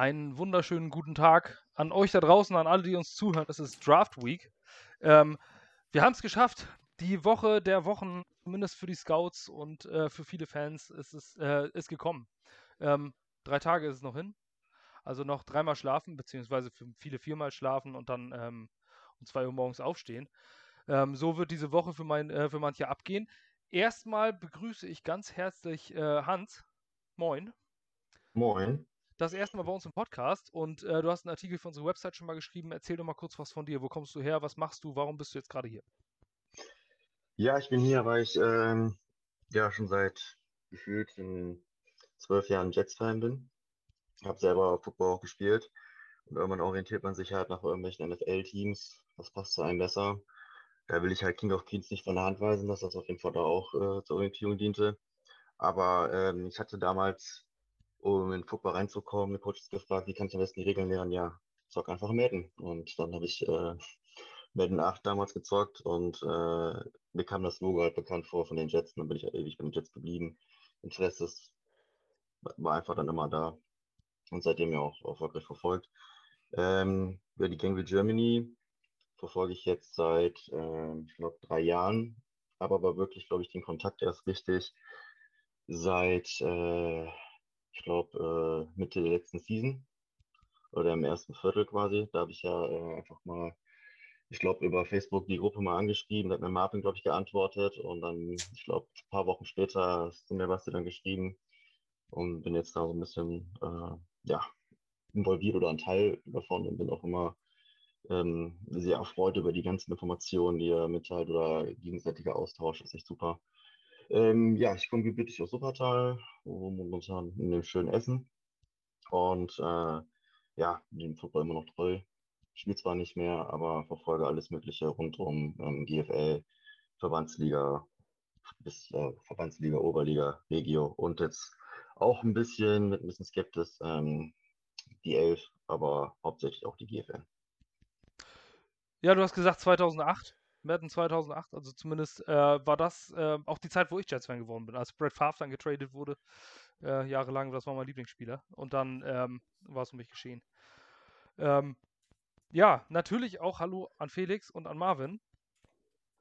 Einen wunderschönen guten Tag an euch da draußen, an alle, die uns zuhören. Es ist Draft Week. Ähm, wir haben es geschafft. Die Woche der Wochen, zumindest für die Scouts und äh, für viele Fans, ist es äh, ist gekommen. Ähm, drei Tage ist es noch hin. Also noch dreimal schlafen, beziehungsweise für viele viermal schlafen und dann ähm, um zwei Uhr morgens aufstehen. Ähm, so wird diese Woche für, mein, äh, für manche abgehen. Erstmal begrüße ich ganz herzlich äh, Hans. Moin. Moin das erste Mal bei uns im Podcast und äh, du hast einen Artikel für unsere Website schon mal geschrieben. Erzähl doch mal kurz was von dir. Wo kommst du her? Was machst du? Warum bist du jetzt gerade hier? Ja, ich bin hier, weil ich ähm, ja schon seit gefühlt zwölf Jahren Jets-Fan bin. Habe selber Football auch gespielt und irgendwann orientiert man sich halt nach irgendwelchen NFL-Teams. Was passt zu einem besser? Da will ich halt King of Queens nicht von der Hand weisen, dass das auf jeden Fall da auch äh, zur Orientierung diente. Aber ähm, ich hatte damals um in Football reinzukommen, der Coach ist gefragt, wie kann ich am besten die Regeln lernen? Ja, zock einfach Madden. Und dann habe ich äh, Madden 8 damals gezockt und äh, mir kam das Logo halt bekannt vor von den Jets. Und dann bin ich ja ewig bei den Jets geblieben. Interesse war einfach dann immer da und seitdem ja auch erfolgreich verfolgt. Ähm, über die Gangway Germany verfolge ich jetzt seit, äh, ich glaube, drei Jahren, aber aber wirklich, glaube ich, den Kontakt erst richtig seit äh, ich glaube, äh, Mitte der letzten Season oder im ersten Viertel quasi. Da habe ich ja äh, einfach mal, ich glaube, über Facebook die Gruppe mal angeschrieben. Da hat mir Marvin, glaube ich, geantwortet. Und dann, ich glaube, ein paar Wochen später hast du mir was dann geschrieben und bin jetzt da so ein bisschen, äh, ja, involviert oder ein Teil davon und bin auch immer ähm, sehr erfreut über die ganzen Informationen, die er mitteilt oder gegenseitiger Austausch. Ist echt super. Ähm, ja, ich komme gebürtig aus Wuppertal, momentan in dem schönen Essen. Und äh, ja, dem Football immer noch treu. Spiele zwar nicht mehr, aber verfolge alles Mögliche rund um ähm, GFL, Verbandsliga, bis äh, Verbandsliga, Oberliga, Regio und jetzt auch ein bisschen mit ein bisschen Skeptis ähm, die Elf, aber hauptsächlich auch die GFL. Ja, du hast gesagt 2008. Madden 2008, also zumindest äh, war das äh, auch die Zeit, wo ich Jets-Fan geworden bin, als Brett Favre dann getradet wurde, äh, jahrelang, das war mein Lieblingsspieler und dann ähm, war es um mich geschehen. Ähm, ja, natürlich auch Hallo an Felix und an Marvin.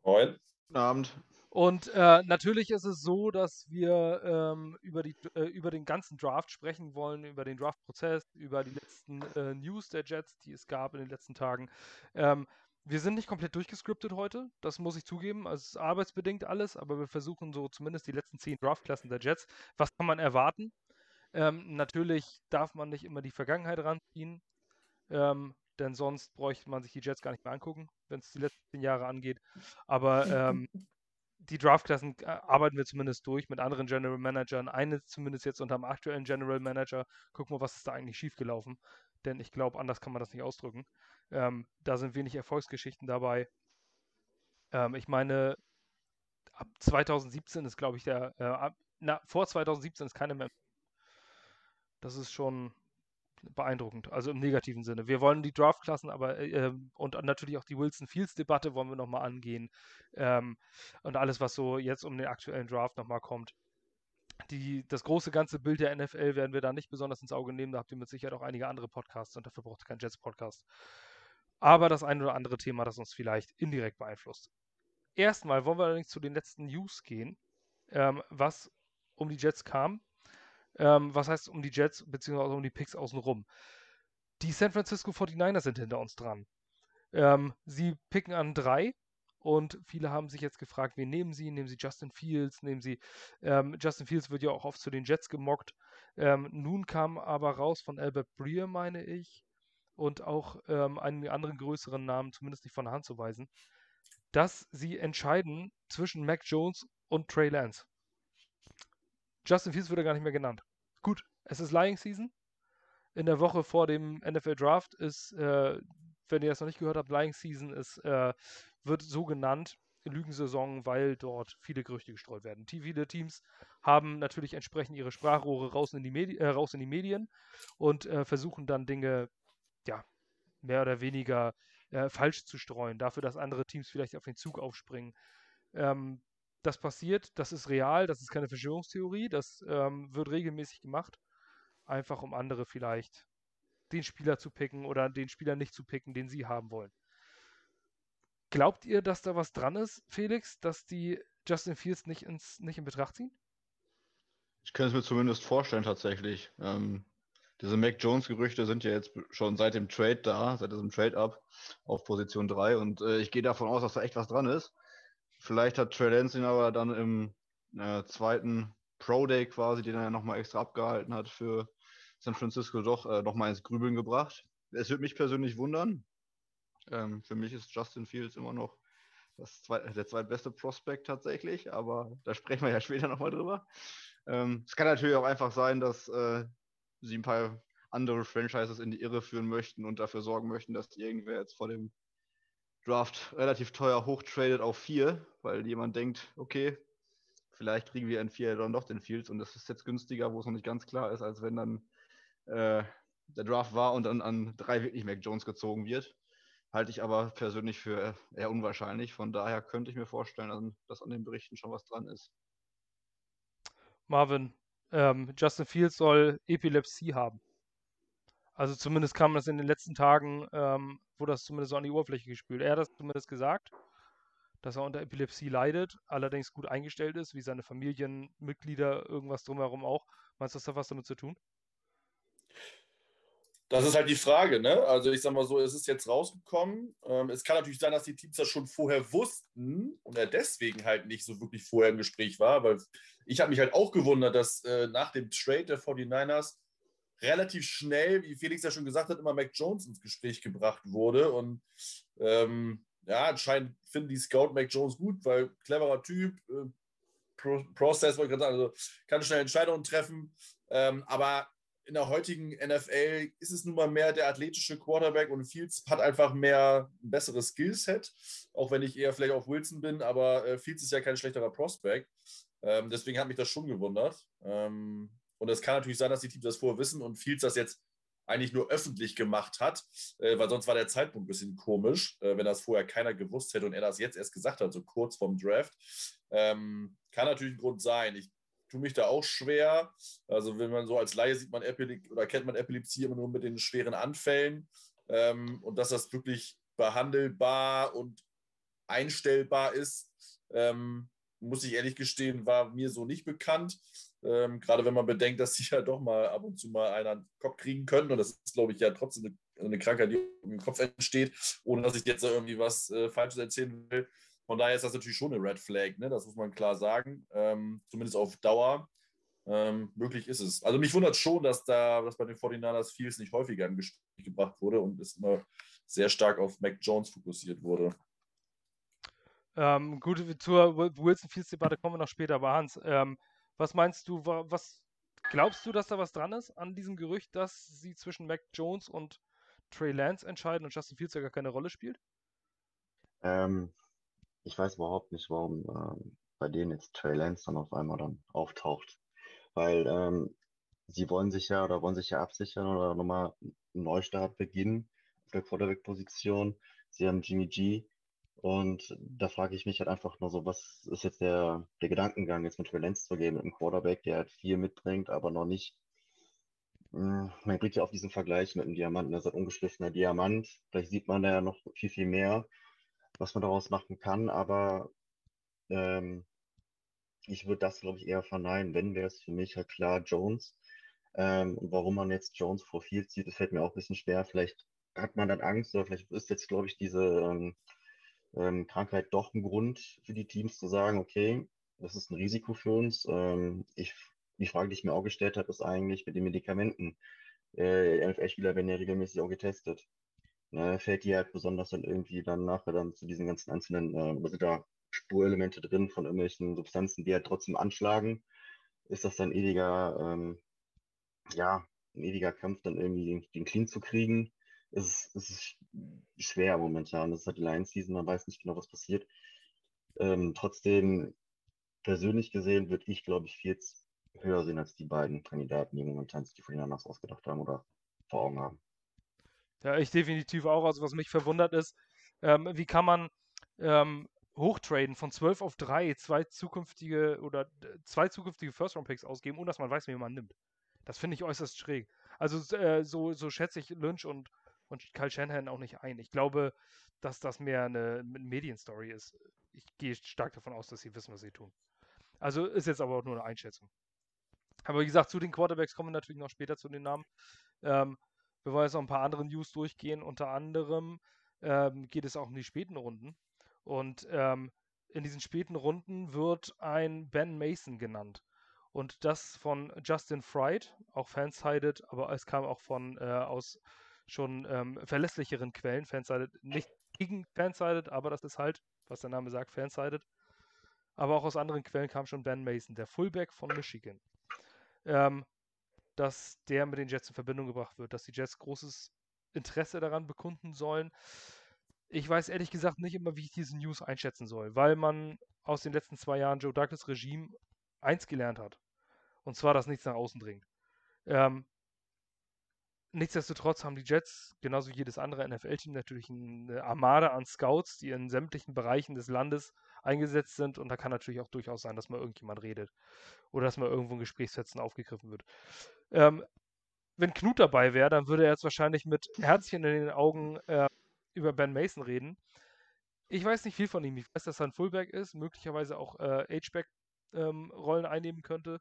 Moin. Guten Abend. Und äh, natürlich ist es so, dass wir ähm, über, die, äh, über den ganzen Draft sprechen wollen, über den Draft-Prozess, über die letzten äh, News der Jets, die es gab in den letzten Tagen. Ähm, wir sind nicht komplett durchgescriptet heute, das muss ich zugeben. Also es ist arbeitsbedingt alles, aber wir versuchen so zumindest die letzten zehn Draftklassen der Jets. Was kann man erwarten? Ähm, natürlich darf man nicht immer die Vergangenheit ranziehen, ähm, denn sonst bräuchte man sich die Jets gar nicht mehr angucken, wenn es die letzten zehn Jahre angeht. Aber ähm, die Draftklassen äh, arbeiten wir zumindest durch mit anderen General Managern. Eine zumindest jetzt unter dem aktuellen General Manager. Gucken wir, was ist da eigentlich schiefgelaufen. Denn ich glaube, anders kann man das nicht ausdrücken. Ähm, da sind wenig Erfolgsgeschichten dabei. Ähm, ich meine, ab 2017 ist, glaube ich, der, äh, ab, na, vor 2017 ist keine mehr. Das ist schon beeindruckend, also im negativen Sinne. Wir wollen die Draftklassen, aber äh, ähm, und natürlich auch die Wilson Fields Debatte wollen wir nochmal angehen ähm, und alles, was so jetzt um den aktuellen Draft nochmal kommt. Die, das große ganze Bild der NFL werden wir da nicht besonders ins Auge nehmen. Da habt ihr mit Sicherheit auch einige andere Podcasts und dafür braucht ihr keinen Jets-Podcast aber das ein oder andere Thema, das uns vielleicht indirekt beeinflusst. Erstmal wollen wir allerdings zu den letzten News gehen, ähm, was um die Jets kam. Ähm, was heißt um die Jets, beziehungsweise um die Picks außenrum. Die San Francisco 49ers sind hinter uns dran. Ähm, sie picken an drei und viele haben sich jetzt gefragt, wen nehmen sie? Nehmen sie Justin Fields? Nehmen sie. Ähm, Justin Fields wird ja auch oft zu den Jets gemockt. Ähm, nun kam aber raus von Albert Breer, meine ich, und auch ähm, einen anderen größeren Namen zumindest nicht von der Hand zu weisen, dass sie entscheiden zwischen Mac Jones und Trey Lance. Justin Fields wurde gar nicht mehr genannt. Gut, es ist Lying Season. In der Woche vor dem NFL Draft ist, äh, wenn ihr das noch nicht gehört habt, Lying Season ist, äh, wird so genannt, Lügensaison, weil dort viele Gerüchte gestreut werden. Viele Teams haben natürlich entsprechend ihre Sprachrohre raus in die, Medi äh, raus in die Medien und äh, versuchen dann Dinge ja, mehr oder weniger äh, falsch zu streuen, dafür, dass andere Teams vielleicht auf den Zug aufspringen. Ähm, das passiert, das ist real, das ist keine Verschwörungstheorie, das ähm, wird regelmäßig gemacht, einfach um andere vielleicht den Spieler zu picken oder den Spieler nicht zu picken, den sie haben wollen. Glaubt ihr, dass da was dran ist, Felix, dass die Justin Fields nicht, ins, nicht in Betracht ziehen? Ich kann es mir zumindest vorstellen, tatsächlich. Ähm, diese Mac Jones-Gerüchte sind ja jetzt schon seit dem Trade da, seit diesem Trade-Up auf Position 3 und äh, ich gehe davon aus, dass da echt was dran ist. Vielleicht hat Trey Lance ihn aber dann im äh, zweiten Pro Day quasi, den er ja nochmal extra abgehalten hat für San Francisco, doch äh, nochmal ins Grübeln gebracht. Es würde mich persönlich wundern. Ähm, für mich ist Justin Fields immer noch zweit, der zweitbeste Prospect tatsächlich, aber da sprechen wir ja später nochmal drüber. Ähm, es kann natürlich auch einfach sein, dass äh, sie ein paar andere Franchises in die Irre führen möchten und dafür sorgen möchten, dass irgendwer jetzt vor dem Draft relativ teuer hochtradet auf 4, weil jemand denkt, okay, vielleicht kriegen wir in 4 dann doch den Fields und das ist jetzt günstiger, wo es noch nicht ganz klar ist, als wenn dann äh, der Draft war und dann an drei wirklich Mac Jones gezogen wird. Halte ich aber persönlich für eher unwahrscheinlich. Von daher könnte ich mir vorstellen, dass an den Berichten schon was dran ist. Marvin, ähm, Justin Fields soll Epilepsie haben. Also zumindest kam das in den letzten Tagen, ähm, wurde das zumindest so an die Oberfläche gespült. Er hat das zumindest gesagt, dass er unter Epilepsie leidet, allerdings gut eingestellt ist, wie seine Familienmitglieder, irgendwas drumherum auch. Meinst du, das hat was damit zu tun? Das ist halt die Frage, ne? Also ich sag mal so, es ist jetzt rausgekommen. Ähm, es kann natürlich sein, dass die Teams das schon vorher wussten und er deswegen halt nicht so wirklich vorher im Gespräch war, weil ich habe mich halt auch gewundert, dass äh, nach dem Trade der 49ers relativ schnell, wie Felix ja schon gesagt hat, immer Mac Jones ins Gespräch gebracht wurde. Und ähm, ja, anscheinend finden die Scout Mac Jones gut, weil cleverer Typ, äh, Pro Process, wollte ich gerade sagen, also kann schnell Entscheidungen treffen. Ähm, aber in der heutigen NFL ist es nun mal mehr der athletische Quarterback und Fields hat einfach mehr ein besseres Skillset, auch wenn ich eher vielleicht auf Wilson bin, aber äh, Fields ist ja kein schlechterer Prospect. Ähm, deswegen hat mich das schon gewundert. Ähm, und es kann natürlich sein, dass die Teams das vorher wissen und Fields das jetzt eigentlich nur öffentlich gemacht hat, äh, weil sonst war der Zeitpunkt ein bisschen komisch, äh, wenn das vorher keiner gewusst hätte und er das jetzt erst gesagt hat, so kurz vorm Draft. Ähm, kann natürlich ein Grund sein. Ich tue mich da auch schwer. Also wenn man so als Laie sieht man Epilepsie oder kennt man Epilepsie immer nur mit den schweren Anfällen ähm, und dass das wirklich behandelbar und einstellbar ist, ähm, muss ich ehrlich gestehen, war mir so nicht bekannt. Ähm, gerade wenn man bedenkt, dass sie ja doch mal ab und zu mal einen an den Kopf kriegen können. Und das ist, glaube ich, ja trotzdem eine, eine, Krankheit, die im Kopf entsteht, ohne dass ich jetzt irgendwie was äh, Falsches erzählen will. Von daher ist das natürlich schon eine Red Flag, ne? das muss man klar sagen. Ähm, zumindest auf Dauer. Ähm, möglich ist es. Also mich wundert schon, dass da dass bei den 49ers Fields nicht häufiger im Gespräch gebracht wurde und es immer sehr stark auf Mac Jones fokussiert wurde. Ähm, gut, zur Wilson Fields Debatte kommen wir noch später, aber Hans, ähm, was meinst du, was glaubst du, dass da was dran ist an diesem Gerücht, dass sie zwischen Mac Jones und Trey Lance entscheiden und Justin Fields ja gar keine Rolle spielt? Ähm, ich weiß überhaupt nicht, warum ähm, bei denen jetzt Trey Lance dann auf einmal dann auftaucht. Weil ähm, sie wollen sich ja oder wollen sich ja absichern oder nochmal einen Neustart beginnen auf der Quarterback-Position. Sie haben Jimmy G, und da frage ich mich halt einfach nur so, was ist jetzt der, der Gedankengang, jetzt mit Valenz zu gehen, mit einem Quarterback, der halt viel mitbringt, aber noch nicht. Hm, man bringt ja auf diesen Vergleich mit einem Diamanten, das ist ein ungeschliffener Diamant. Vielleicht sieht man da ja noch viel, viel mehr, was man daraus machen kann, aber ähm, ich würde das, glaube ich, eher verneinen. Wenn, wäre es für mich halt klar Jones. Ähm, und warum man jetzt Jones vor viel zieht, das fällt mir auch ein bisschen schwer. Vielleicht hat man dann Angst oder vielleicht ist jetzt, glaube ich, diese ähm, ähm, Krankheit doch ein Grund für die Teams zu sagen, okay, das ist ein Risiko für uns. Ähm, ich, die Frage, die ich mir auch gestellt habe, ist eigentlich mit den Medikamenten. Äh, NFL-Spieler werden ja regelmäßig auch getestet. Ne, fällt die halt besonders dann irgendwie dann nachher dann zu diesen ganzen einzelnen, äh, sind da Spurelemente drin von irgendwelchen Substanzen, die halt trotzdem anschlagen? Ist das dann ewiger, ähm, ja, ein ewiger Kampf, dann irgendwie den Clean zu kriegen? es ist, es ist schwer momentan. Das ist halt die Lion-Season, man weiß nicht genau, was passiert. Ähm, trotzdem, persönlich gesehen, würde ich, glaube ich, viel höher sehen als die beiden Kandidaten, die momentan sich die von Fortinanders ausgedacht haben oder vor Augen haben. Ja, ich definitiv auch. Also, was mich verwundert ist, ähm, wie kann man ähm, hochtraden von 12 auf 3, zwei zukünftige oder zwei zukünftige First-Round-Picks ausgeben, ohne dass man weiß, wen man nimmt. Das finde ich äußerst schräg. Also äh, so, so schätze ich Lynch und, und Kyle Shanahan auch nicht ein. Ich glaube, dass das mehr eine, eine Medienstory ist. Ich gehe stark davon aus, dass sie wissen, was sie tun. Also ist jetzt aber auch nur eine Einschätzung. Aber wie gesagt, zu den Quarterbacks kommen wir natürlich noch später zu den Namen. Ähm, wir wollen jetzt noch ein paar andere News durchgehen. Unter anderem ähm, geht es auch um die späten Runden. Und ähm, in diesen späten Runden wird ein Ben Mason genannt. Und das von Justin Fried, auch fansided, aber es kam auch von äh, aus schon ähm, verlässlicheren Quellen, fansided, nicht gegen fansided, aber das ist halt, was der Name sagt, fansided. Aber auch aus anderen Quellen kam schon Ben Mason, der Fullback von Michigan. Ähm, dass der mit den Jets in Verbindung gebracht wird, dass die Jets großes Interesse daran bekunden sollen. Ich weiß ehrlich gesagt nicht immer, wie ich diese News einschätzen soll, weil man aus den letzten zwei Jahren Joe Douglas Regime eins gelernt hat. Und zwar, dass nichts nach außen dringt. Ähm, nichtsdestotrotz haben die Jets, genauso wie jedes andere NFL-Team, natürlich eine Armada an Scouts, die in sämtlichen Bereichen des Landes eingesetzt sind. Und da kann natürlich auch durchaus sein, dass mal irgendjemand redet. Oder dass mal irgendwo ein Gesprächsfetzen aufgegriffen wird. Ähm, wenn Knut dabei wäre, dann würde er jetzt wahrscheinlich mit Herzchen in den Augen äh, über Ben Mason reden. Ich weiß nicht viel von ihm. Ich weiß, dass er ein Fullback ist, möglicherweise auch äh, H-Back-Rollen ähm, einnehmen könnte.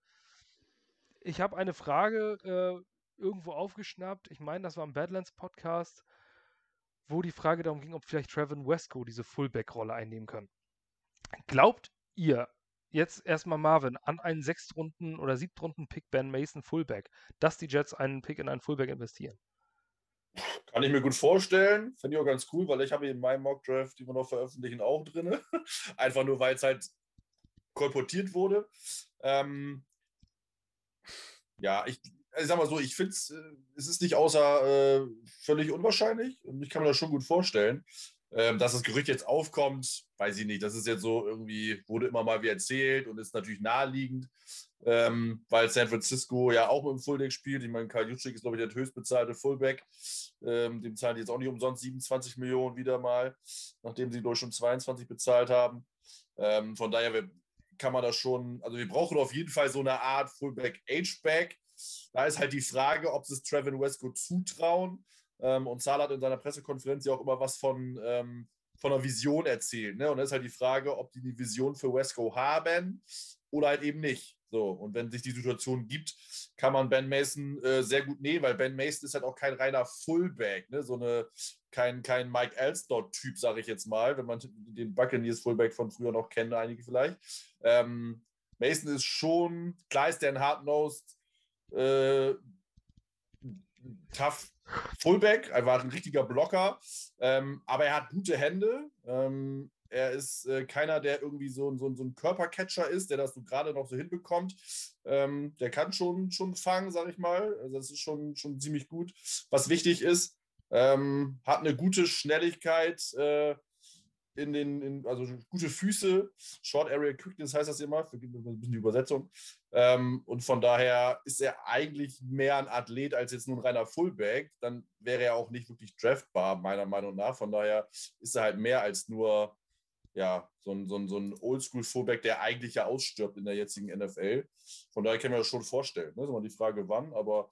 Ich habe eine Frage äh, irgendwo aufgeschnappt. Ich meine, das war im Badlands-Podcast, wo die Frage darum ging, ob vielleicht Trevin Wesco diese Fullback-Rolle einnehmen kann. Glaubt ihr, jetzt erstmal Marvin, an einen Sechstrunden- oder Siebtrunden-Pick Ben Mason Fullback, dass die Jets einen Pick in einen Fullback investieren? Kann ich mir gut vorstellen. Finde ich auch ganz cool, weil ich habe in meinem Mockdraft, die wir noch veröffentlichen, auch drin. Einfach nur, weil es halt kolportiert wurde. Ähm, ja, ich, ich sag mal so, ich finde es, äh, es ist nicht außer äh, völlig unwahrscheinlich und ich kann mir das schon gut vorstellen. Ähm, dass das Gerücht jetzt aufkommt, weiß ich nicht. Das ist jetzt so irgendwie, wurde immer mal wie erzählt und ist natürlich naheliegend, ähm, weil San Francisco ja auch mit dem Fullback spielt. Ich meine, Karl Jutschik ist, glaube ich, der höchstbezahlte Fullback. Ähm, dem zahlen die jetzt auch nicht umsonst 27 Millionen wieder mal, nachdem sie durch schon 22 bezahlt haben. Ähm, von daher kann man das schon, also wir brauchen auf jeden Fall so eine Art Fullback-H-Back. Da ist halt die Frage, ob sie es Trevin Wesco zutrauen ähm, und Salah hat in seiner Pressekonferenz ja auch immer was von, ähm, von einer Vision erzählt. Ne? Und da ist halt die Frage, ob die die Vision für Wesco haben oder halt eben nicht. So, und wenn sich die Situation gibt, kann man Ben Mason äh, sehr gut nehmen, weil Ben Mason ist halt auch kein reiner Fullback, ne? so eine, kein, kein Mike Elsdott-Typ, sage ich jetzt mal, wenn man den Buccaneers Fullback von früher noch kennt, einige vielleicht. Ähm, Mason ist schon, klar ist der ein Hard-Nosed, äh, tough Fullback, er war ein richtiger Blocker, ähm, aber er hat gute Hände. Ähm, er ist äh, keiner, der irgendwie so, so, so ein Körpercatcher ist, der das so gerade noch so hinbekommt. Ähm, der kann schon, schon fangen, sag ich mal. Also das ist schon, schon ziemlich gut. Was wichtig ist, ähm, hat eine gute Schnelligkeit, äh, in den, in, also gute Füße, Short Area Quickness heißt das immer, für ein bisschen die Übersetzung. Ähm, und von daher ist er eigentlich mehr ein Athlet als jetzt nur ein reiner Fullback. Dann wäre er auch nicht wirklich draftbar, meiner Meinung nach. Von daher ist er halt mehr als nur ja, so ein, so ein, so ein Oldschool-Fullback, der eigentlich ja ausstirbt in der jetzigen NFL. Von daher kann man das schon vorstellen. Ne? Ist immer die Frage, wann, aber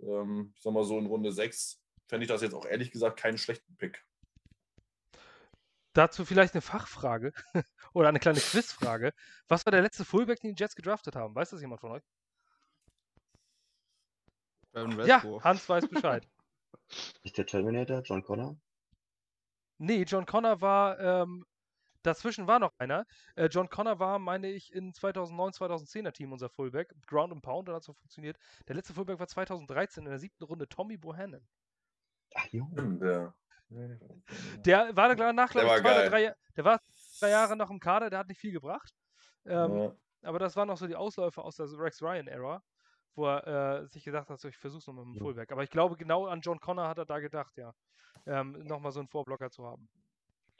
ähm, ich sag mal so in Runde 6 fände ich das jetzt auch ehrlich gesagt keinen schlechten Pick. Dazu vielleicht eine Fachfrage oder eine kleine Quizfrage. Was war der letzte Fullback, den die Jets gedraftet haben? Weiß das jemand von euch? Ja, Hans weiß Bescheid. Ist der Terminator John Connor? Nee, John Connor war, ähm, dazwischen war noch einer. Äh, John Connor war, meine ich, in 2009, 2010er Team unser Fullback. Ground and Pound, dann hat so funktioniert. Der letzte Fullback war 2013 in der siebten Runde Tommy Bohannon. Ach, jo. Ja. Der war da nach, der war zwei drei, der war drei Jahre noch im Kader, der hat nicht viel gebracht. Ähm, ja. Aber das waren noch so die Ausläufer aus der Rex Ryan-Ära, wo er äh, sich gedacht hat, so, ich versuch's noch mit dem Fullback. Aber ich glaube, genau an John Connor hat er da gedacht, ja. Ähm, Nochmal so einen Vorblocker zu haben.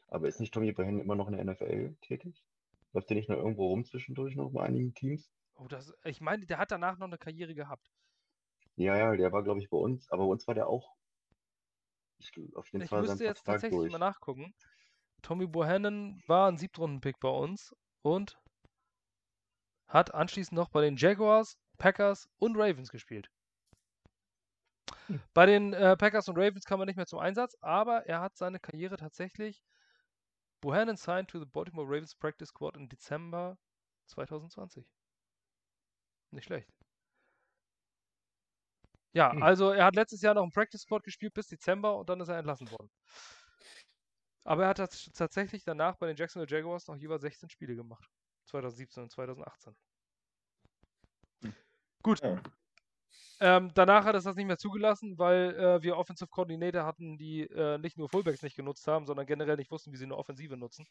Aber ist nicht Tommy Bohannon immer noch in der NFL tätig? Läuft der nicht noch irgendwo rum zwischendurch noch bei einigen Teams? Oh, das, ich meine, der hat danach noch eine Karriere gehabt. Ja, ja, der war, glaube ich, bei uns. Aber bei uns war der auch ich, auf jeden ich Fall müsste jetzt Vertrag tatsächlich durch. mal nachgucken. Tommy Bohannon war ein Siebtrunden-Pick bei uns und hat anschließend noch bei den Jaguars, Packers und Ravens gespielt. Bei den äh, Packers und Ravens kam er nicht mehr zum Einsatz, aber er hat seine Karriere tatsächlich. Bohannon signed to the Baltimore Ravens Practice Squad im Dezember 2020. Nicht schlecht. Ja, Hm. also er hat letztes Jahr noch im Practice Squad gespielt bis Dezember und dann ist er entlassen worden. Aber er hat tats- tatsächlich danach bei den Jacksonville Jaguars noch jeweils 16 Spiele gemacht. 2017 und 2018. Ja. Ähm, danach hat es das nicht mehr zugelassen, weil äh, wir Offensive Coordinator hatten, die äh, nicht nur Fullbacks nicht genutzt haben, sondern generell nicht wussten, wie sie eine Offensive nutzen.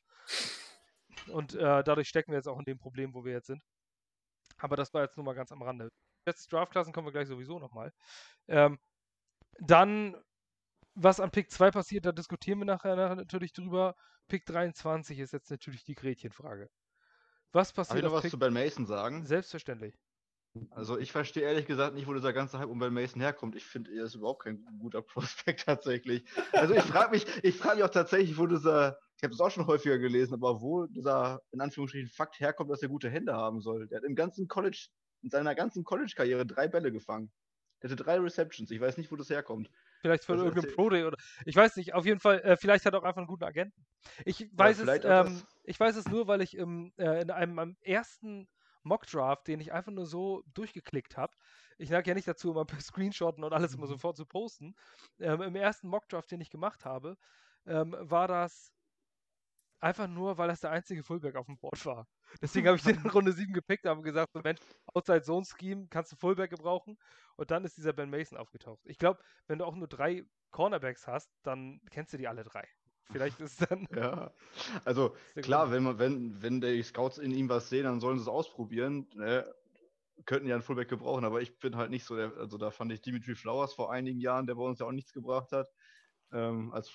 Und äh, dadurch stecken wir jetzt auch in dem Problem, wo wir jetzt sind. Aber das war jetzt nur mal ganz am Rande. Jetzt Draftklassen kommen wir gleich sowieso nochmal. Ähm, dann, was an Pick 2 passiert, da diskutieren wir nachher, natürlich drüber. Pick 23 ist jetzt natürlich die Gretchenfrage. Was Darf ich passiert noch was Pick... zu Ben Mason sagen? Selbstverständlich. Also ich verstehe ehrlich gesagt nicht, wo dieser ganze Hype um Ben Mason herkommt. Ich finde, er ist überhaupt kein guter Prospekt tatsächlich. Also ich frage mich, ich frage mich auch tatsächlich, wo dieser, ich habe das auch schon häufiger gelesen, aber wo dieser in Anführungsstrichen Fakt herkommt, dass er gute Hände haben soll. Der hat im ganzen College, in seiner ganzen College-Karriere drei Bälle gefangen. Der hatte drei Receptions. Ich weiß nicht, wo das herkommt. Vielleicht von Also irgendeinem Pro Day oder. Ich weiß nicht, auf jeden Fall, äh, vielleicht hat er auch einfach einen guten Agenten. Ich weiß, es, auch das. ähm, ich weiß es nur, weil ich im, äh, in einem am ersten Mock-Draft, den ich einfach nur so durchgeklickt habe, ich neige ja nicht dazu, immer Screenshotten und alles immer Mhm. sofort zu posten. Ähm, Im ersten Mock-Draft, den ich gemacht habe, ähm, war das einfach nur, weil das der einzige Fullback auf dem Board war. Deswegen habe ich den in Runde 7 gepickt, habe gesagt, so, Mensch, Outside Zone Scheme kannst du Fullback gebrauchen. Und dann ist dieser Ben Mason aufgetaucht. Ich glaube, wenn du auch nur drei Cornerbacks hast, dann kennst du die alle drei. Vielleicht ist es dann. Ja, also klar, wenn man, wenn, wenn die Scouts in ihm was sehen, dann sollen sie es ausprobieren. Ne? Könnten ja einen Fullback gebrauchen, aber ich bin halt nicht so der, also da fand ich Dimitri Flowers vor einigen Jahren, der bei uns ja auch nichts gebracht hat, ähm, als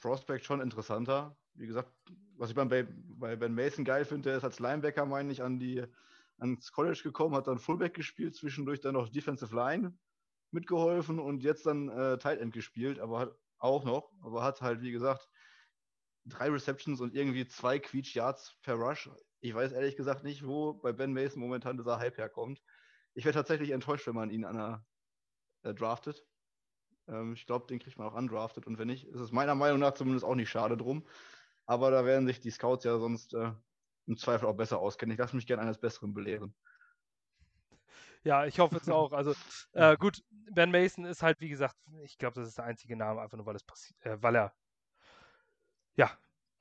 Prospect schon interessanter. Wie gesagt, was ich beim, bei, Ben Mason geil finde, der ist als Linebacker, meine ich, an die, ans College gekommen, hat dann Fullback gespielt, zwischendurch dann noch Defensive Line mitgeholfen und jetzt dann äh, Tight End gespielt, aber hat auch noch, aber hat halt, wie gesagt, drei Receptions und irgendwie zwei Quietsch Yards per Rush. Ich weiß ehrlich gesagt nicht, wo bei Ben Mason momentan dieser Hype herkommt. Ich wäre tatsächlich enttäuscht, wenn man ihn an der, äh, draftet. Ähm, ich glaube, den kriegt man auch undraftet und wenn nicht, ist es meiner Meinung nach zumindest auch nicht schade drum. Aber da werden sich die Scouts ja sonst äh, im Zweifel auch besser auskennen. Ich lasse mich gerne eines Besseren belehren. Ja, ich hoffe es auch. Also, äh, gut, Ben Mason ist halt, wie gesagt, ich glaube, das ist der einzige Name, einfach nur, weil es passiert, äh, weil er, ja,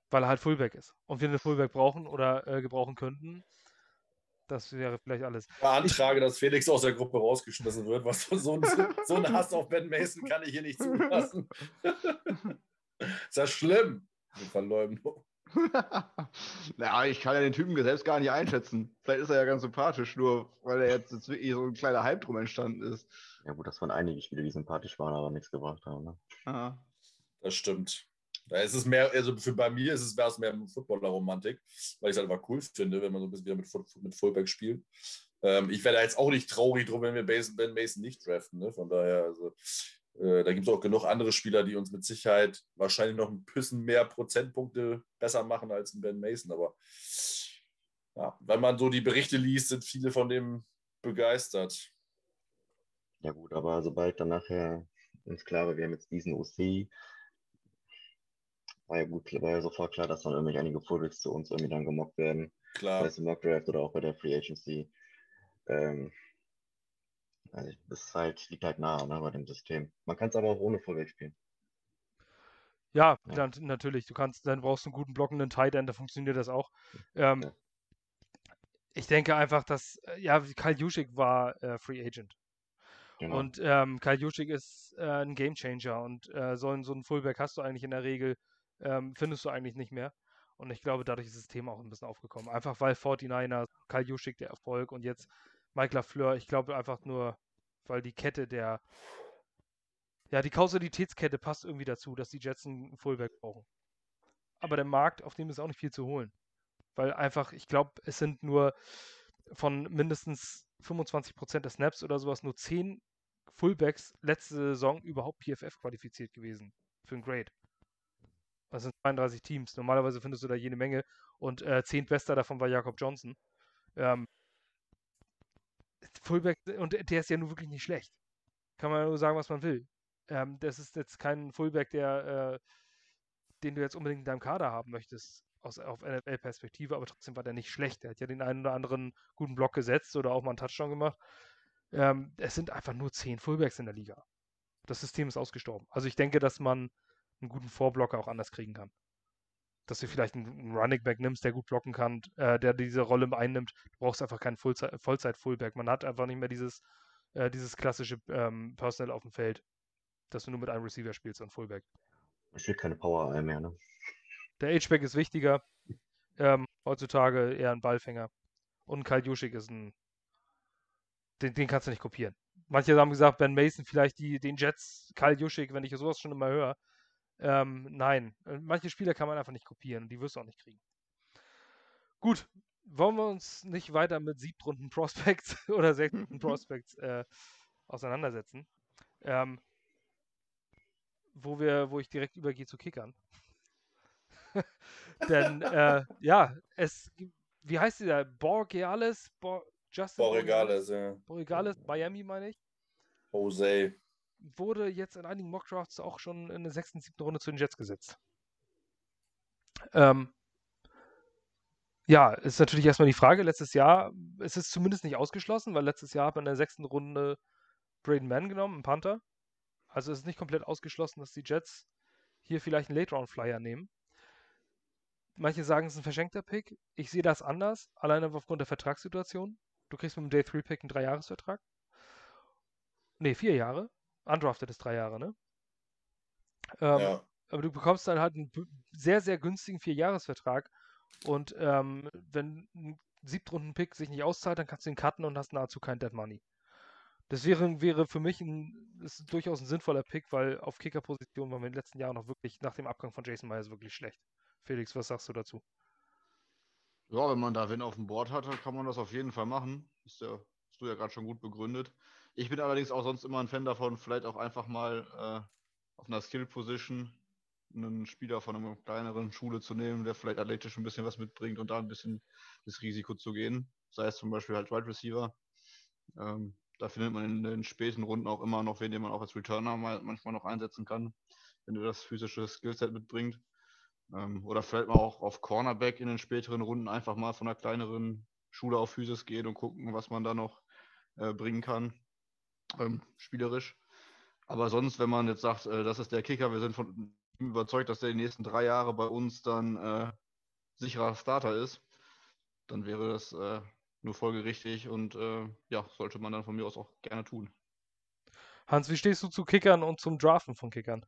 weil er halt Fullback ist. Und wir einen Fullback brauchen oder äh, gebrauchen könnten. Das wäre vielleicht alles. beantrage, dass Felix aus der Gruppe rausgeschmissen wird. Was so ein, so ein Hass auf Ben Mason kann ich hier nicht zulassen. ist ja schlimm. Die Verleumdung. naja, ich kann ja den Typen selbst gar nicht einschätzen. Vielleicht ist er ja ganz sympathisch, nur weil er jetzt, jetzt wirklich so ein kleiner Hype drum entstanden ist. Ja gut, das waren einige Spiele, die sympathisch waren, aber nichts gebracht haben. Ne? Ah. Das stimmt. Da ist es mehr, also für bei mir ist es wäre es mehr Footballer-Romantik, weil ich es halt aber cool finde, wenn man so ein bisschen wieder mit, mit Fullback spielt. Ähm, ich wäre da jetzt auch nicht traurig drum, wenn wir Ben Mason nicht draften. Ne? Von daher, also, äh, da gibt es auch genug andere Spieler, die uns mit Sicherheit wahrscheinlich noch ein bisschen mehr Prozentpunkte besser machen als ein Ben Mason. Aber ja, wenn man so die Berichte liest, sind viele von dem begeistert. Ja gut, aber sobald dann nachher uns klar war, wir haben jetzt diesen OC, war ja gut, war ja sofort klar, dass dann irgendwie einige Fullbacks zu uns irgendwie dann gemockt werden. Klar. Sei es im Mock Draft oder auch bei der Free Agency. Ähm, also das ist halt, liegt halt nahe ne, bei dem System. Man kann es aber auch ohne Fullback spielen. Ja, Ja. Dann, natürlich. Du kannst, dann brauchst du einen guten blockenden Tight End, da funktioniert das auch. Ähm, Ja. Ich denke einfach, dass, äh, ja, Kyle Juszczyk war äh, Free Agent. Genau. Und ähm, Kyle Juszczyk ist äh, ein Gamechanger und äh, so, ein, so einen Fullback hast du eigentlich in der Regel, ähm, findest du eigentlich nicht mehr. Und ich glaube, dadurch ist das Thema auch ein bisschen aufgekommen. Einfach weil 49er, Kyle Juszczyk der Erfolg und jetzt Mike LaFleur, ich glaube einfach nur, weil die Kette der, ja, die Kausalitätskette passt irgendwie dazu, dass die Jets einen Fullback brauchen. Aber der Markt, auf dem ist auch nicht viel zu holen. Weil einfach, ich glaube, es sind nur von mindestens 25% der Snaps oder sowas nur 10 Fullbacks letzte Saison überhaupt PFF qualifiziert gewesen für ein Grade. Das sind 32 Teams. Normalerweise findest du da jede Menge. Und äh, zehntbester davon war Jakob Johnson. Ähm, Fullback, und der ist ja nun wirklich nicht schlecht. kann man nur sagen, was man will. Ähm, das ist jetzt kein Fullback, der, äh, den du jetzt unbedingt in deinem Kader haben möchtest, aus, auf NFL-Perspektive, aber trotzdem war der nicht schlecht. Er hat ja den einen oder anderen guten Block gesetzt oder auch mal einen Touchdown gemacht. Ähm, es sind einfach nur zehn Fullbacks in der Liga. Das System ist ausgestorben. Also ich denke, dass man einen guten Vorblocker auch anders kriegen kann. Dass du vielleicht einen Running Back nimmst, der gut blocken kann, äh, der diese Rolle einnimmt. Du brauchst einfach keinen Vollzeit-Fullback. Man hat einfach nicht mehr dieses, äh, dieses klassische ähm, Personal auf dem Feld, dass du nur mit einem Receiver spielst und Fullback. Es wird keine Power mehr, ne? Der H-Back ist wichtiger. Ähm, heutzutage eher ein Ballfänger. Und Kyle Juschik ist ein. Den, den, kannst du nicht kopieren. Manche haben gesagt, Ben Mason vielleicht die, den Jets, Kyle Juschik, wenn ich sowas schon immer höre. Ähm, nein, äh, manche Spieler kann man einfach nicht kopieren. Die wirst du auch nicht kriegen. Gut, wollen wir uns nicht weiter mit siebtrunden Prospects oder sechstrunden Prospects äh, auseinandersetzen? Ähm, wo wir, wo ich direkt übergehe zu Kickern. Denn äh, ja, es wie heißt dieser? Borgales? Bor Justin Borregales, ja. Borregales, Miami meine ich. Jose. Wurde jetzt in einigen Mockdrafts auch schon in der sechsten, siebten Runde zu den Jets gesetzt. Ähm, ja, ist natürlich erstmal die Frage. Letztes Jahr ist es zumindest nicht ausgeschlossen, weil letztes Jahr hat man in der sechsten Runde Braden Mann genommen, einen Panther. Also es ist nicht komplett ausgeschlossen, dass die Jets hier vielleicht einen Late-Round-Flyer nehmen. Manche sagen, es ist ein verschenkter Pick. Ich sehe das anders, alleine aufgrund der Vertragssituation. Du kriegst mit dem Day-3-Pick einen Dreijahresvertrag. Ne, vier Jahre. Undrafted ist drei Jahre, ne? Ähm, ja. Aber du bekommst dann halt einen sehr, sehr günstigen Vierjahresvertrag. Und ähm, wenn ein Siebtrunden-Pick sich nicht auszahlt, dann kannst du ihn cutten und hast nahezu kein Dead Money. Das wäre, wäre für mich ein, ist durchaus ein sinnvoller Pick, weil auf Kicker-Position waren wir in den letzten Jahren noch wirklich nach dem Abgang von Jason Myers wirklich schlecht. Felix, was sagst du dazu? Ja, wenn man da Win auf dem Board hat, dann kann man das auf jeden Fall machen. Ist ja, hast du ja gerade schon gut begründet. Ich bin allerdings auch sonst immer ein Fan davon, vielleicht auch einfach mal äh, auf einer Skill-Position einen Spieler von einer kleineren Schule zu nehmen, der vielleicht athletisch ein bisschen was mitbringt und da ein bisschen das Risiko zu gehen. Sei es zum Beispiel halt Wide Receiver. Ähm, da findet man in den späten Runden auch immer noch wen, den man auch als Returner mal, manchmal noch einsetzen kann, wenn er das physische Skillset mitbringt. Ähm, oder vielleicht mal auch auf Cornerback in den späteren Runden einfach mal von einer kleineren Schule auf Physis gehen und gucken, was man da noch äh, bringen kann, ähm, spielerisch. Aber sonst, wenn man jetzt sagt, äh, das ist der Kicker, wir sind von ihm überzeugt, dass der die nächsten drei Jahre bei uns dann äh, sicherer Starter ist, dann wäre das äh, nur folgerichtig und äh, ja, sollte man dann von mir aus auch gerne tun. Hans, wie stehst du zu Kickern und zum Draften von Kickern?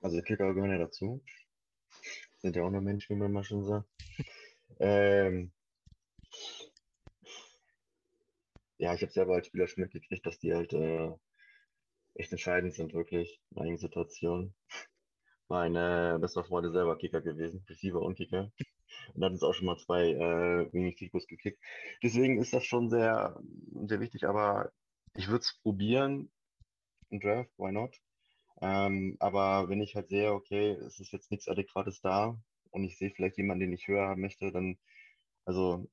Also Kicker gehören ja dazu. Sind ja auch nur Menschen, wie man mal schon sagt. ähm, ja, ich habe selber als Spieler schon mitgekriegt, dass die halt äh, echt entscheidend sind, wirklich in einigen Situationen. Mein äh, bester Freund ist selber Kicker gewesen, Receiver und Kicker. Und hat uns auch schon mal zwei äh, Mini-Fikus gekickt. Deswegen ist das schon sehr, sehr wichtig, aber ich würde es probieren. Ein Draft, why not? Ähm, aber wenn ich halt sehe, okay, es ist jetzt nichts Adäquates da und ich sehe vielleicht jemanden, den ich höher haben möchte, dann, also,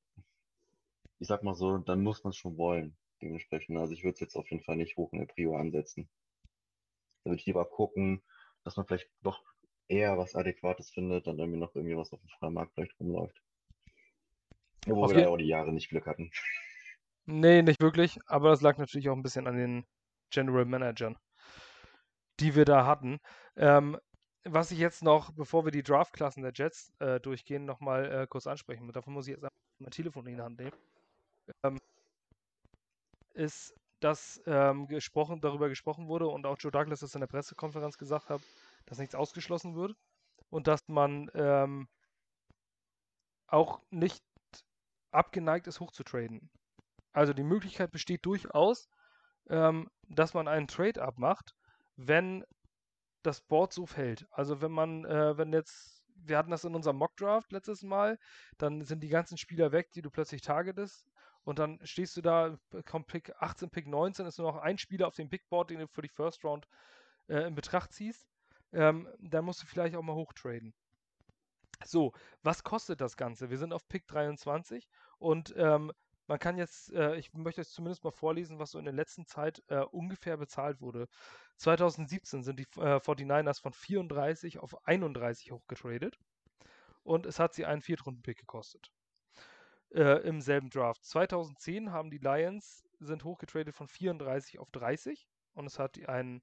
ich sag mal so, dann muss man es schon wollen, dementsprechend. Also ich würde es jetzt auf jeden Fall nicht hoch in der Prio ansetzen. Da würde ich lieber gucken, dass man vielleicht doch eher was Adäquates findet, dann irgendwie noch irgendwie was auf dem freien Markt vielleicht rumläuft. Obwohl auf wir da ja auch die Jahre nicht Glück hatten. Nee, nicht wirklich, aber das lag natürlich auch ein bisschen an den General Managern die wir da hatten. Ähm, was ich jetzt noch, bevor wir die Draftklassen der Jets äh, durchgehen, nochmal äh, kurz ansprechen, davon muss ich jetzt einfach mein Telefon in die Hand nehmen, ähm, ist, dass ähm, gesprochen, darüber gesprochen wurde und auch Joe Douglas das in der Pressekonferenz gesagt hat, dass nichts ausgeschlossen wird und dass man ähm, auch nicht abgeneigt ist, hochzutraden. Also die Möglichkeit besteht durchaus, ähm, dass man einen Trade-up macht wenn das Board so fällt. Also wenn man, äh, wenn jetzt, wir hatten das in unserem Mockdraft letztes Mal, dann sind die ganzen Spieler weg, die du plötzlich targetest. Und dann stehst du da, kommt Pick 18, Pick 19, ist nur noch ein Spieler auf dem Big Board, den du für die First Round äh, in Betracht ziehst. Ähm, dann musst du vielleicht auch mal hochtraden. So, was kostet das Ganze? Wir sind auf Pick 23 und ähm, man kann jetzt, äh, ich möchte jetzt zumindest mal vorlesen, was so in der letzten Zeit äh, ungefähr bezahlt wurde. 2017 sind die äh, 49ers von 34 auf 31 hochgetradet und es hat sie einen Viertrunden-Pick gekostet. Äh, Im selben Draft. 2010 haben die Lions, sind hochgetradet von 34 auf 30 und es hat einen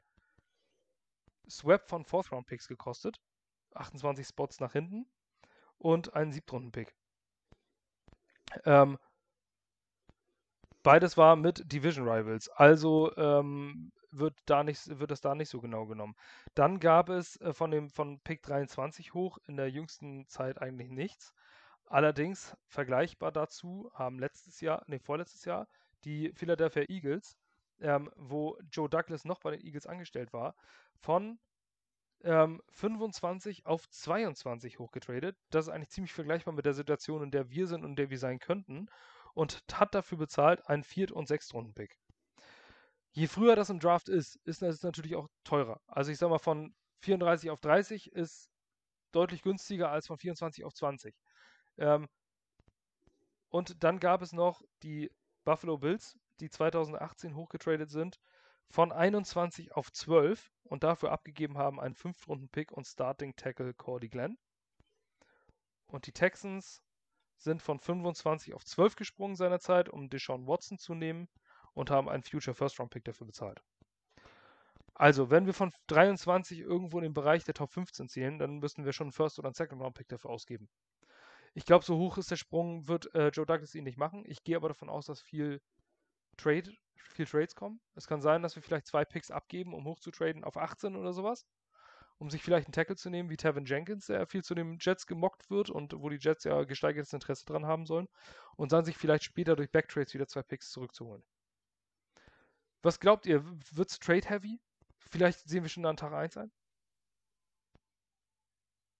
Swap von Fourth-Round-Picks gekostet. 28 Spots nach hinten und einen Siebtrunden-Pick. Ähm, beides war mit Division Rivals, also ähm, wird, da nicht, wird das da nicht so genau genommen. Dann gab es äh, von, dem, von Pick 23 hoch in der jüngsten Zeit eigentlich nichts. Allerdings vergleichbar dazu haben letztes Jahr, nee, vorletztes Jahr die Philadelphia Eagles, ähm, wo Joe Douglas noch bei den Eagles angestellt war, von ähm, 25 auf 22 hochgetradet. Das ist eigentlich ziemlich vergleichbar mit der Situation, in der wir sind und in der wir sein könnten. Und hat dafür bezahlt einen Viert- und Sechstrunden-Pick. Je früher das im Draft ist, ist das natürlich auch teurer. Also ich sag mal, von 34 auf 30 ist deutlich günstiger als von 24 auf 20. Ähm, und dann gab es noch die Buffalo Bills, die 2018 hochgetradet sind, von 21 auf 12 und dafür abgegeben haben einen Fünftrunden-Pick und Starting Tackle Cordy Glenn. Und die Texans sind von 25 auf 12 gesprungen seinerzeit, um Deshaun Watson zu nehmen und haben einen Future First Round Pick dafür bezahlt. Also, wenn wir von 23 irgendwo in den Bereich der Top 15 zählen, dann müssten wir schon einen First oder einen Second Round Pick dafür ausgeben. Ich glaube, so hoch ist der Sprung, wird äh, Joe Douglas ihn nicht machen. Ich gehe aber davon aus, dass viel Trade viel Trades kommen. Es kann sein, dass wir vielleicht zwei Picks abgeben, um hochzutraden auf 18 oder sowas. Um sich vielleicht einen Tackle zu nehmen, wie Tevin Jenkins, der viel zu den Jets gemockt wird und wo die Jets ja gesteigertes Interesse dran haben sollen. Und dann sich vielleicht später durch Backtrades wieder zwei Picks zurückzuholen. Was glaubt ihr? Wird es Trade-Heavy? Vielleicht sehen wir schon an Tag 1 ein?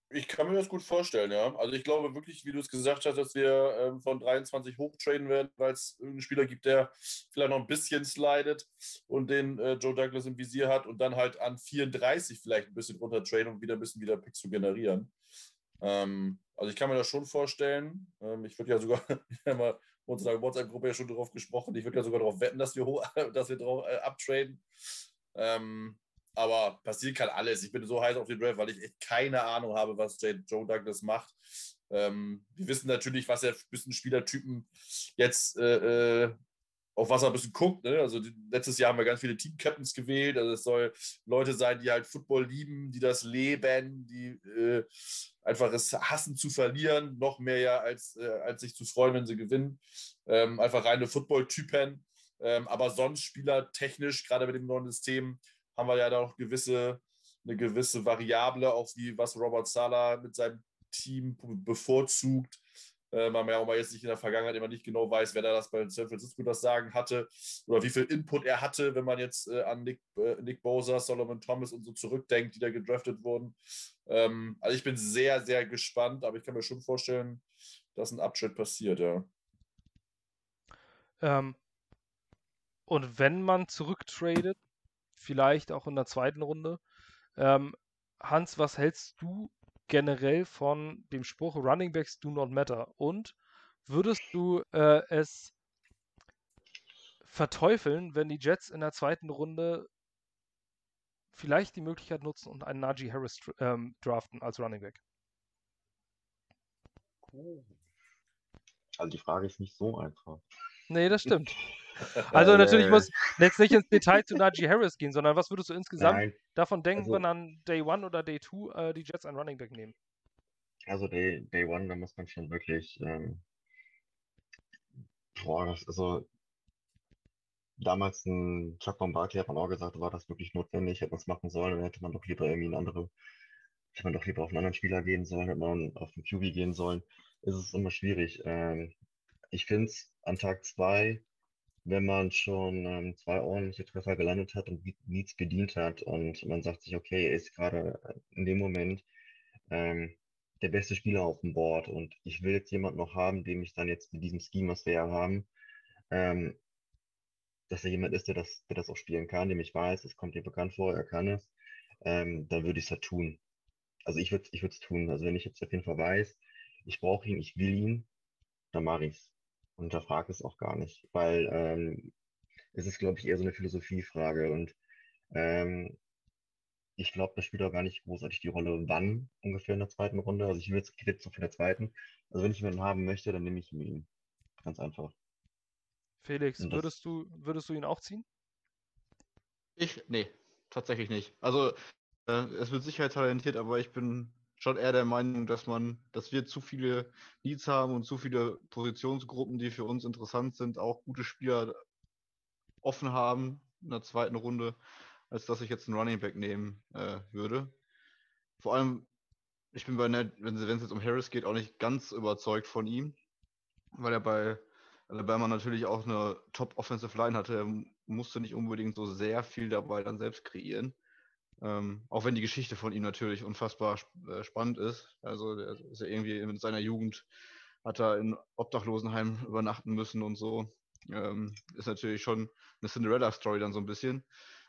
Ich kann mir das gut vorstellen, ja. Also ich glaube wirklich, wie du es gesagt hast, dass wir ähm, von 23 hochtraden werden, weil es irgendeinen Spieler gibt, der vielleicht noch ein bisschen slidet und den äh, Joe Douglas im Visier hat und dann halt an 34 vielleicht ein bisschen runter traden um wieder ein bisschen wieder Picks zu generieren. Ähm, also ich kann mir das schon vorstellen. Ähm, ich würde ja sogar, wir haben ja in unserer WhatsApp-Gruppe ja schon darauf gesprochen, ich würde ja sogar darauf wetten, dass wir, dass wir drauf äh, abtraden. Ähm, aber passieren kann alles. Ich bin so heiß auf den Draft, weil ich echt keine Ahnung habe, was Joe Douglas macht. Ähm, wir wissen natürlich, was er ein bisschen Spielertypen jetzt, äh, äh, auf was er ein bisschen guckt. Ne? Also letztes Jahr haben wir ganz viele Team-Captains gewählt. Also es soll Leute sein, die halt Football lieben, die das leben, die äh, einfach es hassen zu verlieren, noch mehr ja als, äh, als sich zu freuen, wenn sie gewinnen. Ähm, einfach reine Football-Typen. Ähm, aber sonst spielertechnisch, gerade mit dem neuen System, haben wir ja da noch gewisse, eine gewisse Variable, auch wie was Robert Sala mit seinem Team bevorzugt. Äh, weil man ja auch mal jetzt nicht in der Vergangenheit immer nicht genau weiß, wer da das bei San Francisco das Sagen hatte oder wie viel Input er hatte, wenn man jetzt äh, an Nick, äh, Nick Bosa, Solomon Thomas und so zurückdenkt, die da gedraftet wurden. Ähm, also ich bin sehr, sehr gespannt, aber ich kann mir schon vorstellen, dass ein Abschnitt passiert, ja. Ähm, und wenn man zurücktradet, vielleicht auch in der zweiten Runde. Ähm, Hans, was hältst du generell von dem Spruch Running Backs do not matter? Und würdest du äh, es verteufeln, wenn die Jets in der zweiten Runde vielleicht die Möglichkeit nutzen und einen Najee Harris ähm, draften als Running Back? Also die Frage ist nicht so einfach. Nee, das stimmt. Also äh, natürlich muss jetzt nicht ins Detail zu Najee Harris gehen, sondern was würdest du insgesamt Nein. davon denken, also, wenn an Day One oder Day Two äh, die Jets einen Running Back nehmen? Also Day, Day One, da muss man schon wirklich ähm, boah, das, also damals ein Chuck von Barkley hat man auch gesagt, war das wirklich notwendig, hätte man es machen sollen, dann hätte man doch lieber irgendwie einen anderen, hätte man doch lieber auf einen anderen Spieler gehen sollen, hätte man auf den QB gehen sollen. Es ist immer schwierig. Ähm, ich finde es an Tag zwei wenn man schon ähm, zwei ordentliche Treffer gelandet hat und nichts bedient hat und man sagt sich, okay, er ist gerade in dem Moment ähm, der beste Spieler auf dem Board und ich will jetzt jemanden noch haben, dem ich dann jetzt mit diesem Scheme, was wir ja haben, ähm, dass er jemand ist, der das, der das auch spielen kann, dem ich weiß, es kommt ihm bekannt vor, er kann es, ähm, dann würde ich es halt tun. Also ich würde ich es tun. Also wenn ich jetzt auf jeden Fall weiß, ich brauche ihn, ich will ihn, dann mache ich es. Unterfrage es auch gar nicht, weil ähm, es ist, glaube ich, eher so eine Philosophiefrage und ähm, ich glaube, das spielt auch gar nicht großartig die Rolle, wann ungefähr in der zweiten Runde. Also ich will jetzt Quid so für der zweiten. Also wenn ich jemanden haben möchte, dann nehme ich ihn. Ganz einfach. Felix, würdest du, würdest du ihn auch ziehen? Ich? Nee, tatsächlich nicht. Also äh, es wird sicher talentiert, aber ich bin schon eher der Meinung, dass man, dass wir zu viele Needs haben und zu viele Positionsgruppen, die für uns interessant sind, auch gute Spieler offen haben in der zweiten Runde als dass ich jetzt einen Running Back nehmen äh, würde. Vor allem, ich bin bei Ned, wenn es jetzt um Harris geht, auch nicht ganz überzeugt von ihm, weil er bei Alabama natürlich auch eine Top Offensive Line hatte. Er musste nicht unbedingt so sehr viel dabei dann selbst kreieren. Ähm, auch wenn die Geschichte von ihm natürlich unfassbar äh, spannend ist. Also er ist ja irgendwie in seiner Jugend hat er in Obdachlosenheim übernachten müssen und so. Ähm, ist natürlich schon eine Cinderella-Story dann so ein bisschen.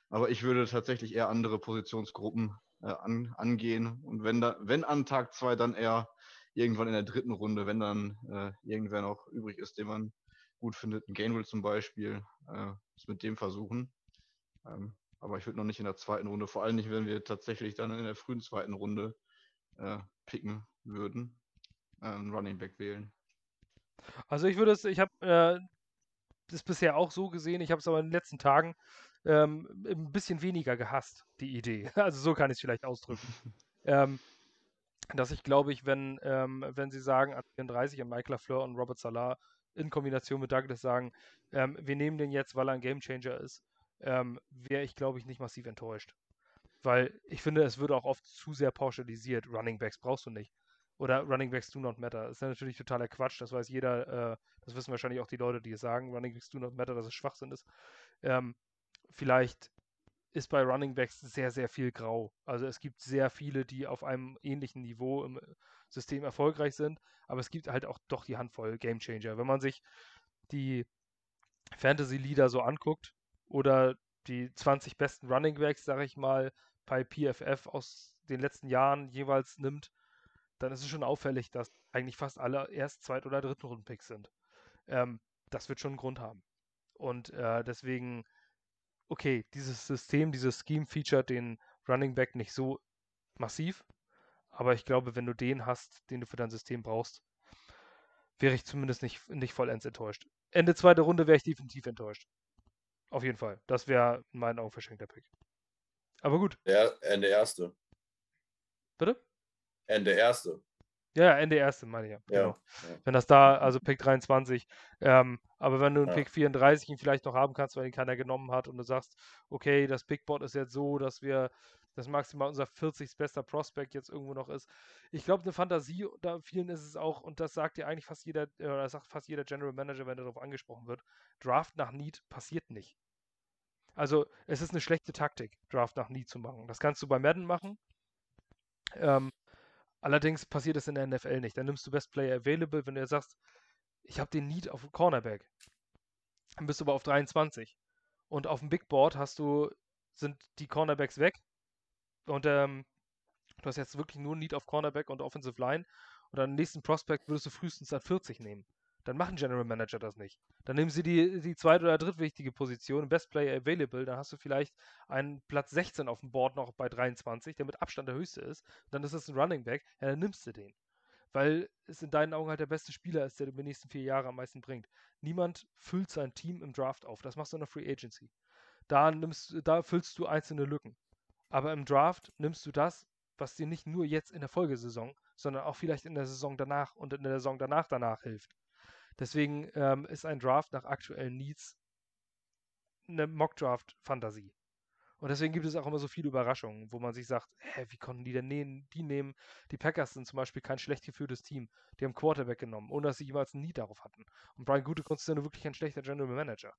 Aber ich würde tatsächlich eher andere Positionsgruppen äh, an, angehen. Und wenn da, wenn an Tag zwei, dann eher irgendwann in der dritten Runde, wenn dann äh, irgendwer noch übrig ist, den man gut findet, ein Gainwell zum Beispiel, äh, mit dem versuchen. Ähm, aber ich würde noch nicht in der zweiten Runde, vor allem nicht, wenn wir tatsächlich dann in der frühen zweiten Runde äh, picken würden, äh, einen Running Back wählen. Also ich würde es, ich habe äh, das bisher auch so gesehen, ich habe es aber in den letzten Tagen ähm, ein bisschen weniger gehasst, die Idee. Also so kann ich es vielleicht ausdrücken. ähm, dass ich glaube ich, wenn, ähm, wenn sie sagen, an 34 und Michael LaFleur und Robert Salah in Kombination mit Douglas sagen, ähm, wir nehmen den jetzt, weil er ein Gamechanger ist, ähm, wäre ich, glaube ich, nicht massiv enttäuscht. Weil ich finde, es würde auch oft zu sehr pauschalisiert. Running Backs brauchst du nicht. Oder Running Backs do not matter. Das ist natürlich totaler Quatsch. Das weiß jeder, äh, das wissen wahrscheinlich auch die Leute, die es sagen. Running Backs do not matter, dass es Schwachsinn ist. Ähm, vielleicht ist bei Running Backs sehr, sehr viel grau. Also es gibt sehr viele, die auf einem ähnlichen Niveau im System erfolgreich sind, aber es gibt halt auch doch die Handvoll Game Changer. Wenn man sich die Fantasy-Leader so anguckt oder die 20 besten Running Backs, sage ich mal, bei PFF aus den letzten Jahren jeweils nimmt, dann ist es schon auffällig, dass eigentlich fast alle erst Zweit- oder Dritten-Runden-Picks sind. Ähm, das wird schon einen Grund haben. Und äh, deswegen okay, dieses System, dieses Scheme featuret den Running Back nicht so massiv, aber ich glaube, wenn du den hast, den du für dein System brauchst, wäre ich zumindest nicht, nicht vollends enttäuscht. Ende zweite Runde wäre ich definitiv enttäuscht. Auf jeden Fall. Das wäre in meinen Augen verschenkter Pick. Aber gut. Ja, Ende erste. Bitte? Ende erste. Ja, Ende erste, meine ich ja. Ja, Genau. ja. Wenn das da, also Pick 23, ähm, aber wenn du einen Ja. Pick 34 ihn vielleicht noch haben kannst, weil ihn keiner genommen hat und du sagst, okay, das Big Board ist jetzt so, dass wir, dass maximal unser 40. bester Prospect jetzt irgendwo noch ist. Ich glaube, eine Fantasie, da vielen ist es auch, und das sagt dir eigentlich fast jeder, äh, oder das sagt fast jeder General Manager, wenn darauf angesprochen wird, Draft nach Need passiert nicht. Also es ist eine schlechte Taktik, Draft nach Need zu machen. Das kannst du bei Madden machen. Ähm, Allerdings passiert es in der NFL nicht. Dann nimmst du Best Player Available, wenn du sagst, ich habe den Need auf Cornerback. Dann bist du aber auf 23. Und auf dem Big Board hast du, sind die Cornerbacks weg. Und ähm, du hast jetzt wirklich nur Need auf Cornerback und Offensive Line. Und am nächsten Prospect würdest du frühestens dann 40 nehmen. Dann machen General Manager das nicht. Dann nehmen sie die, die zweite oder drittwichtige Position, Best Player Available. Dann hast du vielleicht einen Platz 16 auf dem Board noch bei 23, der mit Abstand der höchste ist. Dann ist es ein Running Back. Ja, dann nimmst du den. Weil es in deinen Augen halt der beste Spieler ist, der über die nächsten vier Jahre am meisten bringt. Niemand füllt sein Team im Draft auf. Das machst du in der Free Agency. Da, nimmst, da füllst du einzelne Lücken. Aber im Draft nimmst du das, was dir nicht nur jetzt in der Folgesaison, sondern auch vielleicht in der Saison danach und in der Saison danach danach hilft. Deswegen ähm, ist ein Draft nach aktuellen Needs eine Mock-Draft-Fantasie. Und deswegen gibt es auch immer so viele Überraschungen, wo man sich sagt, hä, wie konnten die denn nehmen, die nehmen? Die Packers sind zum Beispiel kein schlecht geführtes Team. Die haben Quarterback genommen, ohne dass sie jemals ein Need darauf hatten. Und Brian Gutekunst ist ja nur wirklich ein schlechter General Manager.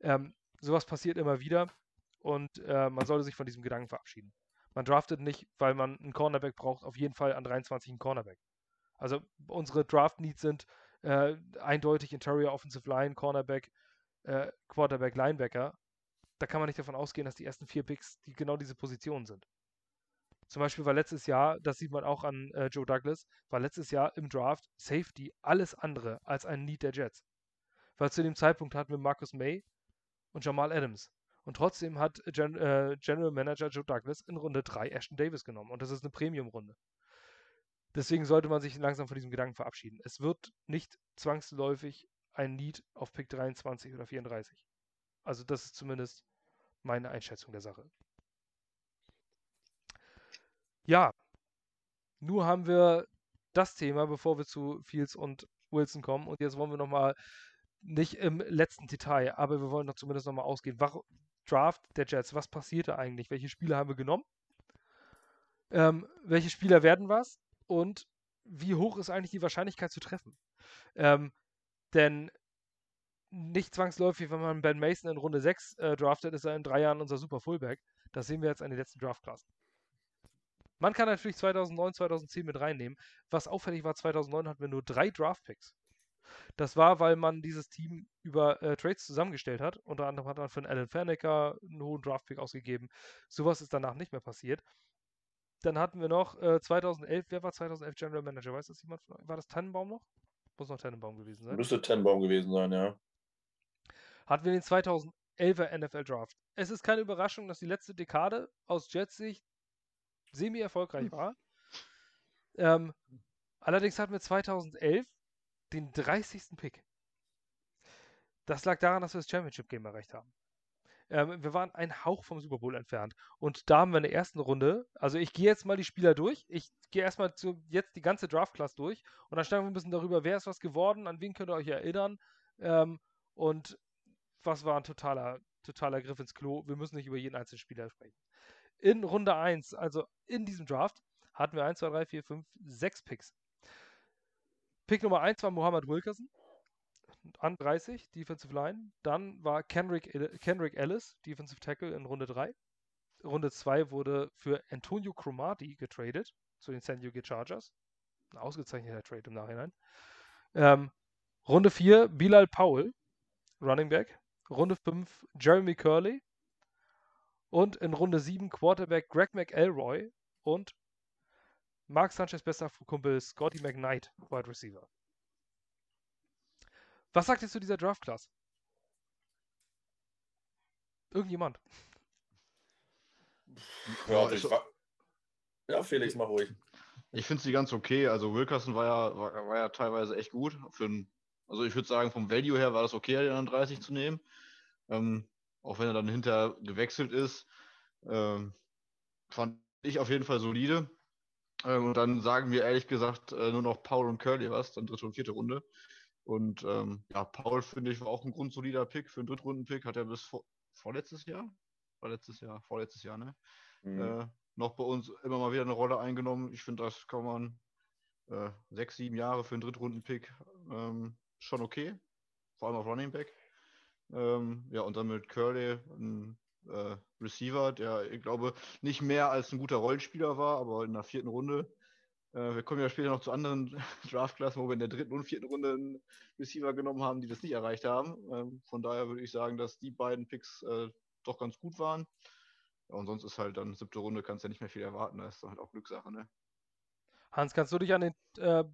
Ähm, sowas passiert immer wieder und äh, man sollte sich von diesem Gedanken verabschieden. Man draftet nicht, weil man einen Cornerback braucht, auf jeden Fall an 23 einen Cornerback. Also unsere Draft-Needs sind äh, eindeutig Interior Offensive Line, Cornerback, äh, Quarterback, Linebacker. Da kann man nicht davon ausgehen, dass die ersten vier Picks die genau diese Positionen sind. Zum Beispiel war letztes Jahr, das sieht man auch an äh, Joe Douglas, war letztes Jahr im Draft Safety alles andere als ein Need der Jets. weil zu dem Zeitpunkt hatten wir Marcus May und Jamal Adams. Und trotzdem hat Gen äh, General Manager Joe Douglas in Runde 3 Ashton Davis genommen. Und das ist eine Premium-Runde. Deswegen sollte man sich langsam von diesem Gedanken verabschieden. Es wird nicht zwangsläufig ein Need auf Pick 23 oder 34. Also das ist zumindest meine Einschätzung der Sache. Ja, nur haben wir das Thema, bevor wir zu Fields und Wilson kommen. Und jetzt wollen wir nochmal, nicht im letzten Detail, aber wir wollen doch zumindest nochmal ausgehen. Warum, Draft der Jets, was passierte eigentlich? Welche Spieler haben wir genommen? Ähm, welche Spieler werden was? Und wie hoch ist eigentlich die Wahrscheinlichkeit zu treffen? Ähm, denn nicht zwangsläufig, wenn man Ben Mason in Runde 6 äh, draftet, ist er in drei Jahren unser Super Fullback. Das sehen wir jetzt an den letzten Draftklassen. Man kann natürlich 2009, 2010 mit reinnehmen. Was auffällig war, 2009 hatten wir nur drei Draftpicks. Das war, weil man dieses Team über äh, Trades zusammengestellt hat. Unter anderem hat man für einen Alan Fernecker einen hohen Draftpick ausgegeben. Sowas ist danach nicht mehr passiert. Dann hatten wir noch äh, 2011, wer war 2011 General Manager? Weiß das jemand von euch? War das Tannenbaum noch? Muss noch Tannenbaum gewesen sein. Müsste Tannenbaum gewesen sein, ja. Hatten wir den 2011er NFL Draft. Es ist keine Überraschung, dass die letzte Dekade aus Jets Sicht semi-erfolgreich war. Ähm, allerdings hatten wir 2011 den 30. Pick. Das lag daran, dass wir das Championship Game erreicht haben. Ähm, wir waren ein Hauch vom Super Bowl entfernt. Und da haben wir in der ersten Runde, also ich gehe jetzt mal die Spieler durch. Ich gehe erstmal zu, jetzt die ganze Draft-Class durch und dann steigen wir ein bisschen darüber, wer ist was geworden, an wen könnt ihr euch erinnern ähm, und was war ein totaler, totaler Griff ins Klo. Wir müssen nicht über jeden einzelnen Spieler sprechen. In Runde 1, also in diesem Draft, hatten wir 1, 2, 3, 4, 5, 6 Picks. Pick Nummer 1 war Mohamed Wilkerson an 30, Defensive Line. Dann war Kendrick, Kendrick Ellis, Defensive Tackle in Runde 3. Runde 2 wurde für Antonio Cromartie getradet zu den San Diego Chargers. Ein ausgezeichneter Trade im Nachhinein. Ähm, Runde 4 Bilal Powell, Running Back. Runde 5 Jeremy Curley. Und in Runde 7 Quarterback Greg McElroy und Mark Sanchez bester Kumpel Scotty McKnight, Wide Receiver. Was sagt ihr zu dieser Draft-Class? Irgendjemand? Ja, also, ja Felix, mach ruhig. Ich finde sie ganz okay. Also Wilkerson war ja, war, war ja teilweise echt gut. Ein, also ich würde sagen, vom Value her war das okay, den an 30 zu nehmen. Ähm, auch wenn er dann hinterher gewechselt ist. Ähm, fand ich auf jeden Fall solide. Ähm, und dann sagen wir ehrlich gesagt äh, nur noch Paul und Curly was, dann dritte und vierte Runde. Und ähm, ja, Paul finde ich war auch ein grundsolider Pick für einen Drittrunden-Pick. Hat er bis vor, vorletztes Jahr? Vorletztes Jahr, vorletztes Jahr, ne? Mhm. Äh, noch bei uns immer mal wieder eine Rolle eingenommen. Ich finde, das kann man äh, sechs, sieben Jahre für einen Drittrunden-Pick ähm, schon okay. Vor allem auf Running Back. Ähm, ja, und dann mit Curly ein äh, Receiver, der, ich glaube, nicht mehr als ein guter Rollenspieler war, aber in der vierten Runde. Äh, wir kommen ja später noch zu anderen Draftklassen, wo wir in der dritten und vierten Runde einen Receiver genommen haben, die das nicht erreicht haben. Ähm, von daher würde ich sagen, dass die beiden Picks äh, doch ganz gut waren. Ja, und sonst ist halt dann siebte Runde, kannst ja nicht mehr viel erwarten. Da ist halt auch Glückssache, ne? Hans, kannst du dich an den äh,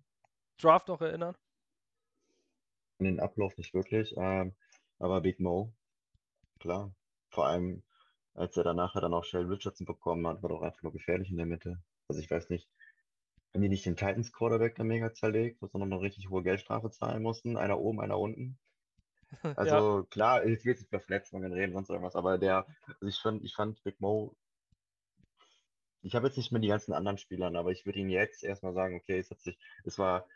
Draft noch erinnern? An den Ablauf nicht wirklich, ähm, aber Big Mo, klar. Vor allem, als er danach dann auch Shell Richardson bekommen hat, war doch einfach nur gefährlich in der Mitte. Also ich weiß nicht, haben die nicht den Titans Quarterback da mega zerlegt, sie noch eine richtig hohe Geldstrafe zahlen mussten? Einer oben, einer unten. Also ja. klar, jetzt wird es über Verletzungen reden, sonst irgendwas, aber der, also ich fand, ich fand Big Mo, ich habe jetzt nicht mehr die ganzen anderen Spielern, aber ich würde ihn jetzt erstmal sagen, okay, es hat sich, es war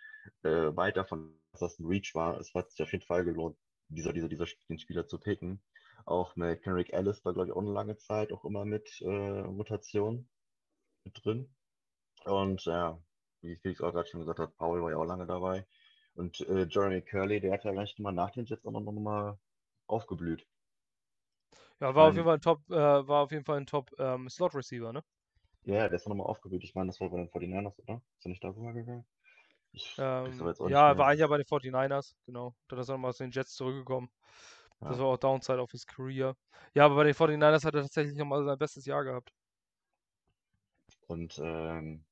äh, weit davon, dass das ein Reach war. Es hat sich auf jeden Fall gelohnt, dieser, dieser, dieser, den Spieler zu picken. Auch mit Kendrick Ellis war, glaube ich, auch eine lange Zeit auch immer mit äh, Rotation mit drin. Und ja, wie Felix auch gerade schon gesagt hat, Paul war ja auch lange dabei. Und äh, Jeremy Curley, der hat ja gleich mal nach den Jets auch noch, noch mal aufgeblüht. Ja, war auf jeden Fall ein Top, äh, war auf jeden Fall ein Top ähm, Slot Receiver, ne? Ja, der ist nochmal aufgeblüht. Ich meine, das war bei den 49ers, oder? Ist er nicht da rübergegangen? Ähm, ja, er war ein Jahr bei den 49ers, genau. Dann ist er nochmal zu den Jets zurückgekommen. Ja. Das war auch Downside of his Career. Ja, aber bei den 49ers hat er tatsächlich nochmal sein bestes Jahr gehabt. Und ähm,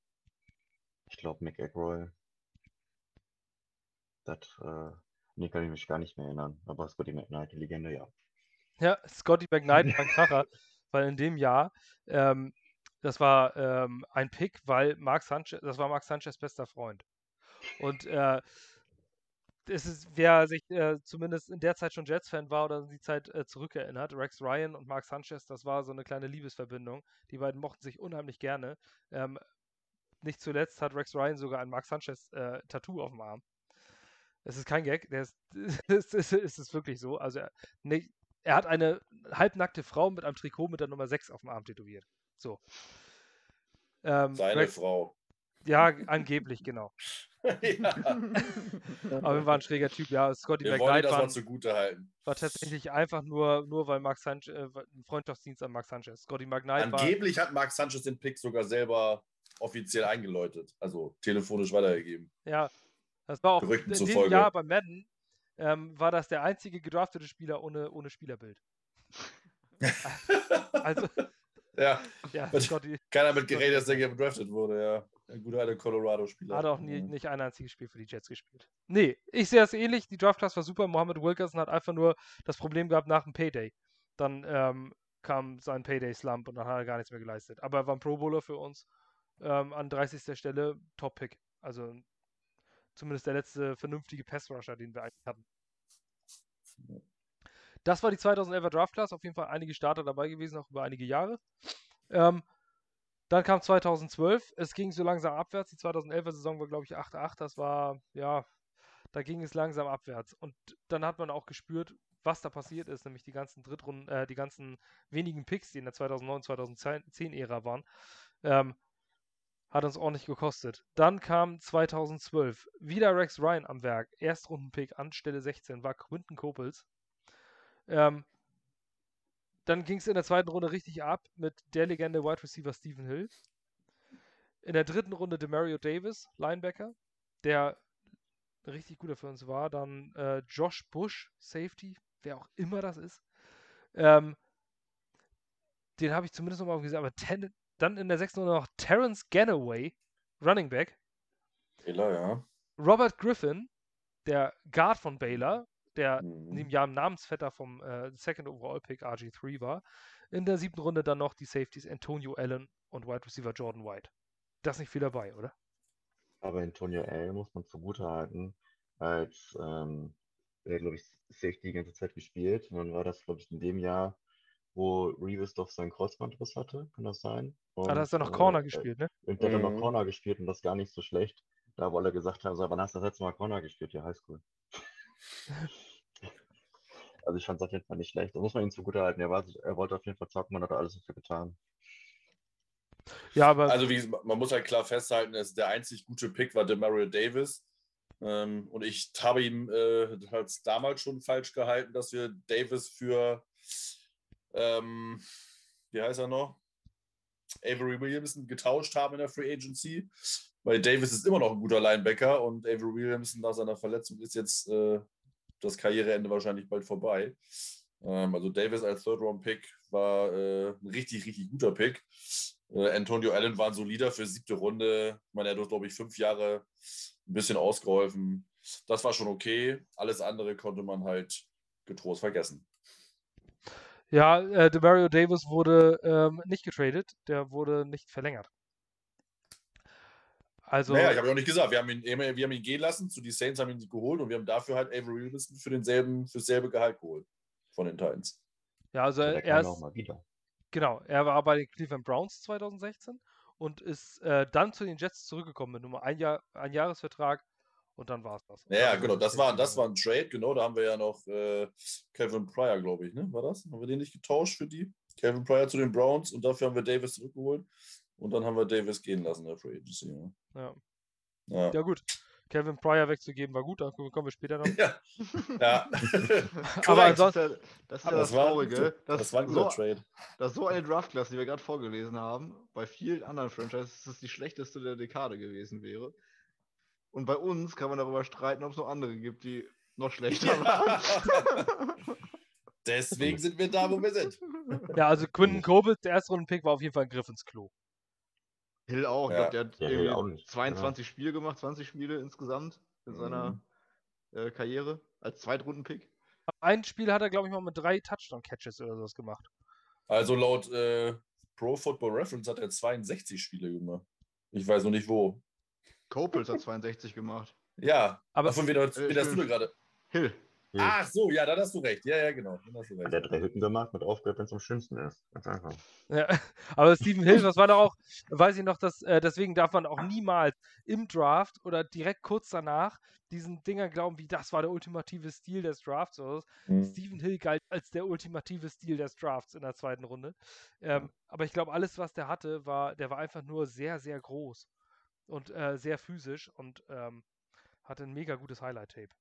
ich glaube, McElroy, das, äh, Nee, kann ich mich gar nicht mehr erinnern. Aber Scotty McKnight, die Legende, ja. Ja, Scotty McKnight war ein Kracher, weil in dem Jahr, ähm, das war ähm, ein Pick, weil Mark Sanchez, das war Mark Sanchez bester Freund. Und äh, es ist, wer sich äh, zumindest in der Zeit schon Jets-Fan war oder die Zeit äh, zurückerinnert, Rex Ryan und Mark Sanchez, das war so eine kleine Liebesverbindung. Die beiden mochten sich unheimlich gerne. Ähm, nicht zuletzt hat Rex Ryan sogar ein Mark Sanchez-Tattoo auf dem Arm. Es ist kein Gag, der ist, es ist, ist, ist wirklich so. Also er, nee, er hat eine halbnackte Frau mit einem Trikot mit der Nummer 6 auf dem Arm tätowiert. So. Ähm, Seine Rex, Frau. Ja, angeblich, genau. ja. Aber er war ein schräger Typ, ja. Scotty Wir McKnight das war, zugute halten. war tatsächlich einfach nur, nur weil Mark Sanchez, äh, ein Freundschaftsdienst an Mark Sanchez. Scotty McKnight Angeblich war, hat Mark Sanchez den Pick sogar selber offiziell eingeläutet, also telefonisch weitergegeben. Ja, das war auch Gerüchten in diesem Jahr bei Madden ähm, war das der einzige gedraftete Spieler ohne, ohne Spielerbild. also, ja. ja Scotty, Keiner mit geredet, dass der gedraftet wurde, ja. Ein guter alter Colorado-Spieler. Hat auch nie, nicht ein einziges Spiel für die Jets gespielt. Nee, ich sehe es ähnlich. Die Draft-Class war super. Mohammed Wilkerson hat einfach nur das Problem gehabt nach dem Payday. Dann ähm, kam sein Payday-Slump und dann hat er gar nichts mehr geleistet. Aber er war ein Pro-Bowler für uns. Ähm, an 30. Stelle Top-Pick. Also zumindest der letzte vernünftige Pass-Rusher, den wir eigentlich hatten. Das war die 2011er Draft-Class. Auf jeden Fall einige Starter dabei gewesen, auch über einige Jahre. Ähm, dann kam 2012, es ging so langsam abwärts. Die 2011er Saison war, glaube ich, 8-8. Das war, ja, da ging es langsam abwärts. Und dann hat man auch gespürt, was da passiert ist, nämlich die ganzen Drittrunden, äh, die ganzen wenigen Picks, die in der 2009-2010-Ära waren, ähm, hat uns ordentlich gekostet. Dann kam 2012 wieder Rex Ryan am Werk. Erstrundenpick an Stelle 16 war Quinton Kopels. Ähm, dann ging es in der zweiten Runde richtig ab mit der Legende Wide Receiver Stephen Hill. In der dritten Runde Demario Davis, Linebacker, der richtig guter für uns war. Dann äh, Josh Bush, Safety, wer auch immer das ist. Ähm, den habe ich zumindest nochmal gesehen, aber ten, dann in der sechsten Runde noch Terrence Ganaway, Running Back. Baylor, ja. Robert Griffin, der Guard von Baylor, der mhm. in dem Jahr Namensvetter vom äh, Second Overall Pick RG3 war. In der siebten Runde dann noch die Safeties Antonio Allen und Wide Receiver Jordan White. Das ist nicht viel dabei, oder? Aber Antonio Allen muss man zugute halten, als ähm, er, glaube ich, Safety die ganze Zeit gespielt. Und dann war das, glaube ich, in dem Jahr, wo Reeves doch seinen Kreuzbandriss hatte, kann das sein? Und, ah, da hast du noch Corner äh, gespielt, ne? Und der mhm. hat dann noch Corner gespielt und das gar nicht so schlecht. Da, wo alle gesagt haben, so, wann hast du das letzte Mal Corner gespielt? Ja, Highschool. Also ich fand es auf jeden Fall nicht schlecht. Da muss man ihm zugutehalten. Er, war, er wollte auf jeden Fall zocken und hat alles dafür getan. Ja, aber. Also wie, man muss halt klar festhalten, dass der einzig gute Pick war der Mario Davis. Ähm, und ich habe ihm äh, damals schon falsch gehalten, dass wir Davis für ähm, wie heißt er noch? Avery Williamson getauscht haben in der Free Agency. Weil Davis ist immer noch ein guter Linebacker und Avery Williamson nach seiner Verletzung ist jetzt äh, das Karriereende wahrscheinlich bald vorbei. Ähm, also Davis als Third-Round-Pick war äh, ein richtig, richtig guter Pick. Äh, Antonio Allen war ein solider für siebte Runde. Ich meine, er hat, glaube ich, fünf Jahre ein bisschen ausgeholfen. Das war schon okay. Alles andere konnte man halt getrost vergessen. Ja, äh, Demario Davis wurde ähm, nicht getradet. Der wurde nicht verlängert. Also, naja, ich habe ja auch nicht gesagt, wir haben, ihn, wir haben ihn gehen lassen, zu die Saints haben ihn geholt und wir haben dafür halt Avery Wilson für denselben, für dasselbe Gehalt geholt von den Titans. Ja, also er, er ist, genau, er war bei den Cleveland Browns 2016 und ist äh, dann zu den Jets zurückgekommen mit nur ein, Jahr, ein Jahresvertrag und dann war es das. Ja, genau, das war, das war ein Trade, genau, da haben wir ja noch äh, Kevin Pryor, glaube ich, ne? War das? Haben wir den nicht getauscht für die? Kevin Pryor zu den Browns und dafür haben wir Davis zurückgeholt. Und dann haben wir Davis gehen lassen, der Free Agency. Ja. Ja. ja. gut. Kevin Pryor wegzugeben war gut, da kommen wir später noch. Ja. ja. Aber ansonsten, das ist ja das, das Traurige. Das, das war ein guter so, Trade. Das ist so eine Draftklasse, die wir gerade vorgelesen haben, bei vielen anderen Franchises ist die schlechteste der Dekade gewesen wäre. Und bei uns kann man darüber streiten, ob es noch andere gibt, die noch schlechter waren. Deswegen sind wir da, wo wir sind. Ja, also Quinton Kobitz, der erste Rundenpick, war auf jeden Fall ein Griff ins Klo. Hill auch. Ja. Ich glaube, der hat ja, 22 ja. Spiele gemacht, 20 Spiele insgesamt in seiner, mhm. äh, Karriere als Zweitrunden-Pick. Ein Spiel hat er, glaube ich, mal mit drei Touchdown-Catches oder sowas gemacht. Also laut äh, Pro Football Reference hat er 62 Spiele gemacht. Ich weiß noch nicht wo. Copels hat 62 gemacht. Ja, Aber- von wem, Äh, hast du gerade? Hill. Ja. Ach so, ja, dann hast du recht. Ja, ja, genau. Dann hast du Hat recht. er drei Hütten gemacht mit aufgehört, wenn es am schönsten ist. Ganz einfach. Ja, aber Stephen Hill, das war doch auch, weiß ich noch, dass, äh, deswegen darf man auch niemals im Draft oder direkt kurz danach diesen Dingern glauben, wie das war der ultimative Stil des Drafts. Oder so. Hm. Stephen Hill galt als der ultimative Stil des Drafts in der zweiten Runde. Ähm, aber ich glaube, alles, was der hatte, war, der war einfach nur sehr, sehr groß und äh, sehr physisch und ähm, hatte ein mega gutes Highlight-Tape.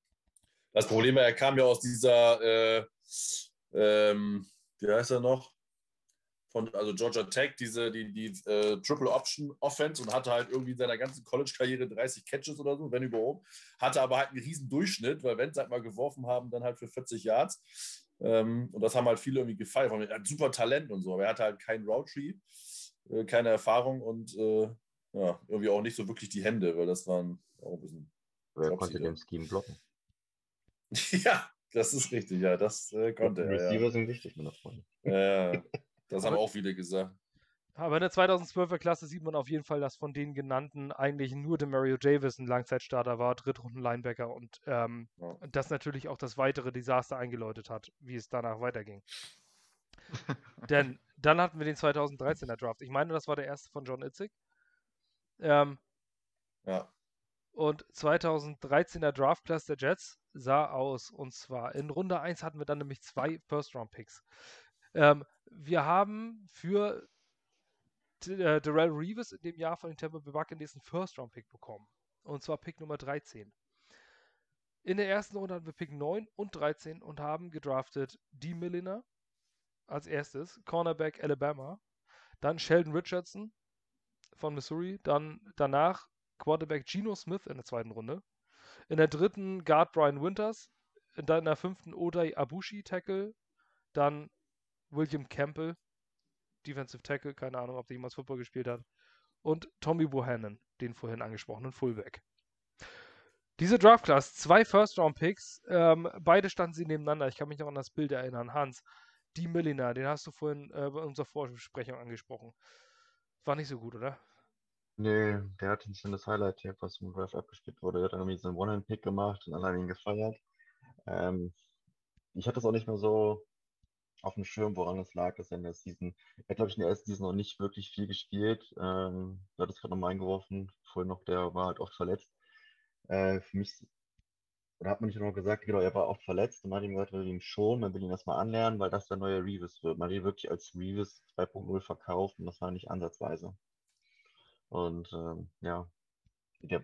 Das Problem war, er kam ja aus dieser, äh, ähm, wie heißt er noch? Von, also Georgia Tech, diese, die, die äh, Triple Option Offense und hatte halt irgendwie in seiner ganzen College-Karriere 30 Catches oder so, wenn überhaupt. Hatte aber halt einen riesen Durchschnitt, weil wenn sie halt mal geworfen haben, dann halt für 40 Yards. Ähm, und das haben halt viele irgendwie gefeiert. Er hat super Talent und so, aber er hatte halt keinen Route äh, keine Erfahrung und äh, ja, irgendwie auch nicht so wirklich die Hände, weil das waren auch ein bisschen Aber er konnte den Scheme blocken. Ja, das ist richtig, ja, das äh, konnte er. Receiver Ja. sind wichtig, meine Freunde. Ja, das haben auch viele gesagt. Aber in der 2012er Klasse sieht man auf jeden Fall, dass von den genannten eigentlich nur Demario Davis ein Langzeitstarter war, Drittrunden-Linebacker und ähm, Ja. das natürlich auch das weitere Desaster eingeläutet hat, wie es danach weiterging. Denn dann hatten wir den 2013er Draft. Ich meine, das war der erste von John Itzig. Ähm, Ja. und 2013er Draft Class der Jets sah aus. Und zwar in Runde 1 hatten wir dann nämlich zwei First-Round-Picks. Ähm, wir haben für äh, Darrell Reeves in dem Jahr von den Tampa Bay Buccaneers einen First-Round-Pick bekommen. Und zwar Pick Nummer 13. In der ersten Runde hatten wir Pick 9 und 13 und haben gedraftet D. Milliner als erstes, Cornerback Alabama, dann Sheldon Richardson von Missouri, dann danach Quarterback Geno Smith in der zweiten Runde, in der dritten Guard Brian Winters, in der fünften Odai Abushi Tackle, dann William Campbell, Defensive Tackle, keine Ahnung, ob der jemals Football gespielt hat, und Tommy Bohannon, den vorhin angesprochenen Fullback. Diese Draft Class, zwei First-Round-Picks, ähm, beide standen sie nebeneinander. Ich kann mich noch an das Bild erinnern. Hans, die Milliner, den hast du vorhin äh, bei unserer Vorbesprechung angesprochen. War nicht so gut, oder? Nee, der hat ein schönes Highlight-Tape, was im Draft abgespielt wurde. Der hat dann irgendwie so einen One-Hand-Pick gemacht und alle haben ihn gefeiert. Ähm, ich hatte es auch nicht mehr so auf dem Schirm, woran es lag, dass er in der Season, er hat, glaube ich, in der ersten Season noch nicht wirklich viel gespielt. Ähm, du hattest gerade nochmal eingeworfen, vorhin noch, der war halt oft verletzt. Äh, für mich, oder hat man nicht noch gesagt, genau, er war oft verletzt und man hat ihm gesagt, wir will ihn schon, man will ihn erstmal anlernen, weil das der neue Reeves wird. Man hat ihn wirklich als Reeves 2.0 verkauft und das war nicht ansatzweise. Und ähm, ja, der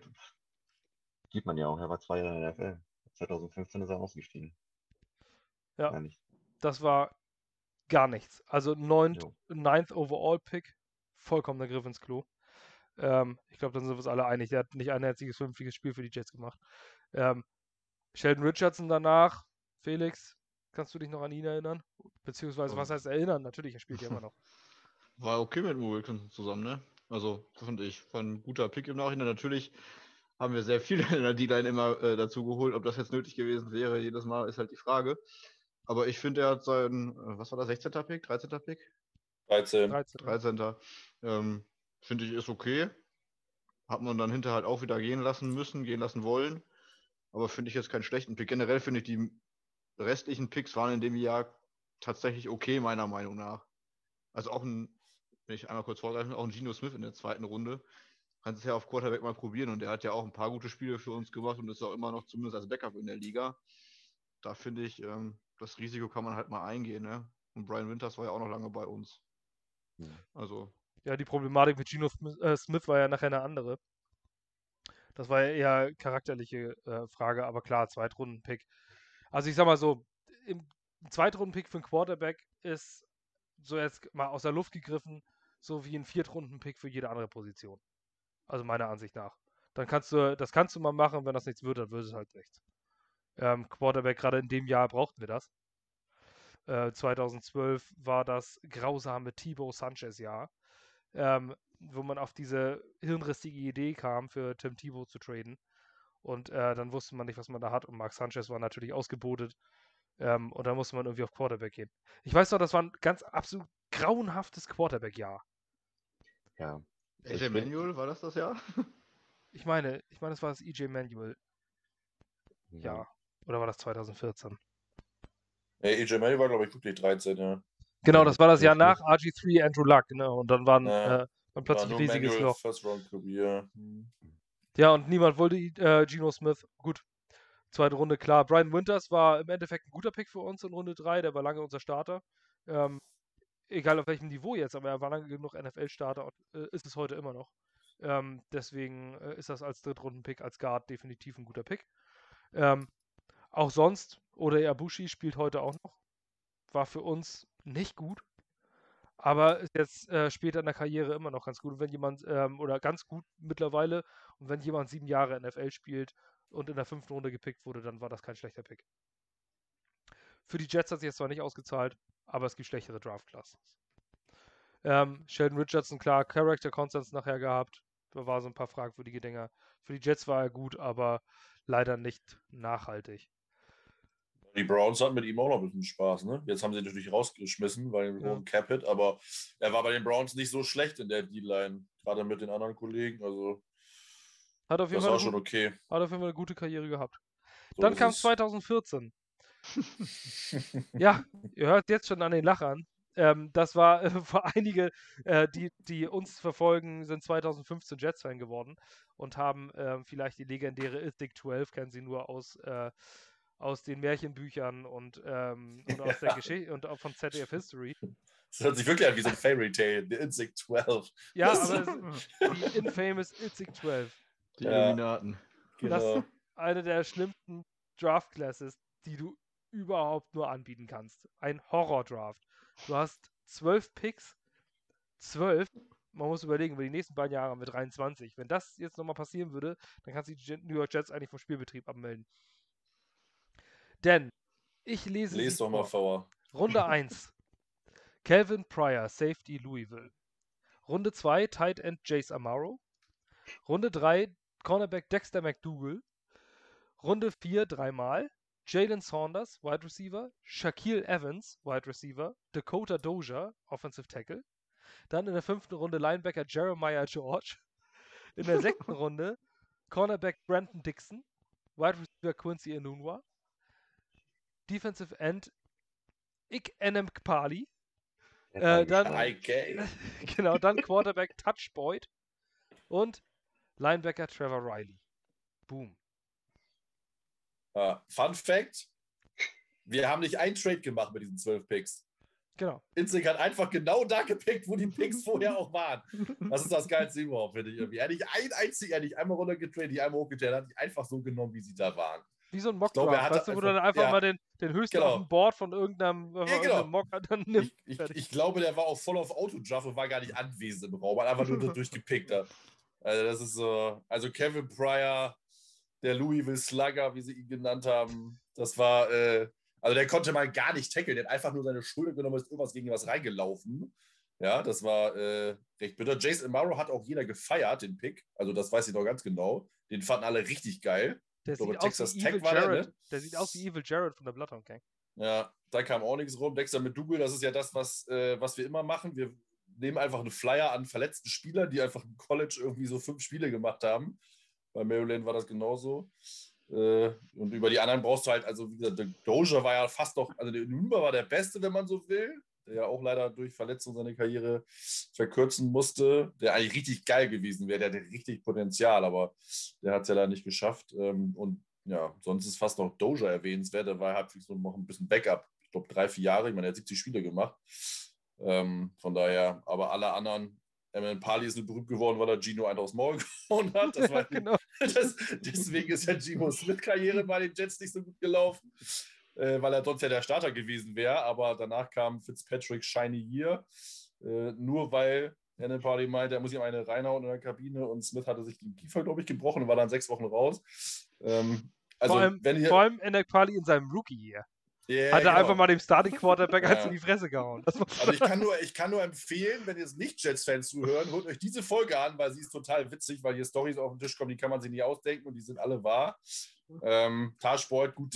sieht man ja auch, er war zwei Jahre in der NFL. 2015 ist er ausgestiegen. Ja. Das war gar nichts. Also neunt, Jo. ninth Overall Pick, vollkommener Griff ins Klo. Ähm, ich glaube, dann sind wir uns alle einig. Der hat nicht ein einziges vernünftiges Spiel für die Jets gemacht. Ähm, Sheldon Richardson danach, Felix, kannst du dich noch an ihn erinnern? Beziehungsweise, was Ähm. heißt erinnern? Natürlich, er spielt ja immer noch. War okay mit Mo Wilkinson zusammen, ne? Also, fand ich. War ein guter Pick im Nachhinein. Natürlich haben wir sehr viele in der D-Line immer äh, dazu geholt. Ob das jetzt nötig gewesen wäre, jedes Mal, ist halt die Frage. Aber ich finde, er hat seinen, äh, was war das, 16. Pick, 13. Pick? 13. 13. 13. Ähm, finde ich ist okay. Hat man dann hinterher halt auch wieder gehen lassen müssen, gehen lassen wollen. Aber finde ich jetzt keinen schlechten Pick. Generell finde ich, die restlichen Picks waren in dem Jahr tatsächlich okay, meiner Meinung nach. Also auch ein, wenn ich einmal kurz vorgreifen, auch ein Geno Smith in der zweiten Runde. Kannst es ja auf Quarterback mal probieren und der hat ja auch ein paar gute Spiele für uns gemacht und ist auch immer noch zumindest als Backup in der Liga. Da finde ich, ähm, das Risiko kann man halt mal eingehen, ne? Und Brian Winters war ja auch noch lange bei uns. Ja. Also, Ja, die Problematik mit Smith, äh, Smith war ja nachher eine andere. Das war ja eher charakterliche äh, Frage, aber klar, Zweitrunden-Pick. Also ich sag mal so, im Zweitrunden-Pick für einen Quarterback ist so jetzt mal aus der Luft gegriffen, so wie ein Viertrunden-Pick für jede andere Position. Also meiner Ansicht nach. Dann kannst du, das kannst du mal machen, wenn das nichts wird, dann wird es halt nichts. Ähm, Quarterback, gerade in dem Jahr brauchten wir das. Äh, 2012 war das grausame Thibaut Sanchez-Jahr ähm, wo man auf diese hirnrissige Idee kam, für Tim Thibault zu traden. Und äh, dann wusste man nicht, was man da hat. Und Mark Sanchez war natürlich ausgebotet. Ähm, und dann musste man irgendwie auf Quarterback gehen. Ich weiß noch, das war ein ganz absolut grauenhaftes Quarterback-Jahr. Ja. AJ Manuel, war das das Jahr? Ich meine, ich meine, das war das EJ Manuel. Ja. Oder war das 2014? Hey, AJ Manuel war, glaube ich, wirklich 13, ja. Genau, Ja, das war das Jahr nach richtig. RG3 Andrew Luck, ne? Und dann waren Ja. äh, dann plötzlich War ein riesiges Loch. Ja. Hm. Ja, und niemand wollte äh, Geno Smith. Gut, zweite Runde, klar. Brian Winters war im Endeffekt ein guter Pick für uns in Runde 3. Der war lange unser Starter. Ähm, egal auf welchem Niveau jetzt, aber er war lange genug NFL-Starter und äh, ist es heute immer noch. Ähm, deswegen äh, ist das als Drittrunden-Pick, als Guard definitiv ein guter Pick. Ähm, auch sonst, oder Abushi spielt heute auch noch. War für uns nicht gut. Aber ist jetzt äh, später in der Karriere immer noch ganz gut. Und wenn jemand, ähm, oder ganz gut mittlerweile, und wenn jemand sieben Jahre NFL spielt und in der fünften Runde gepickt wurde, dann war das kein schlechter Pick. Für die Jets hat sich jetzt zwar nicht ausgezahlt, aber es gibt schlechtere Draft-Classes. Ähm, Sheldon Richardson, klar, Character Constance nachher gehabt. Da war so ein paar fragwürdige Dinger. Für die Jets war er gut, aber leider nicht nachhaltig. Die Browns hatten mit ihm auch noch ein bisschen Spaß, ne? Jetzt haben sie ihn natürlich rausgeschmissen, weil Ja. ja. Cap-Hit, aber er war bei den Browns nicht so schlecht in der D-Line, gerade mit den anderen Kollegen. Also, Hat auf jeden, das Fall war eine, schon okay. hat auf jeden Fall eine gute Karriere gehabt. So Dann kam es. 2014. Ja, ihr hört jetzt schon an den Lachern. Ähm, das war äh, für einige, äh, die, die uns verfolgen, sind 2015 Jets-Fan geworden und haben ähm, vielleicht die legendäre Ithic 12, kennen sie nur aus, äh, aus den Märchenbüchern und, ähm, und aus der Ja. Geschichte und auch von ZDF History. Das hört sich wirklich an wie so ein Fairy Tale, The Insect 12. Ja, Das- aber die infamous Ithic 12. Die Ja. Illuminaten. Das- Genau. Eine der schlimmsten Draft-Classes, die du überhaupt nur anbieten kannst. Ein Horror-Draft. Du hast zwölf Picks, zwölf. Man muss überlegen, über die nächsten beiden Jahre haben wir 23. Wenn das jetzt nochmal passieren würde, dann kannst du die New York Jets eigentlich vom Spielbetrieb abmelden. Denn ich lese sie doch mal vor. vor. Runde 1. Calvin Pryor, Safety Louisville. Runde 2, Tight End Jace Amaro. Runde 3, Cornerback Dexter McDougal. Runde 4 dreimal. Jalen Saunders, Wide Receiver. Shaquille Evans, Wide Receiver. Dakota Doja, Offensive Tackle. Dann in der fünften Runde Linebacker Jeremiah George. In der sechsten Runde Cornerback Brandon Dixon. Wide Receiver Quincy Enunwa. Defensive End Ik Enem Kpali. Äh, dann, Okay. genau, dann Quarterback Touch Boyd und Linebacker Trevor Riley. Boom. Ja, Fun Fact: Wir haben nicht einen Trade gemacht mit diesen 12 Picks. Genau. Inzig hat einfach genau da gepickt, wo die Picks vorher auch waren. Das ist das Geilste überhaupt, finde ich irgendwie. Er hat nicht ein einziger, nicht einmal runtergetradet, nicht einmal hochgetradet, hat die einfach so genommen, wie sie da waren. Wie so ein Mock er hatte weißt du, wo du einfach- dann einfach ja. mal den, den höchsten Genau. auf dem Board von irgendeinem, von genau. irgendeinem Mock dann nimmt. Ich, ich, ich glaube, der war auch voll auf Autodraft und war gar nicht anwesend im Raum, hat einfach nur durchgepickt. hat. Also, das ist so. Also, Kevin Pryor, der Louisville Slugger, wie sie ihn genannt haben, das war. Äh, also, der konnte mal gar nicht tackeln. Der hat einfach nur seine Schulter genommen und ist irgendwas gegen was reingelaufen. Ja, das war äh, recht bitter. Jason Amaro hat auch jeder gefeiert, den Pick. Also, das weiß ich noch ganz genau. Den fanden alle richtig geil. Der sieht aus Texas wie Tech Evil war der, Jared. ne? Der sieht aus wie Evil Jared von der Bloodhound Gang. Ja, da kam auch nichts rum. Dexter mit Dougal, das ist ja das, was, äh, was wir immer machen. Wir nehmen einfach einen Flyer an verletzten Spieler, die einfach im College irgendwie so fünf Spiele gemacht haben. Bei Maryland war das genauso. Äh, und über die anderen brauchst du halt, also wie gesagt, der Doja war ja fast noch, also der Nürnberg war der Beste, wenn man so will, der ja auch leider durch Verletzung seine Karriere verkürzen musste, der eigentlich richtig geil gewesen wäre, der hatte richtig Potenzial, aber der hat es ja leider nicht geschafft. Ähm, und ja, sonst ist fast noch Doja erwähnenswert. Der war halbwegs so noch ein bisschen Backup. Ich glaube, drei, vier Jahre. Ich meine, er hat 70 Spiele gemacht. Ähm, von daher, aber alle anderen, Emin Pali ist berühmt geworden, weil er Gino einen aufs Maul gehauen hat. Das Ja, war, genau. das, deswegen ist ja Gino Smith-Karriere bei den Jets nicht so gut gelaufen, äh, weil er sonst ja der Starter gewesen wäre. Aber danach kam Fitzpatrick Shiny Year. Äh, nur weil Emin Pali meinte, er muss ihm eine reinhauen in der Kabine und Smith hatte sich den Kiefer, glaube ich, gebrochen und war dann sechs Wochen raus. Ähm, also, vor allem, wenn ihr, vor allem Enek Pali in seinem Rookie-Year. Yeah, Hat er genau. einfach mal dem Starting Quarterback eins Ja. in die Fresse gehauen. Also ich kann nur, ich kann nur empfehlen, wenn jetzt nicht Jets-Fans zuhören, holt euch diese Folge an, weil sie ist total witzig, weil hier Storys auf den Tisch kommen, die kann man sich nicht ausdenken und die sind alle wahr. Ähm, Boyd, gut,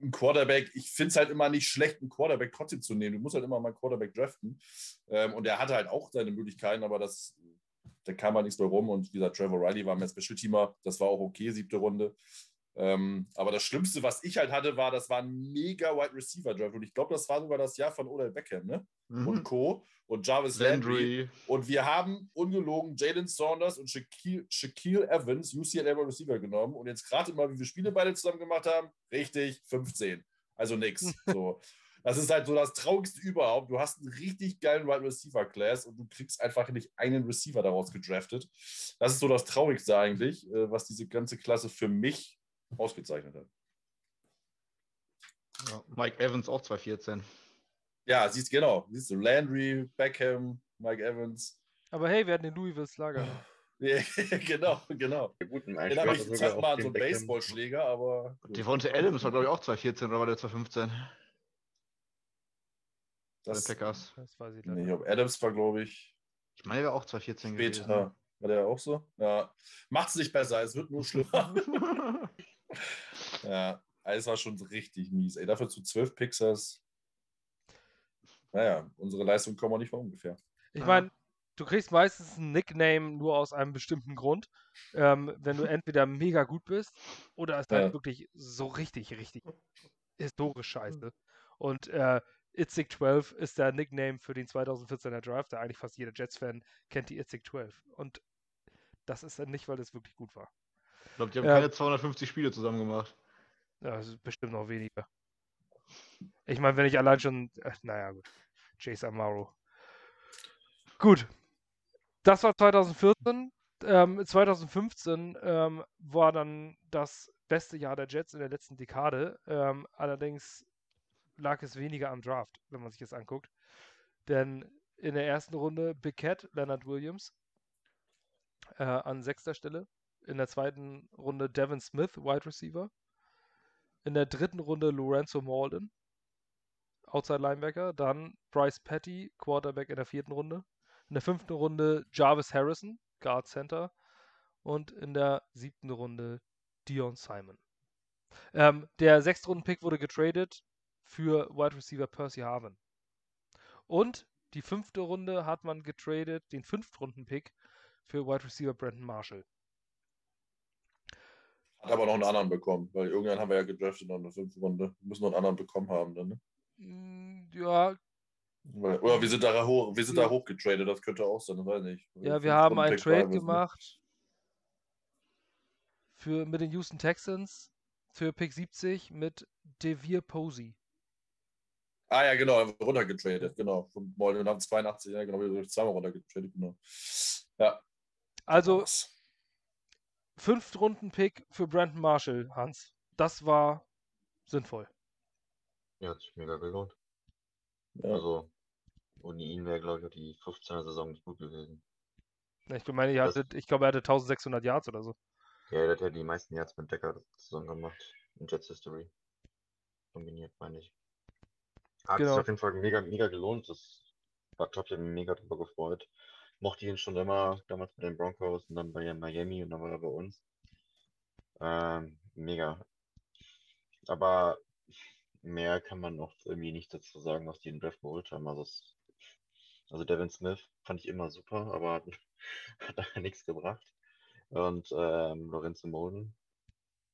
ein Quarterback, ich finde es halt immer nicht schlecht, einen Quarterback trotzdem zu nehmen. Du musst halt immer mal einen Quarterback draften. Ähm, und er hatte halt auch seine Möglichkeiten, aber das, da kam halt nichts mehr rum. Und dieser Trevor Riley war mehr Special-Teamer, das war auch okay, siebte Runde. Ähm, aber das Schlimmste, was ich halt hatte, war, das war ein mega Wide Receiver Draft. Und ich glaube, das war sogar das Jahr von Odell Beckham, ne? Mhm. Und Co. Und Jarvis Landry. Landry. Und wir haben ungelogen Jalen Saunders und Shaquille, Shaquille Evans, UCLA Wide Receiver genommen. Und jetzt gerade mal, wie viele Spiele beide zusammen gemacht haben, richtig, 15. Also nix. So. Das ist halt so das Traurigste überhaupt. Du hast einen richtig geilen Wide Receiver Class und du kriegst einfach nicht einen Receiver daraus gedraftet. Das ist so das Traurigste eigentlich, äh, was diese ganze Klasse für mich ausgezeichnet hat. Ja, Mike Evans auch 2014. Ja, siehst genau. Siehst du, Landry, Beckham, Mike Evans. Aber hey, wir hatten den Louisville Slugger. Ja, genau, genau. Ja, gut, im Den habe ich sogar mal so einen. Baseballschläger, aber. Devonta Adams war, glaube ich, auch 2014 oder war der 2015? Bei den Das, Packers. Das weiß ich nee, leider. ich glaub, Adams war, glaube ich, Ich meine, er war auch 2014 gewesen. später. War der auch so? Ja. Macht es nicht besser, es wird nur schlimmer. ja, es war schon richtig mies. Ey, dafür zu 12 Pixels. Naja, unsere Leistung kommen wir nicht von ungefähr. Ich meine, du kriegst meistens ein Nickname nur aus einem bestimmten Grund. Ähm, wenn du entweder mega gut bist oder es halt Ja. wirklich so richtig, richtig historisch scheiße. Und äh, Itzik 12 ist der Nickname für den 2014er Draft. Der eigentlich fast jeder Jets-Fan kennt die Itzik 12. Und das ist dann nicht, weil es wirklich gut war. Ich glaube, die haben Ja. keine 250 Spiele zusammen gemacht. Ja, das ist bestimmt noch weniger. Ich meine, wenn ich allein schon. Äh, naja, gut. Chase Amaro. Gut. Das war 2014. Ähm, 2015 ähm, war dann das beste Jahr der Jets in der letzten Dekade. Ähm, allerdings lag es weniger am Draft, wenn man sich das anguckt. Denn in der ersten Runde Big Cat, Leonard Williams äh, an sechster Stelle. In der zweiten Runde Devin Smith, Wide Receiver. In der dritten Runde Lorenzo Malden, Outside Linebacker. Dann Bryce Petty, Quarterback in der vierten Runde. In der fünften Runde Jarvis Harrison, Guard Center. Und in der siebten Runde Dion Simon. Ähm, der Sechstrunden-Pick wurde getradet für Wide Receiver Percy Harvin. Und die fünfte Runde hat man getradet, den Fünftrunden-Pick für Wide Receiver Brandon Marshall. Aber noch einen anderen bekommen, weil irgendwann haben wir ja gedraftet in der fünften Runde. Wir müssen noch einen anderen bekommen haben dann, ne? Mm, Ja, Weil, oder wir sind da hoch, wir sind da Ja. hochgetradet, das könnte auch sein, das weiß ich nicht. Ja, wir haben einen Trade gemacht für, mit den Houston Texans für Pick 70 mit Devere Posey. Ah ja, genau, haben runtergetradet, genau. Von Molden haben 82, ja genau, wir sind zweimal runtergetradet, genau. Ja. Also was. Fünftrunden-Pick für Brandon Marshall, Hans. Das war sinnvoll. Ja, hat sich mega gelohnt. Ja. Also, ohne ihn wäre, glaube ich, auch die 15er Saison nicht gut gewesen. Ich meine, ich, Das- hatte, ich glaube, er hatte 1600 Yards oder so. Ja, der hat ja die meisten Yards mit Decker zusammen gemacht in Jets History. Kombiniert, meine ich. Hat Genau. sich auf jeden Fall mega, mega gelohnt. Das war top, ich habe mich mega drüber gefreut. Mochte ihn schon immer, damals mit den Broncos und dann bei Miami und dann war er bei uns. Ähm, mega. Aber mehr kann man noch irgendwie nicht dazu sagen, was die in Draft geholt haben. Also, es, also Devin Smith fand ich immer super, aber hat, hat da nichts gebracht. Und ähm, Lorenzo Molden,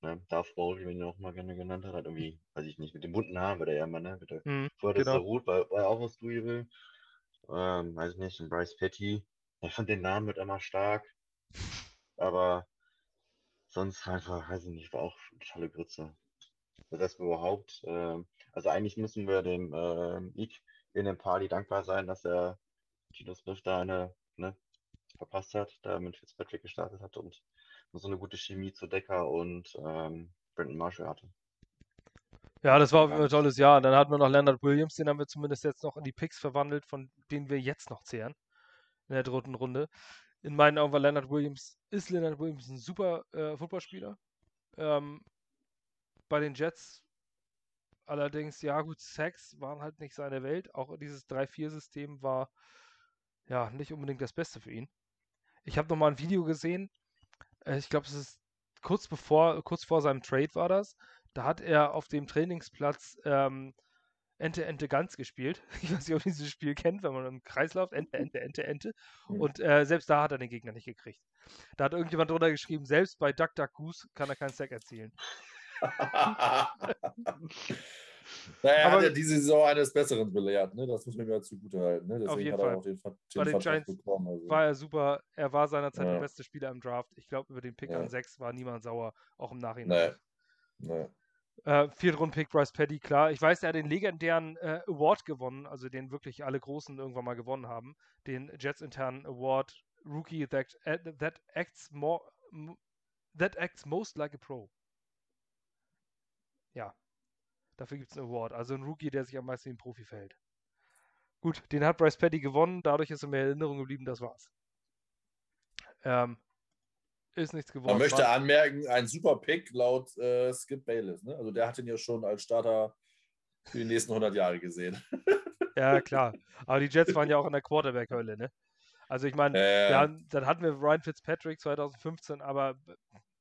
ne, Darth Maul, wie man ihn auch mal gerne genannt hat, hat irgendwie, weiß ich nicht, mit dem bunten Haaren war der ja immer, ne? Mit der, vorher das genau. Hut, war, war auch aus Louisville. Ähm, weiß ich nicht, und Bryce Petty. Ich fand den Namen mit immer stark, aber sonst einfach, weiß ich nicht, war auch totale Grütze. Das überhaupt, ähm, also eigentlich müssen wir dem ähm, Ike in dem Party dankbar sein, dass er Tito Smith da eine, ne, verpasst hat, da mit Fitzpatrick gestartet hat und so eine gute Chemie zu Decker und ähm, Brandon Marshall hatte. Ja, das war ein tolles Jahr. Dann hatten wir noch Leonard Williams, den haben wir zumindest jetzt noch in die Picks verwandelt, von denen wir jetzt noch zehren. In der dritten Runde. In meinen Augen war Leonard Williams, ist Leonard Williams ein super äh, Footballspieler. Ähm, bei den Jets Allerdings, ja gut, Sacks waren halt nicht seine Welt. Auch dieses 3-4-System war ja nicht unbedingt das Beste für ihn. Ich habe nochmal ein Video gesehen. äh, Ich glaube, es ist kurz bevor, kurz vor seinem Trade war das. Da hat er auf dem Trainingsplatz ähm, Ente, Ente, Ganz gespielt. Ich weiß nicht, ob ihr dieses Spiel kennt, wenn man im Kreis läuft. Ente, Ente, Ente, Ente. Hm. Und äh, selbst da hat er den Gegner nicht gekriegt. Da hat irgendjemand drunter geschrieben, selbst bei Duck Duck Goose kann er keinen Sack erzielen. naja, Aber- hat er diese Saison eines Besseren belehrt, ne? Das muss man mir ja zugute halten. Ne? Deswegen jeden hat er Fall. auch den, Ver- Bei den den Giants bekommen. Also. War er super. Er war seinerzeit der Ja. beste Spieler im Draft. Ich glaube, über den Pick Ja. an 6 war niemand sauer, auch im Nachhinein. Nee. Nee. Äh, Viertrunden-Pick Bryce Petty, klar. Ich weiß, er hat den legendären äh, Award gewonnen, also den wirklich alle Großen irgendwann mal gewonnen haben. Den Jets-internen Award Rookie that, uh, that acts more that acts most like a pro. Ja. Dafür gibt es einen Award. Also ein Rookie, der sich am meisten wie ein Profi verhält. Gut, den hat Bryce Petty gewonnen, dadurch ist er mir in Erinnerung geblieben, das war's. Ähm, ist nichts geworden. Man möchte War- anmerken, ein super Pick laut äh, Skip Bayless. Ne? Also der hat ihn ja schon als Starter für die nächsten 100 Jahre gesehen. Ja, klar. Aber die Jets waren ja auch in der Quarterback-Hölle, ne? Also ich meine, Äh, dann hatten wir Ryan Fitzpatrick 2015, aber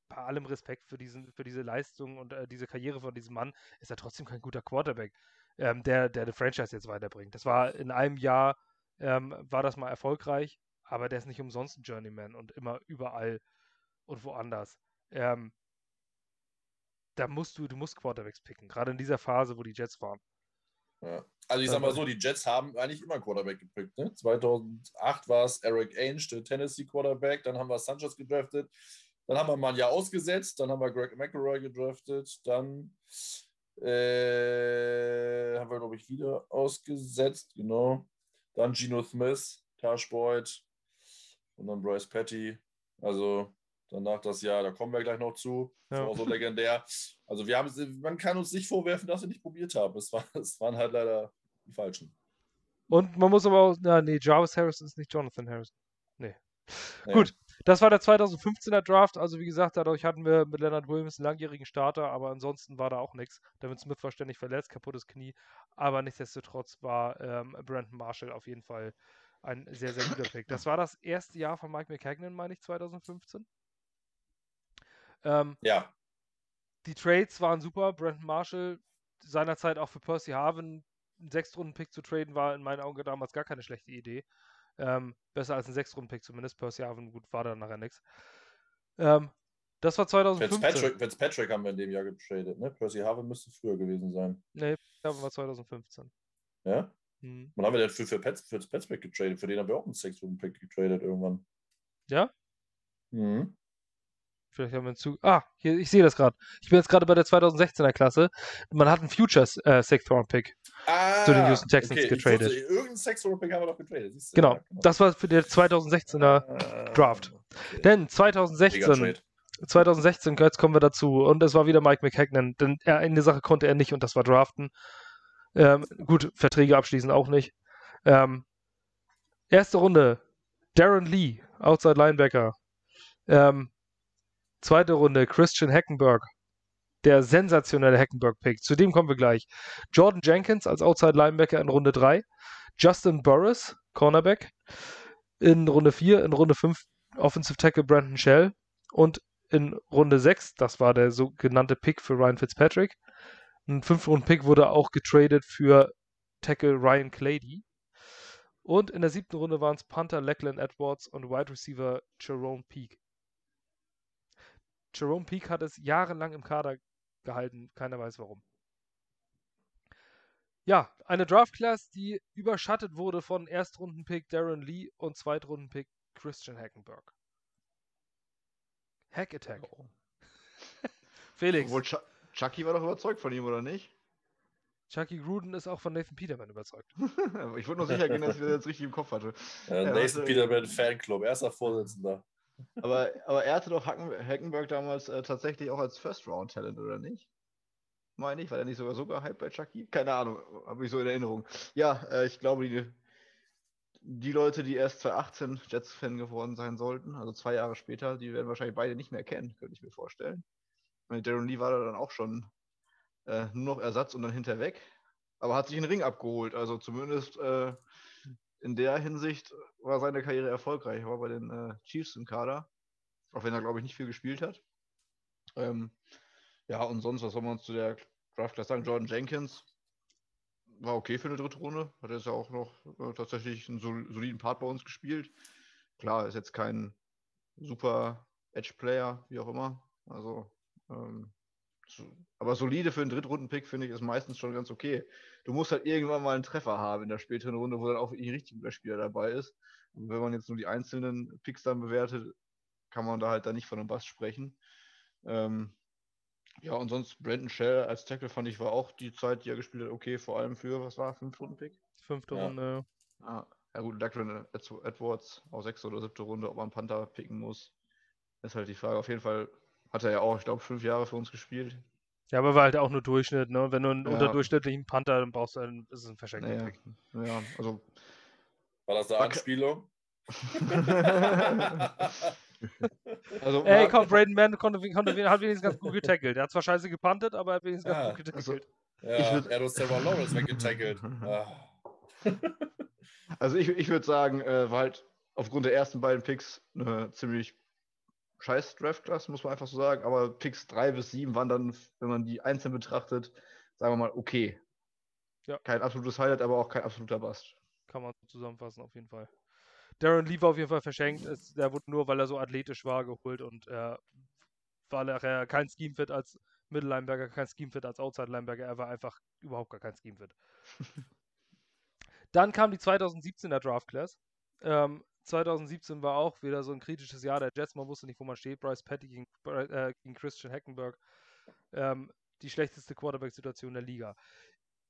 bei allem Respekt für, diesen, für diese Leistung und äh, diese Karriere von diesem Mann ist er trotzdem kein guter Quarterback, ähm, der, der eine Franchise jetzt weiterbringt. Das war in einem Jahr, ähm, war das mal erfolgreich, aber der ist nicht umsonst ein Journeyman und immer überall und woanders. Ähm, da musst du, du musst Quarterbacks picken, gerade in dieser Phase, wo die Jets waren. Ja. Also ich sag mal so, die Jets haben eigentlich immer Quarterback gepickt. Ne? 2008 war es Eric Ainge, der Tennessee Quarterback. Dann haben wir Sanchez gedraftet. Dann haben wir mal ein Jahr ausgesetzt. Dann haben wir Greg McElroy gedraftet. Dann äh, haben wir, glaube ich, wieder ausgesetzt. Genau. Dann Geno Smith, Tash Boyd und dann Bryce Petty. Also danach das Jahr, da kommen wir gleich noch zu. Das Ja. war so legendär. Also wir haben man kann uns nicht vorwerfen, dass wir nicht probiert haben. Es, war, es waren halt leider die falschen. Und man muss aber auch, na, nee, Jarvis Harrison ist nicht Jonathan Harrison. Naja. Gut, das war der 2015er Draft. Also wie gesagt, dadurch hatten wir mit Leonard Williams einen langjährigen Starter, aber ansonsten war da auch nichts. David Smith war ständig verletzt, kaputtes Knie. Aber nichtsdestotrotz war ähm, Brandon Marshall auf jeden Fall ein sehr, sehr guter Pick. Das war das erste Jahr von Mike McCagnon, meine ich, 2015. Ähm, Ja, die Trades waren super. Brandon Marshall seinerzeit auch für Percy Harvin einen Sechstrunden-Pick zu traden, war in meinen Augen damals gar keine schlechte Idee. Ähm, besser als ein Sechstrunden-Pick zumindest. Percy Harvin, gut, war dann nachher nichts. Ähm, das war 2015. Fitzpatrick, Fitzpatrick haben wir in dem Jahr getradet. Ne? Percy Harvin müsste früher gewesen sein. Nee, das war 2015. Ja? Hm. Wann haben wir denn für, für Pets, Fitzpatrick getradet? Für den haben wir auch einen Six-Room-Pick getradet irgendwann. Ja? Mhm. Vielleicht haben wir einen Zug. Ah, hier, ich sehe das gerade. Ich bin jetzt gerade bei der 2016er Klasse. Man hat einen Futures äh, Sixth Round Pick. Ah, Zu den Houston Texans ich getradet. wusste, irgendeinen Six-Room-Pick haben wir doch getradet. siehst du? Genau. Ja, Das war für der 2016er. Ah, Draft. okay. Denn Mega 2016 Trade. 2016, jetzt kommen wir dazu. Und es war wieder Mike McHagnon, denn er, eine Sache konnte er nicht und das war draften. Ähm, gut, Verträge abschließen auch nicht. Ähm, erste Runde, Darren Lee, Outside Linebacker. Ähm, zweite Runde, Christian Hackenberg, der sensationelle Hackenberg-Pick. Zu dem kommen wir gleich. Jordan Jenkins als Outside Linebacker in Runde 3. Justin Burris, Cornerback, in Runde 4. In Runde 5 Offensive Tackle Brandon Shell. Und in Runde 6, das war der sogenannte Pick für Ryan Fitzpatrick. Ein 5-Runden-Pick wurde auch getradet für Tackle Ryan Clady. Und in der siebten Runde waren es Panther Lachlan Edwards und Wide Receiver Jerome Peak. Jerome Peak hat es jahrelang im Kader gehalten, keiner weiß warum. Ja, eine Draft-Class, die überschattet wurde von Erstrunden-Pick Darren Lee und Zweitrunden-Pick Christian Hackenberg. Hack Attack. Felix, Obwohl Ch Chucky war doch überzeugt von ihm, oder nicht? Chucky Gruden ist auch von Nathan Peterman überzeugt. ich wollte nur sicher gehen, dass ich das jetzt richtig im Kopf hatte. Äh, Ja, Nathan also- Peterman Fanclub, erster Vorsitzender. Aber, aber er hatte doch Hacken Hackenberg damals äh, tatsächlich auch als First-Round-Talent, oder nicht? Meine ich, war er nicht sogar so gehypt bei Chucky? Keine Ahnung, habe ich so in Erinnerung. Ja, äh, ich glaube, die, die Leute, die erst 2018 Jets-Fan geworden sein sollten, also zwei Jahre später, die werden wahrscheinlich beide nicht mehr kennen, könnte ich mir vorstellen. Meine, Darren Lee war da dann auch schon äh, nur noch Ersatz und dann hinterweg. Aber hat sich einen Ring abgeholt. Also zumindest äh, in der Hinsicht war seine Karriere erfolgreich. Er war bei den äh, Chiefs im Kader. Auch wenn er, glaube ich, nicht viel gespielt hat. Ähm, ja, und sonst, was soll man zu der Draft Class sagen? Jordan Jenkins war okay für eine dritte Runde. Hat jetzt ja auch noch äh, tatsächlich einen soliden Part bei uns gespielt. Klar, ist jetzt kein super Edge-Player, wie auch immer. Also, ähm, aber solide für einen Drittrunden-Pick finde ich ist meistens schon ganz okay. Du musst halt irgendwann mal einen Treffer haben in der späteren Runde, wo dann auch ein richtig guter Spieler dabei ist. Und wenn man jetzt nur die einzelnen Picks dann bewertet, kann man da halt dann nicht von einem Bass sprechen. Ähm, ja, und sonst Brandon Shell als Tackle fand ich war auch die Zeit, die er gespielt hat, okay, vor allem für, was war, fünf Runden Pick? Fünfte ja. Runde. Ah, ja gut, Lachlan Edwards auch sechste oder siebte Runde, ob man Panther picken muss, ist halt die Frage. Auf jeden Fall hat er ja auch, ich glaube, fünf Jahre für uns gespielt. Ja, aber war halt auch nur Durchschnitt, ne? Wenn du einen ja. unterdurchschnittlichen Panther, dann brauchst du einen, ist es ein verschenkter naja. Pick. Ja, also. War das eine Anspielung? also, Ey, komm, Braden Mann konnte, konnte, hat wenigstens ganz gut getackelt. Er hat zwar scheiße gepantet, aber er hat wenigstens ja, ganz gut getackelt. Also, ja, würd... er hat Sarah Lawrence weggetackelt. Also ich, ich würde sagen, äh, war halt aufgrund der ersten beiden Picks eine ziemlich scheiß Draft-Class, muss man einfach so sagen. Aber Picks 3 bis 7 waren dann, wenn man die einzeln betrachtet, sagen wir mal, okay. Ja. Kein absolutes Highlight, aber auch kein absoluter Bust. Kann man zusammenfassen, auf jeden Fall. Darren Lee war auf jeden Fall verschenkt. Es, der wurde nur, weil er so athletisch war, geholt und er war nachher kein Scheme-Fit als Mittellineberger, kein Scheme-Fit als Outside-Lineberger. Er war einfach überhaupt gar kein Scheme-Fit. Dann kam die 2017er Draft Class. Ähm, 2017 war auch wieder so ein kritisches Jahr der Jets. Man wusste nicht, wo man steht. Bryce Petty gegen, äh, gegen Christian Hackenberg. Ähm, die schlechteste Quarterback-Situation der Liga.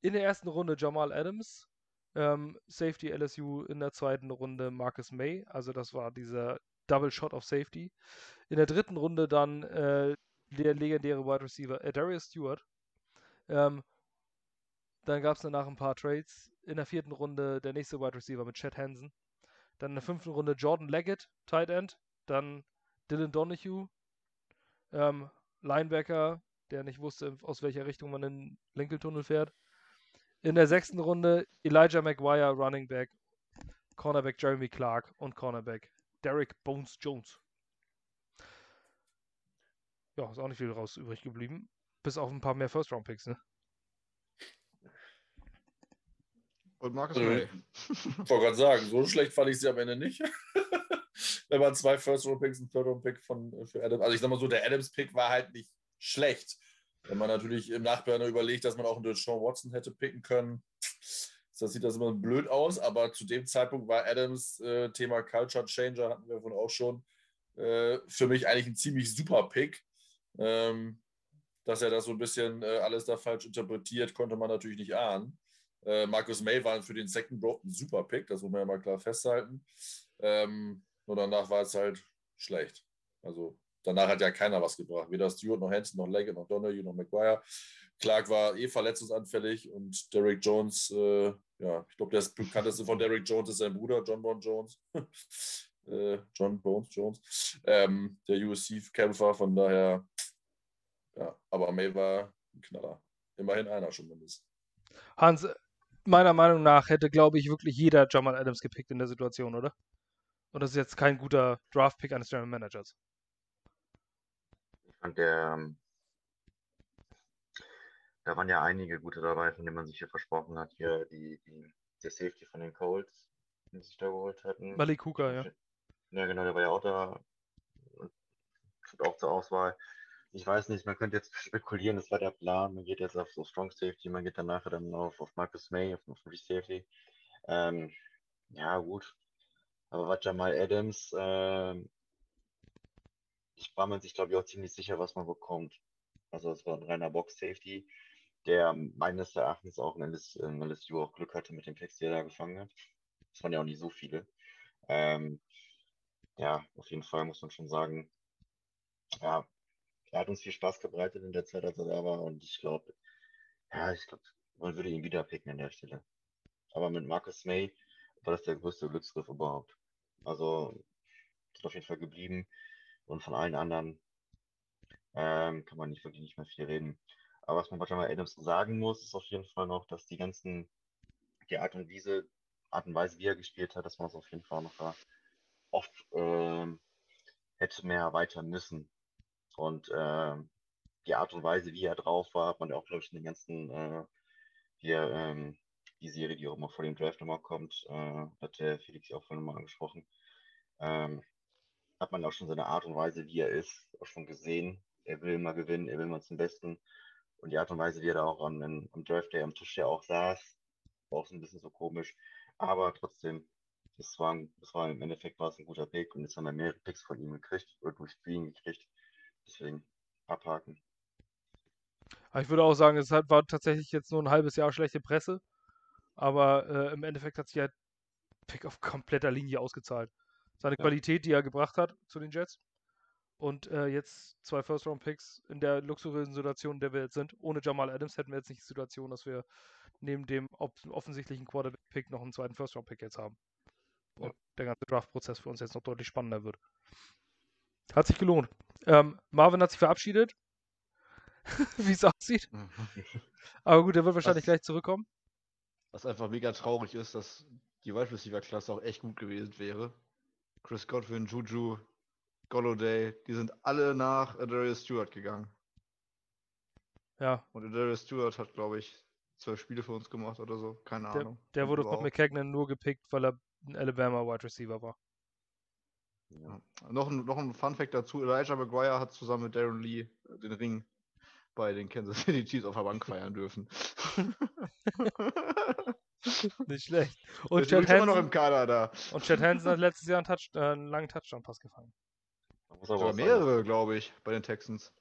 In der ersten Runde Jamal Adams, ähm, Safety LSU in der zweiten Runde Marcus May, also das war dieser Double Shot of Safety. In der dritten Runde dann äh, der legendäre Wide Receiver äh, Darius Stewart. Ähm, dann gab es danach ein paar Trades. In der vierten Runde der nächste Wide Receiver mit Chad Hansen. Dann in der fünften Runde Jordan Leggett, Tight End. Dann Dylan Donahue, ähm, Linebacker, der nicht wusste, aus welcher Richtung man in den Lincoln-Tunnel fährt. In der sechsten Runde Elijah McGuire, Running Back, Cornerback Jeremy Clark und Cornerback Derek Bones Jones. Ja, ist auch nicht viel raus übrig geblieben. Bis auf ein paar mehr First-Round-Picks, ne? Und Marcus Ray. Ich wollte gerade sagen, so schlecht fand ich sie am Ende nicht. Wenn man zwei First-Round-Picks und Third-Round-Pick von für Adams. Also ich sag mal so, der Adams-Pick war halt nicht schlecht. Wenn man natürlich im Nachhinein überlegt, dass man auch einen Sean Watson hätte picken können, das sieht das immer blöd aus, aber zu dem Zeitpunkt war Adams äh, Thema Culture Changer, hatten wir davon auch schon, äh, für mich eigentlich ein ziemlich super Pick. Ähm, dass er das so ein bisschen äh, alles da falsch interpretiert, konnte man natürlich nicht ahnen. Äh, Marcus May war für den Second Round ein super Pick, das muss man ja mal klar festhalten. Ähm, nur danach war es halt schlecht. Also danach hat ja keiner was gebracht. Weder Stewart noch Hansen noch Leggett noch Donahue noch McGuire. Clark war eh verletzungsanfällig und Derek Jones, äh, ja, ich glaube, der bekannteste von Derek Jones ist sein Bruder, John Bon Jones. äh, John Bones Jones, ähm, der USC-Kämpfer, von daher, ja, aber May war ein Knaller. Immerhin einer schon mindestens. Hans, meiner Meinung nach hätte, glaube ich, wirklich jeder Jamal Adams gepickt in der Situation, oder? Und das ist jetzt kein guter Draft-Pick eines General Managers. Ich fand der, ähm, da waren ja einige gute dabei, von denen man sich hier versprochen hat. Hier die, die, der Safety von den Colts, den sich da geholt hatten. Malik Hooker, ja. Ja, genau, der war ja auch da. Und auch zur Auswahl ich weiß nicht, man könnte jetzt spekulieren, das war der Plan. Man geht jetzt auf so Strong Safety, man geht dann nachher dann auf, auf Marcus May, auf, auf Free Safety. Ähm, ja, gut. Aber was Jamal Adams, äh, ich war man sich, glaube ich, auch ziemlich sicher, was man bekommt. Also es war ein reiner Box Safety, der meines Erachtens auch in, LS, in LSU auch Glück hatte mit dem Text, der er da gefangen hat. Das waren ja auch nicht so viele. Ähm, ja, auf jeden Fall muss man schon sagen, ja, er hat uns viel Spaß gebreitet in der Zeit, als er da war. Und ich glaube, ja, ich glaube, man würde ihn wieder picken an der Stelle. Aber mit Marcus May war das der größte Glücksgriff überhaupt. Also, ist auf jeden Fall geblieben. Und von allen anderen ähm, kann man nicht wirklich nicht mehr viel reden. Aber was man bei Jamal Adams sagen muss, ist auf jeden Fall noch, dass die ganzen, die Art und diese Art und Weise, wie er gespielt hat, dass man es auf jeden Fall noch da oft ähm, hätte mehr erweitern müssen. Und ähm, die Art und Weise, wie er drauf war, hat man ja auch, glaube ich, in den ganzen, äh, hier, ähm, die Serie, die auch immer vor dem Draft nochmal kommt, äh, hat der Felix ja auch vorhin mal angesprochen, ähm, hat man auch schon seine Art und Weise, wie er ist, auch schon gesehen. Er will mal gewinnen, er will mal zum Besten. Und die Art und Weise, wie er da auch am, am Draft Day am Tisch ja auch saß, war auch so ein bisschen so komisch. Aber trotzdem, es war, es war im Endeffekt war es ein guter Pick und jetzt haben wir mehrere Picks von ihm gekriegt oder durch ihn gekriegt. Deswegen abhaken. Aber ich würde auch sagen, es war tatsächlich jetzt nur ein halbes Jahr schlechte Presse. Aber äh, im Endeffekt hat sich halt Pick auf kompletter Linie ausgezahlt. Seine ja. Qualität, die er gebracht hat zu den Jets. Und äh, jetzt zwei First-Round-Picks in der luxuriösen Situation, in der wir jetzt sind. Ohne Jamal Adams hätten wir jetzt nicht die Situation, dass wir neben dem offensichtlichen Quarterback-Pick noch einen zweiten First-Round-Pick jetzt haben. Und ja. der ganze Draft-Prozess für uns jetzt noch deutlich spannender wird. Hat sich gelohnt. Ähm, Marvin hat sich verabschiedet. Wie es aussieht. Aber gut, er wird wahrscheinlich was, gleich zurückkommen. Was einfach mega traurig ist, dass die Wide Receiver-Klasse auch echt gut gewesen wäre. Chris Godwin, Juju, Golladay, die sind alle nach Darius Stewart gegangen. Ja. Und Darius Stewart hat, glaube ich, zwölf Spiele für uns gemacht oder so. Keine der, Ahnung. Der wurde von McKagan nur gepickt, weil er ein Alabama Wide Receiver war. Ja. Noch, ein, noch ein Fun Fact dazu: Elijah McGuire hat zusammen mit Darren Lee den Ring bei den Kansas City Chiefs auf der Bank feiern dürfen. Nicht schlecht. Und Chad Hansen, noch im Kader da. Und Chad Hansen hat letztes Jahr einen, Touch, äh, einen langen Touchdown-Pass gefangen. Sogar mehrere, glaube ich, bei den Texans.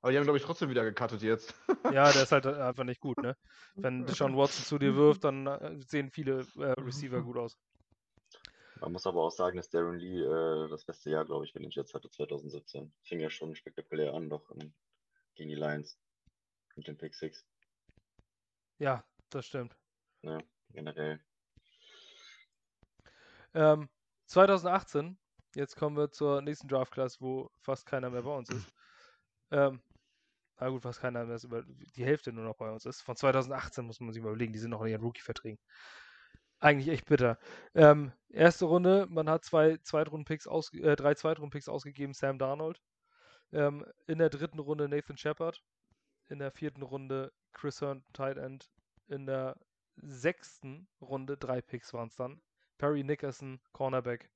Aber die haben, glaube ich, trotzdem wieder gecuttet jetzt. Ja, der ist halt einfach nicht gut, ne? Wenn Sean Watson zu dir wirft, dann äh, sehen viele äh, Receiver gut aus. Man muss aber auch sagen, dass Darren Lee äh, das beste Jahr, glaube ich, bei den Jets hatte 2017. Fing ja schon spektakulär an, doch in, gegen die Lions mit dem Pick 6. Ja, das stimmt. Ja, generell. Ähm, 2018, jetzt kommen wir zur nächsten Draft Class, wo fast keiner mehr bei uns ist. Ähm, na gut, fast keiner mehr ist, über die Hälfte nur noch bei uns ist. Von 2018 muss man sich mal überlegen, die sind noch in ihren Rookie-Verträgen. Eigentlich echt bitter. Ähm, erste Runde, man hat zwei Zweitrunden-Picks ausge äh, drei Zweitrunden-Picks ausgegeben, Sam Darnold. Ähm, in der dritten Runde Nathan Shepard. In der vierten Runde Chris Hearn, Tight End. In der sechsten Runde, drei Picks waren es dann. Perry Nickerson, Cornerback.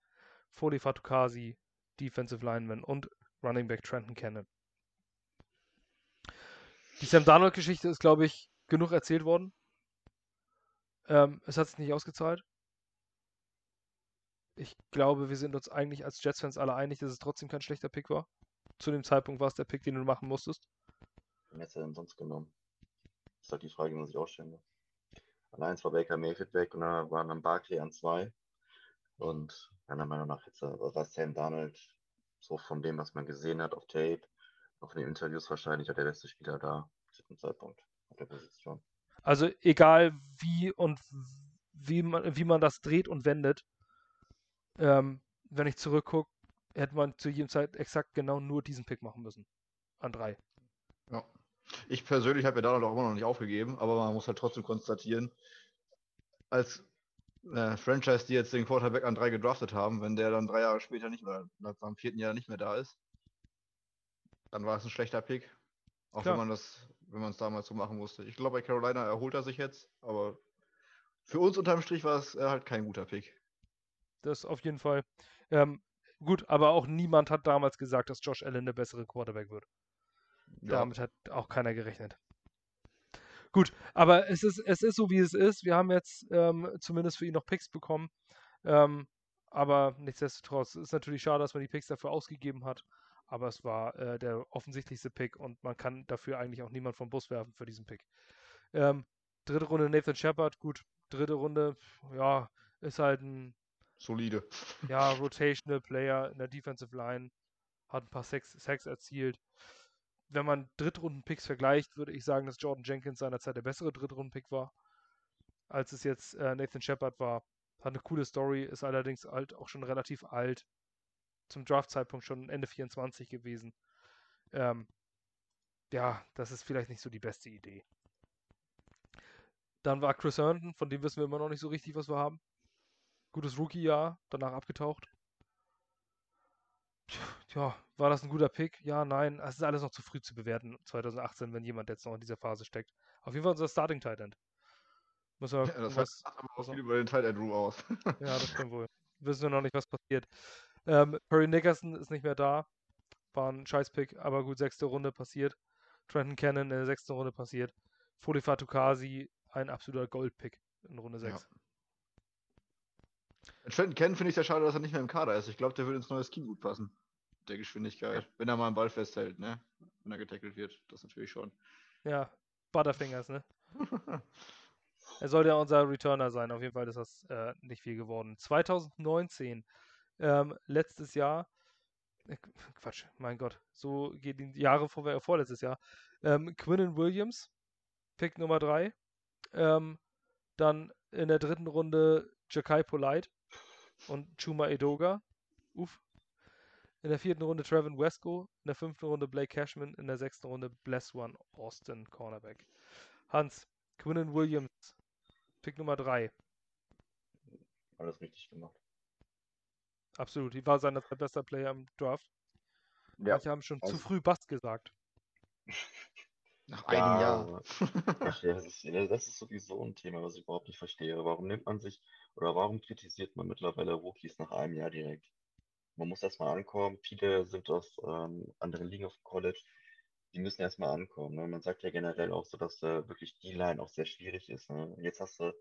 Foley Fatukasi, Defensive Lineman und Running Back Trenton Cannon. Die Sam Darnold-Geschichte ist, glaube ich, genug erzählt worden. Ähm, es hat sich nicht ausgezahlt. Ich glaube, wir sind uns eigentlich als Jets-Fans alle einig, dass es trotzdem kein schlechter Pick war. Zu dem Zeitpunkt war es der Pick, den du machen musstest. Wer hätte er denn sonst genommen? Das ist halt die Frage, die man sich auch stellen muss. An 1 war Baker Mayfield weg und dann waren dann Barkley an 2. Und meiner Meinung nach jetzt war Sam Darnold so von dem, was man gesehen hat auf Tape, auch in den Interviews wahrscheinlich, der beste Spieler da zu dem Zeitpunkt auf der Position. Also egal wie und wie man, wie man das dreht und wendet, ähm, wenn ich zurückgucke, hätte man zu jedem Zeit exakt genau nur diesen Pick machen müssen. An drei. Ja. Ich persönlich habe ja da auch immer noch nicht aufgegeben, aber man muss halt trotzdem konstatieren, als äh, Franchise, die jetzt den Quarterback an drei gedraftet haben, wenn der dann drei Jahre später nicht mehr, am vierten Jahr nicht mehr da ist, dann war es ein schlechter Pick. Auch Klar. wenn man das, wenn man es damals so machen musste. Ich glaube, bei Carolina erholt er sich jetzt, aber für uns unterm Strich war es äh, halt kein guter Pick. Das auf jeden Fall. Ähm, gut, aber auch niemand hat damals gesagt, dass Josh Allen der bessere Quarterback wird. Ja. Damit hat auch keiner gerechnet. Gut, aber es ist, es ist so, wie es ist. Wir haben jetzt ähm, zumindest für ihn noch Picks bekommen. Ähm, aber nichtsdestotrotz ist natürlich schade, dass man die Picks dafür ausgegeben hat aber es war äh, der offensichtlichste Pick und man kann dafür eigentlich auch niemand vom Bus werfen für diesen Pick. Ähm, dritte Runde Nathan Shepard, gut. Dritte Runde, ja, ist halt ein solide. Ja, rotational Player in der Defensive Line, hat ein paar Sacks, Sacks erzielt. Wenn man Drittrunden-Picks vergleicht, würde ich sagen, dass Jordan Jenkins seinerzeit der bessere Drittrunden-Pick war, als es jetzt äh, Nathan Shepard war. Hat eine coole Story, ist allerdings halt auch schon relativ alt zum Draft-Zeitpunkt schon Ende 24 gewesen. Ähm, ja, das ist vielleicht nicht so die beste Idee. Dann war Chris Herndon, von dem wissen wir immer noch nicht so richtig, was wir haben. Gutes Rookie-Jahr, danach abgetaucht. Tja, war das ein guter Pick? Ja, nein. Es ist alles noch zu früh zu bewerten, 2018, wenn jemand jetzt noch in dieser Phase steckt. Auf jeden Fall unser Starting Tight End. Muss ja, das was, sagt aber auch viel über den Tight End Room aus. ja, das stimmt wohl. Wissen wir noch nicht, was passiert. Ähm, Perry Nickerson ist nicht mehr da. War ein Scheiß-Pick, aber gut, sechste Runde passiert. Trenton Cannon in der sechsten Runde passiert. Folifa Tukasi, ein absoluter Gold-Pick in Runde 6. Ja. Trenton Cannon finde ich sehr schade, dass er nicht mehr im Kader ist. Ich glaube, der würde ins neue Scheme gut passen. Der Geschwindigkeit. Wenn er mal einen Ball festhält, ne? Wenn er getackelt wird. Das natürlich schon. Ja, Butterfingers, ne? er sollte ja unser Returner sein. Auf jeden Fall ist das äh, nicht viel geworden. 2019, ähm, letztes Jahr, äh, Quatsch, mein Gott, so gehen die Jahre vor, äh, vorletztes Jahr. Ähm, Quinnen Williams, Pick Nummer 3. Ähm, dann in der dritten Runde Jakai Polite und Chuma Edoga. Uff. In der vierten Runde Trevin Wesco, in der fünften Runde Blake Cashman, in der sechsten Runde Bless One Austin Cornerback. Hans, Quinnen Williams, Pick Nummer 3. Alles richtig gemacht. Absolut, die war seiner bester Player im Draft. Ja. Manche haben schon also, zu früh Bast gesagt. Nach einem ja, Jahr. das, ist, das ist sowieso ein Thema, was ich überhaupt nicht verstehe. Warum nimmt man sich oder warum kritisiert man mittlerweile Rookies nach einem Jahr direkt? Man muss erstmal ankommen. Viele sind aus ähm, anderen Ligen auf dem College. Die müssen erstmal ankommen. Ne? Man sagt ja generell auch so, dass äh, wirklich die Line auch sehr schwierig ist. Ne? Jetzt hast du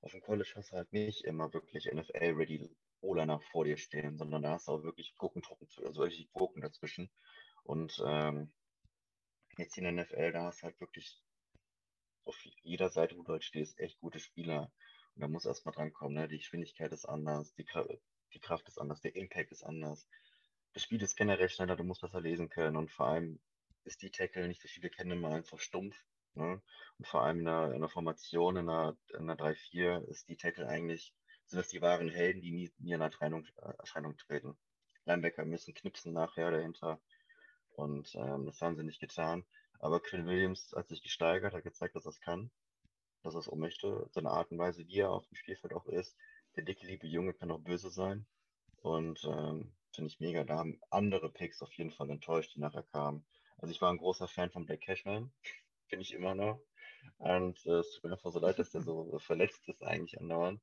auf dem College hast du halt nicht immer wirklich NFL-ready O-Liner vor dir stehen, sondern da hast du auch wirklich Gurkentruppen, also wirklich Gurken dazwischen. Und ähm, jetzt in der NFL, da hast du halt wirklich auf jeder Seite, wo du halt stehst, echt gute Spieler. Und da muss erstmal dran kommen, ne? Die Geschwindigkeit ist anders, die, die Kraft ist anders, der Impact ist anders. Das Spiel ist generell schneller, du musst besser lesen können und vor allem ist die Tackle, nicht so viele kennen immer einfach stumpf. Ne? Und vor allem in einer, in einer Formation, in einer, in einer 3-4 ist die Tackle eigentlich, sind das die wahren Helden, die nie, nie in Erscheinung, Erscheinung treten. Linebacker müssen knipsen nachher dahinter. Und ähm, das haben sie nicht getan. Aber Quinn Williams hat sich gesteigert, hat gezeigt, dass er es kann dass er es auch möchte. Seine Art und Weise, wie er auf dem Spielfeld auch ist. Der dicke, liebe Junge kann auch böse sein. Und ähm, finde ich mega. Da haben andere Picks auf jeden Fall enttäuscht, die nachher kamen. Also ich war ein großer Fan von Black Cashman. Bin ich immer noch. Und äh, es tut mir einfach so leid, dass der so verletzt ist eigentlich andauernd.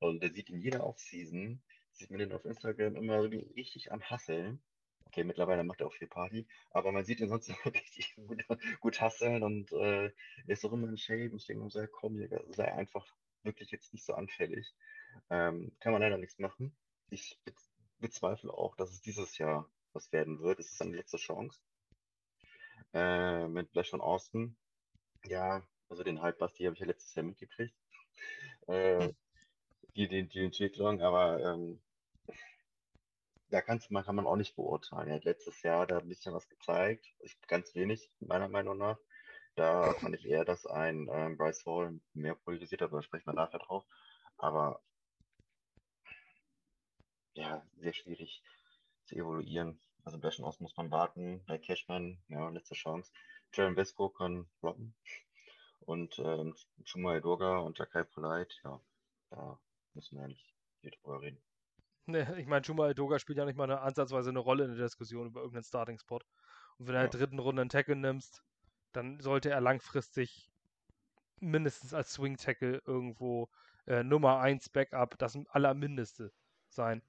Und der sieht in jeder Offseason, sieht man den auf Instagram immer richtig am Hasseln. Okay, mittlerweile macht er auch viel Party, aber man sieht ihn sonst richtig gut, gut hasseln und äh, ist auch immer in Shape. Ich denke, sei komm, sei einfach wirklich jetzt nicht so anfällig. Ähm, kann man leider nichts machen. Ich be bezweifle auch, dass es dieses Jahr was werden wird. Es ist eine letzte Chance. Äh, mit Blash von Austin. Ja, also den Halbbasti habe ich ja letztes Jahr mitgekriegt. Äh. Die, die, die Entwicklung, aber ähm, da kannst, man, kann man auch nicht beurteilen. Er hat letztes Jahr da ein bisschen was gezeigt, ganz wenig, meiner Meinung nach. Da fand ich eher, dass ein ähm, Bryce Hall mehr polarisiert hat, da sprechen wir nachher drauf. Aber ja, sehr schwierig zu evaluieren. Also Blashen aus muss man warten. Bei Cashman, ja, letzte Chance. Jalen Vesco kann blocken. Und ähm, Chumai Durga und Jakai Polite, ja, da müssen wir ja nicht viel drüber reden. Ne, ich meine, Juma Doga spielt ja nicht mal eine, ansatzweise eine Rolle in der Diskussion über irgendeinen Starting-Spot. Und wenn du ja. in der dritten Runde einen Tackle nimmst, dann sollte er langfristig mindestens als Swing-Tackle irgendwo äh, Nummer 1 Backup, das allermindeste sein.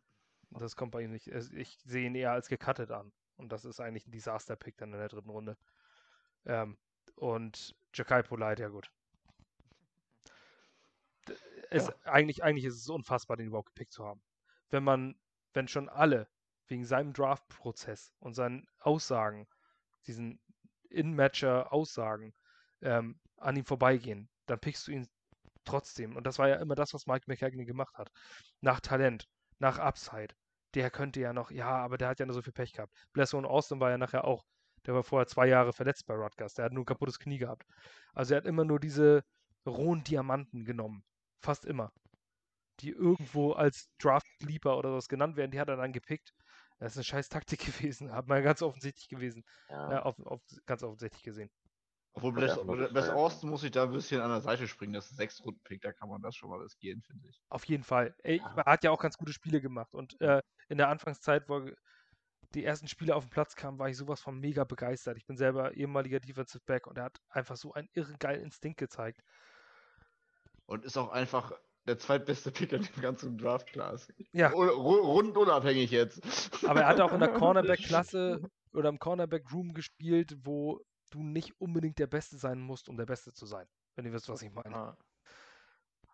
Und das kommt bei ihm nicht. Ich sehe ihn eher als gecuttet an. Und das ist eigentlich ein Disaster-Pick dann in der dritten Runde. Ähm, und Jakai Polite, ja gut. Es, ja. eigentlich, eigentlich ist es unfassbar, den überhaupt gepickt zu haben wenn man, wenn schon alle wegen seinem Draft-Prozess und seinen Aussagen, diesen In-Matcher-Aussagen ähm, an ihm vorbeigehen, dann pickst du ihn trotzdem. Und das war ja immer das, was Mike McKagney gemacht hat. Nach Talent, nach Upside. Der könnte ja noch, ja, aber der hat ja nur so viel Pech gehabt. Blesso und Austin war ja nachher auch, der war vorher zwei Jahre verletzt bei Rutgers. Der hat nur ein kaputtes Knie gehabt. Also er hat immer nur diese rohen Diamanten genommen. Fast immer die irgendwo als Draft Sleeper oder sowas genannt werden, die hat er dann gepickt. Das ist eine scheiß Taktik gewesen. Hat man ganz offensichtlich gewesen. Ja. Äh, auf, auf, ganz offensichtlich gesehen. Obwohl Bless befeuert, Austin muss ich da ein bisschen an der Seite springen. Das ist ein sechs runden pick da kann man das schon mal riskieren, finde ich. Auf jeden Fall. Ey, Ja. Er hat ja auch ganz gute Spiele gemacht. Und äh, in der Anfangszeit, wo er- die ersten Spiele auf den Platz kamen, war ich sowas von mega begeistert. Ich bin selber ehemaliger Defensive Back und er hat einfach so einen irre geilen Instinkt gezeigt. Und ist auch einfach der zweitbeste Pick in dem ganzen Draft-Class. Ja. Ru- ru- Rundunabhängig jetzt. Aber er hat auch in der Cornerback-Klasse oder im Cornerback-Room gespielt, wo du nicht unbedingt der Beste sein musst, um der Beste zu sein. Wenn ihr wisst, was ich meine. Ah.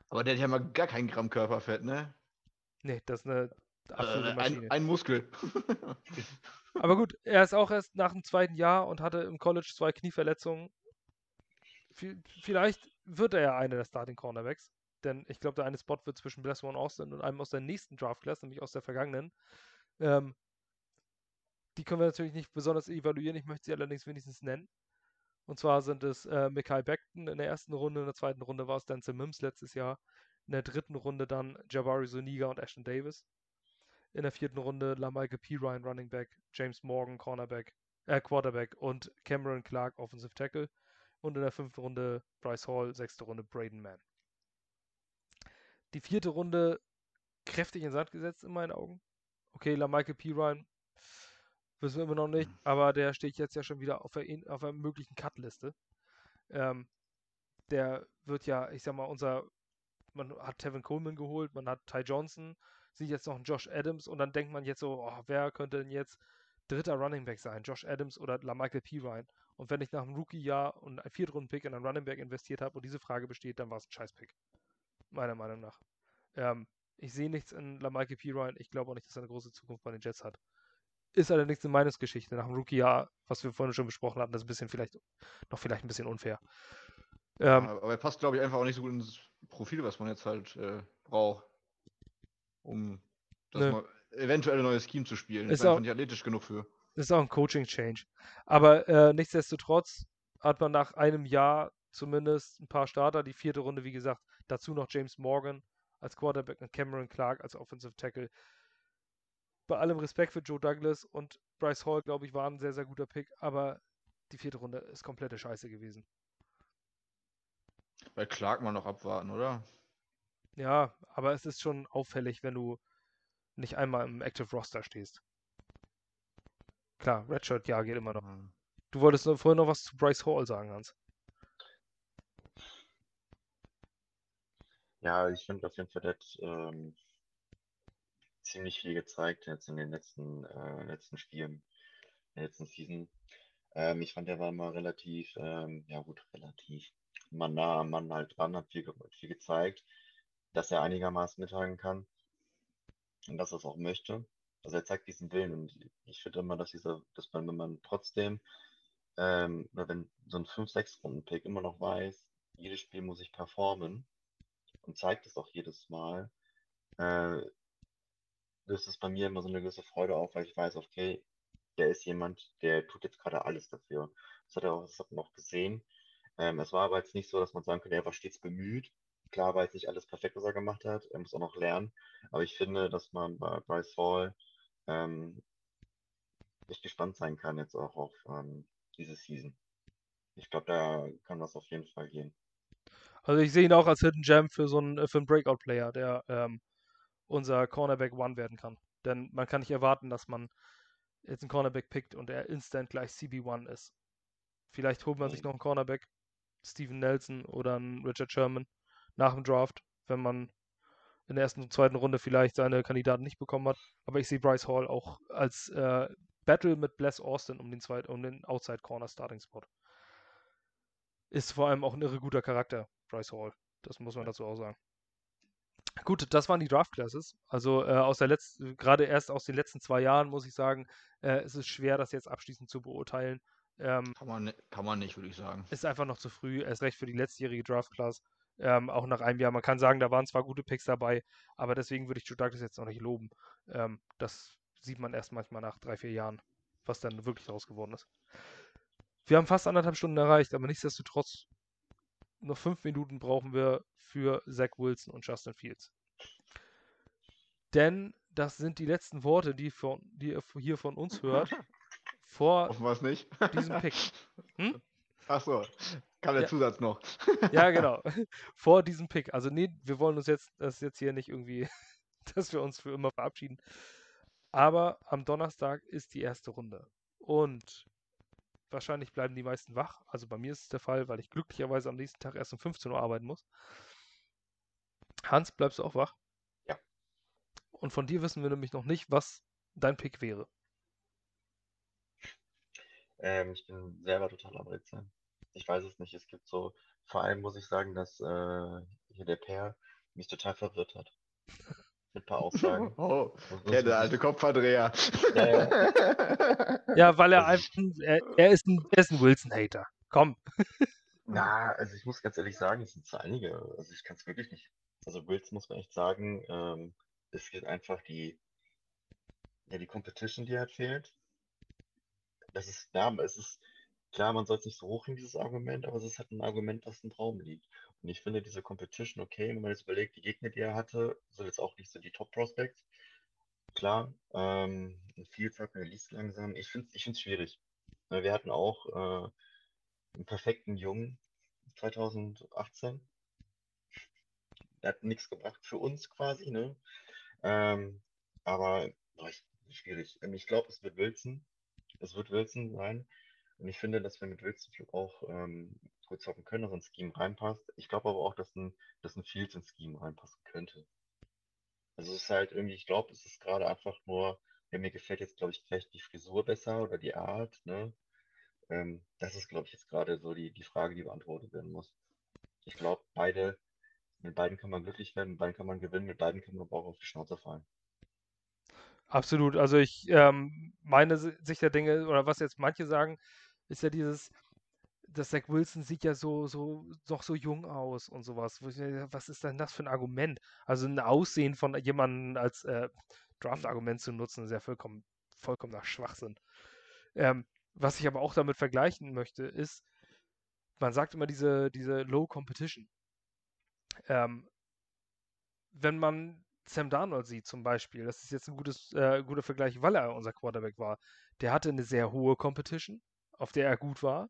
Aber der hat ja mal gar kein Gramm Körperfett, ne? Nee, das ist eine absolute Äh, Maschine. ein, ein Muskel. Aber gut, er ist auch erst nach dem zweiten Jahr und hatte im College zwei Knieverletzungen. Vi- Vielleicht wird er ja einer der Starting Cornerbacks, denn ich glaube, der eine Spot wird zwischen Blessor und Austin und einem aus der nächsten Draft Class, nämlich aus der vergangenen. Ähm, die können wir natürlich nicht besonders evaluieren, ich möchte sie allerdings wenigstens nennen. Und zwar sind es äh, Mikai Beckton in der ersten Runde, in der zweiten Runde war es Denzel Mims letztes Jahr, in der dritten Runde dann Jabari Zuniga und Ashton Davis. In der vierten Runde Lamalke P. Ryan, Running Back, James Morgan, Cornerback, äh, Quarterback und Cameron Clark, Offensive Tackle. Und in der fünften Runde Bryce Hall, sechste Runde Braden Mann. Die vierte Runde kräftig in Sand gesetzt in meinen Augen. Okay, Lamalke P. Ryan wissen wir immer noch nicht, aber der steht jetzt ja schon wieder auf der, auf einer möglichen Cut-Liste. Ähm, der wird ja, ich sag mal, unser, man hat Tevin Coleman geholt, man hat Ty Johnson, sieht jetzt noch einen Josh Adams und dann denkt man jetzt so, oh, wer könnte denn jetzt dritter Running Back sein? Josh Adams oder LaMichael P. Ryan? Und wenn ich nach einem Rookie-Jahr und einen Viertrunden-Pick in einen Running Back investiert habe und diese Frage besteht, dann war es ein Scheiß-Pick. Meiner Meinung nach. Ähm, ich sehe nichts in LaMichael P. Ryan. Ich glaube auch nicht, dass er eine große Zukunft bei den Jets hat. Ist allerdings eine Meinungsgeschichte. Nach dem Rookie-Jahr, was wir vorhin schon besprochen hatten, das ist ein bisschen vielleicht, noch vielleicht ein bisschen unfair. Ähm, aber er passt, glaube ich, einfach auch nicht so gut ins Profil, was man jetzt halt äh, braucht, um das Nö. mal eventuell ein neues Scheme zu spielen. Ist Ist einfach auch- nicht athletisch genug für. Das ist auch ein Coaching-Change. Aber äh, nichtsdestotrotz hat man nach einem Jahr zumindest ein paar Starter. Die vierte Runde, wie gesagt, dazu noch James Morgan als Quarterback und Cameron Clark als Offensive Tackle. Bei allem Respekt für Joe Douglas und Bryce Hall, glaube ich, war ein sehr, sehr guter Pick. Aber die vierte Runde ist komplette Scheiße gewesen. Bei Clark mal noch abwarten, oder? Ja, aber es ist schon auffällig, wenn du nicht einmal im Active Roster stehst. Klar, Redshirt-Jahr geht immer noch. Mhm. Du wolltest vorhin noch was zu Bryce Hall sagen, Hans. Ja, ich finde auf jeden Fall, der hat ähm, ziemlich viel gezeigt jetzt in den letzten, äh, letzten Spielen, in der letzten Season. Ähm, ich fand, der war mal relativ, ähm, ja gut, relativ mal nah am Mann halt dran, hat viel, viel gezeigt, dass er einigermaßen mithalten kann und dass er es auch möchte. Also er zeigt diesen Willen und ich finde immer, dass dieser, dass man, wenn man trotzdem, ähm, wenn so ein 5-6-Runden-Pick immer noch weiß, jedes Spiel muss ich performen und zeigt es auch jedes Mal, äh, löst es bei mir immer so eine gewisse Freude auf, weil ich weiß, okay, der ist jemand, der tut jetzt gerade alles dafür. Das hat er auch, das hat man auch gesehen. Ähm, es war aber jetzt nicht so, dass man sagen könnte, er war stets bemüht. Klar war jetzt nicht alles perfekt, was er gemacht hat. Er muss auch noch lernen. Aber ich finde, dass man bei Bryce Hall ähm, echt gespannt sein kann jetzt auch auf ähm, diese Season. Ich glaube, da kann was auf jeden Fall gehen. Also ich sehe ihn auch als Hidden Gem für so einen, äh, für einen Breakout-Player, der ähm, unser Cornerback One werden kann. Denn man kann nicht erwarten, dass man jetzt einen Cornerback pickt und er instant gleich CB1 ist. Vielleicht holt man sich noch einen Cornerback, Steven Nelson oder einen Richard Sherman nach dem Draft, wenn man in der ersten und zweiten Runde vielleicht seine Kandidaten nicht bekommen hat. Aber ich sehe Bryce Hall auch als äh, Battle mit Bless Austin um den, zweit, um den Outside Corner Starting Spot. Ist vor allem auch ein irre guter Charakter, Bryce Hall. Das muss man dazu auch sagen. Gut, das waren die Draft Classes. Also äh, aus der letzten, gerade erst aus den letzten zwei Jahren muss ich sagen, äh, es ist schwer, das jetzt abschließend zu beurteilen. Ähm, Kann man, kann man nicht, würde ich sagen. ist einfach noch zu früh, erst recht für die letztjährige Draft Class. Ähm, auch nach einem Jahr. Man kann sagen, da waren zwar gute Picks dabei, aber deswegen würde ich Joe Douglas jetzt noch nicht loben. Ähm, das sieht man erst manchmal nach drei, vier Jahren, was dann wirklich daraus geworden ist. Wir haben fast anderthalb Stunden erreicht, aber nichtsdestotrotz noch fünf Minuten brauchen wir für Zach Wilson und Justin Fields. Denn das sind die letzten Worte, die, von, die ihr hier von uns hört, vor diesem Pick. Hm? Ach so, kam der Ja. Zusatz noch. Ja, genau. Vor diesem Pick. Also nee, wir wollen uns jetzt, das ist jetzt hier nicht irgendwie, dass wir uns für immer verabschieden. Aber am Donnerstag ist die erste Runde. Und wahrscheinlich bleiben die meisten wach. Also bei mir ist es der Fall, weil ich glücklicherweise am nächsten Tag erst um 15 Uhr arbeiten muss. Hans, bleibst du auch wach? Ja. Und von dir wissen wir nämlich noch nicht, was dein Pick wäre. Ähm, ich bin selber total am Rätseln. Ich weiß es nicht. Es gibt so, vor allem muss ich sagen, dass äh, hier der Pair mich total verwirrt hat. Mit ein paar Aussagen. Oh, ja, der alte Kopfverdreher. Ja, Ja, weil er einfach, er, er ist ein, er ist ein Wilson-Hater. Komm. Na, also ich muss ganz ehrlich sagen, es sind so einige. Also ich kann es wirklich nicht. Also Wills muss man echt sagen, ähm, es geht einfach die, ja, die Competition, die halt fehlt. Das ist, ja, es ist, klar, man soll es nicht so hoch in dieses Argument, aber es ist halt ein Argument, das im Raum liegt. Und ich finde diese Competition okay, wenn man jetzt überlegt, die Gegner, die er hatte, sind jetzt auch nicht so die Top Prospects. Klar, ähm, ein Vielzahl, er liest langsam. Ich finde es ich schwierig. Ne, Wir hatten auch äh, einen perfekten Jungen 2018. Der hat nichts gebracht für uns quasi, ne? Ähm, aber boah, schwierig. Ähm, Ich glaube, es wird Wilson. Es wird Wilson sein. Und ich finde, dass wir mit Wilson auch ähm, gut zocken können, dass ein Scheme reinpasst. Ich glaube aber auch, dass ein, dass ein Fields ins Scheme reinpassen könnte. Also es ist halt irgendwie, ich glaube, es ist gerade einfach nur, ja, mir gefällt jetzt, glaube ich, vielleicht die Frisur besser oder die Art, ne? Ähm, das ist, glaube ich, jetzt gerade so die, die Frage, die beantwortet werden muss. Ich glaube, beide, mit beiden kann man glücklich werden, mit beiden kann man gewinnen, mit beiden kann man aber auch auf die Schnauze fallen. Absolut. Also ich, ähm, meine Si- Sicht der Dinge, oder was jetzt manche sagen, ist ja dieses, dass Zach Wilson sieht ja so, so, noch so jung aus und sowas. Was ist denn das für ein Argument? Also ein Aussehen von jemandem als äh, Draft-Argument zu nutzen, ist ja vollkommen, vollkommener Schwachsinn. Ähm, was ich aber auch damit vergleichen möchte, ist, man sagt immer diese, diese Low Competition. Ähm, wenn man Sam Darnold sieht zum Beispiel, das ist jetzt ein gutes, äh, guter Vergleich, weil er unser Quarterback war. Der hatte eine sehr hohe Competition, auf der er gut war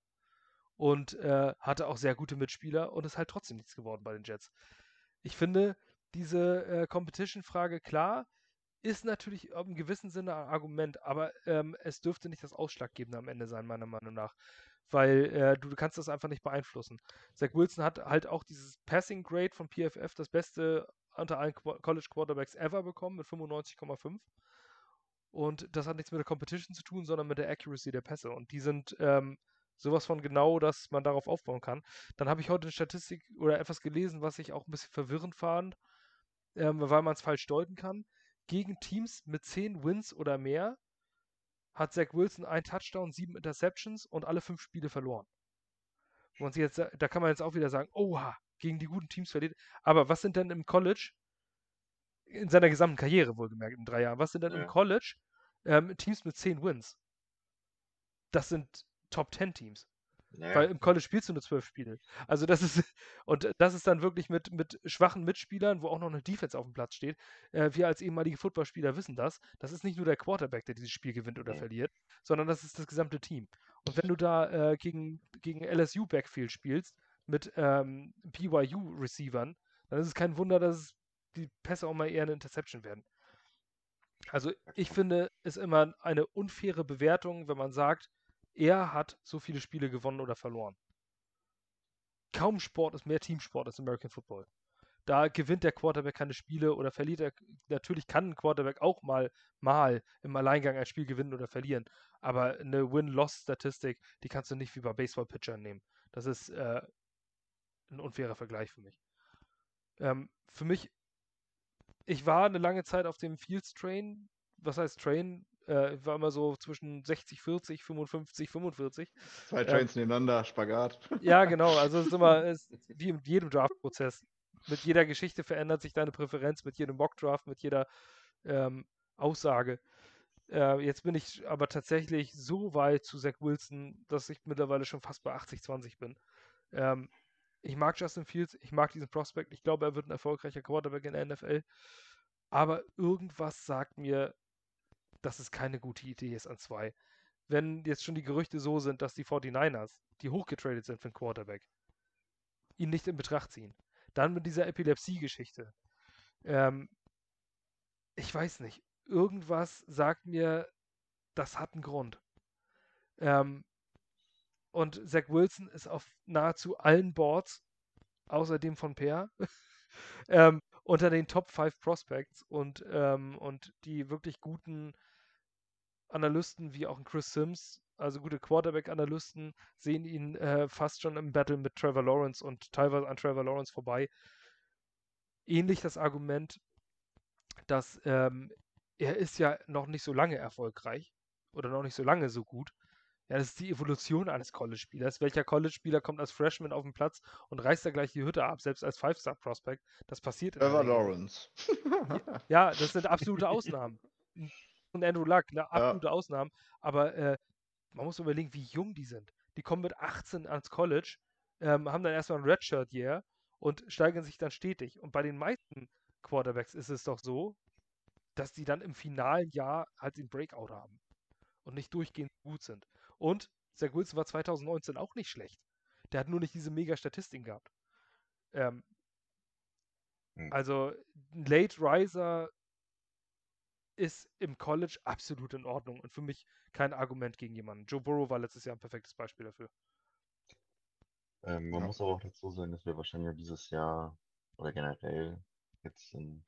und äh, hatte auch sehr gute Mitspieler und ist halt trotzdem nichts geworden bei den Jets. Ich finde, diese äh, Competition-Frage, klar, ist natürlich im gewissen Sinne ein Argument, aber ähm, es dürfte nicht das Ausschlaggebende am Ende sein, meiner Meinung nach. Weil äh, du kannst das einfach nicht beeinflussen. Zach Wilson hat halt auch dieses Passing Grade von PFF, das beste unter allen Qu College Quarterbacks ever bekommen mit 95,5. Und das hat nichts mit der Competition zu tun, sondern mit der Accuracy der Pässe. Und die sind ähm, sowas von genau, dass man darauf aufbauen kann. Dann habe ich heute eine Statistik oder etwas gelesen, was ich auch ein bisschen verwirrend fand, ähm, weil man es falsch deuten kann. Gegen Teams mit 10 Wins oder mehr hat Zach Wilson ein Touchdown, sieben Interceptions und alle fünf Spiele verloren. Sich jetzt, da kann man jetzt auch wieder sagen, oha, gegen die guten Teams verliert. Aber was sind denn im College, in seiner gesamten Karriere wohlgemerkt, in drei Jahren, was sind denn Ja. im College ähm, Teams mit 10 Wins? Das sind Top 10 Teams. Naja, Weil im College spielst du nur zwölf Spiele. Also das ist, und das ist dann wirklich mit, mit schwachen Mitspielern, wo auch noch eine Defense auf dem Platz steht. Äh, wir als ehemalige Footballspieler wissen das. Das ist nicht nur der Quarterback, der dieses Spiel gewinnt oder Nee. verliert, sondern das ist das gesamte Team. Und wenn du da äh, gegen, gegen LSU Backfield spielst mit ähm, BYU-Receivern, dann ist es kein Wunder, dass es die Pässe auch mal eher eine Interception werden. Also ich finde es immer eine unfaire Bewertung, wenn man sagt, er hat so viele Spiele gewonnen oder verloren. Kaum Sport ist mehr Teamsport als American Football. Da gewinnt der Quarterback keine Spiele oder verliert er. Natürlich kann ein Quarterback auch mal, mal im Alleingang ein Spiel gewinnen oder verlieren. Aber eine Win-Loss-Statistik, die kannst du nicht wie bei Baseball-Pitchern nehmen. Das ist äh, ein unfairer Vergleich für mich. Ähm, für mich, ich war eine lange Zeit auf dem Fields Train. Was heißt Train? Äh, war immer so zwischen 60, 40, 55, 45. Zwei Ja. Trains nebeneinander, Spagat. Ja, genau. Also es ist immer es wie in jedem Draft-Prozess. Mit jeder Geschichte verändert sich deine Präferenz, mit jedem Mock-Draft, mit jeder ähm, Aussage. Äh, jetzt bin ich aber tatsächlich so weit zu Zach Wilson, dass ich mittlerweile schon fast bei 80-20 bin. Ähm, ich mag Justin Fields, ich mag diesen Prospect. Ich glaube, er wird ein erfolgreicher Quarterback in der NFL. Aber irgendwas sagt mir, dass es keine gute Idee ist an zwei. Wenn jetzt schon die Gerüchte so sind, dass die 49ers, die hochgetradet sind für den Quarterback, ihn nicht in Betracht ziehen. Dann mit dieser Epilepsie-Geschichte. Ähm, ich weiß nicht. Irgendwas sagt mir, das hat einen Grund. Ähm, und Zach Wilson ist auf nahezu allen Boards, außer dem von Per, ähm, unter den Top 5 Prospects und, ähm, und die wirklich guten Analysten wie auch ein Chris Sims, also gute Quarterback-Analysten, sehen ihn äh, fast schon im Battle mit Trevor Lawrence und teilweise an Trevor Lawrence vorbei. Ähnlich das Argument, dass ähm, er ist ja noch nicht so lange erfolgreich oder noch nicht so lange so gut. Ja, das ist die Evolution eines College-Spielers. Welcher College-Spieler kommt als Freshman auf den Platz und reißt da gleich die Hütte ab, selbst als Five-Star-Prospect? Das passiert Trevor Lawrence. ja, das sind absolute Ausnahmen. Und Andrew Luck, ne, absolute ja. Ausnahmen. Aber äh, man muss überlegen, wie jung die sind. Die kommen mit 18 ans College, ähm, haben dann erstmal ein Redshirt-Year und steigern sich dann stetig. Und bei den meisten Quarterbacks ist es doch so, dass die dann im finalen Jahr halt den Breakout haben und nicht durchgehend gut sind. Und Zach Wilson war 2019 auch nicht schlecht. Der hat nur nicht diese mega Statistiken gehabt. Ähm, hm. Also ein Late Riser ist im College absolut in Ordnung und für mich kein Argument gegen jemanden. Joe Burrow war letztes Jahr ein perfektes Beispiel dafür. Ähm, man ja. muss aber auch dazu sagen, dass wir wahrscheinlich dieses Jahr oder generell jetzt in,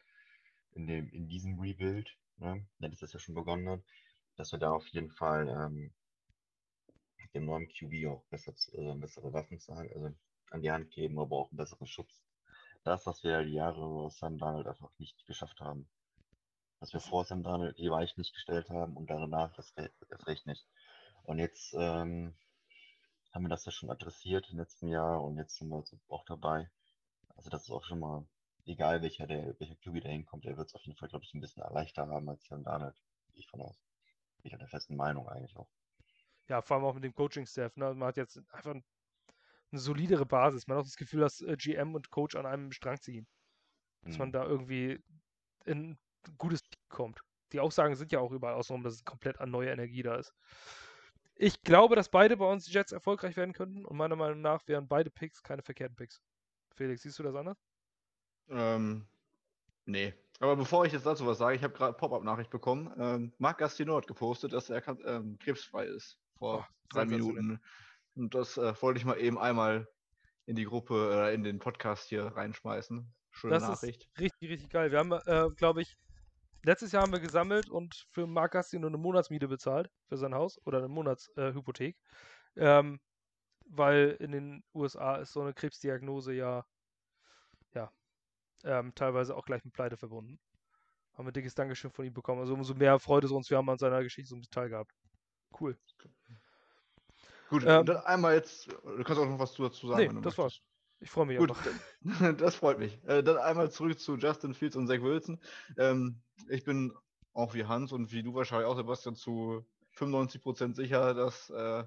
in, dem, in diesem Rebuild, ne, wenn das ja schon begonnen hat, dass wir da auf jeden Fall ähm, dem neuen QB auch besser, also bessere Waffen zu, also an die Hand geben, aber auch einen besseren Schutz. Das, was wir die Jahre aus Sam Donald einfach nicht geschafft haben. Was wir vor Sam Donald die Weich nicht gestellt haben und danach das, das recht nicht. Und jetzt ähm, haben wir das ja schon adressiert im letzten Jahr und jetzt sind wir auch dabei. Also das ist auch schon mal, egal welcher der, welcher QB da hinkommt, der wird es auf jeden Fall, glaube ich, ein bisschen leichter haben als Sam Donald. Ich von aus. Ich habe der festen Meinung eigentlich auch ja, vor allem auch mit dem Coaching-Staff. Ne? Man hat jetzt einfach eine solidere Basis. Man hat auch das Gefühl, dass äh, GM und Coach an einem Strang ziehen. Dass mhm. man da irgendwie in ein gutes Team kommt. Die Aussagen sind ja auch überall außenrum, dass es komplett an neue Energie da ist. Ich glaube, dass beide bei uns Jets erfolgreich werden könnten und meiner Meinung nach wären beide Picks keine verkehrten Picks. Felix, siehst du das anders? Ähm, nee, aber bevor ich jetzt dazu was sage, ich habe gerade Pop-Up-Nachricht bekommen. Ähm, Marc Gastino hat gepostet, dass er ähm, krebsfrei ist. Vor oh, drei Minuten. Und das äh, wollte ich mal eben einmal in die Gruppe, äh, in den Podcast hier reinschmeißen. Schöne das Nachricht. Ist richtig, richtig geil. Wir haben, äh, glaube ich, letztes Jahr haben wir gesammelt und für Marc Gastino eine Monatsmiete bezahlt für sein Haus oder eine Monatshypothek. Ähm, weil in den USA ist so eine Krebsdiagnose ja ähm, teilweise auch gleich mit Pleite verbunden. Haben wir ein dickes Dankeschön von ihm bekommen. Also umso mehr Freude es uns, wir haben an seiner Geschichte so ein Teil gehabt. Cool. Gut, ähm, dann einmal jetzt, du kannst auch noch was dazu sagen. Nee, das möchtest. war's. Ich freue mich Gut, das freut mich. Äh, dann einmal zurück zu Justin Fields und Zach Wilson. Ähm, ich bin auch wie Hans und wie du wahrscheinlich auch, Sebastian, zu 95% sicher, dass äh,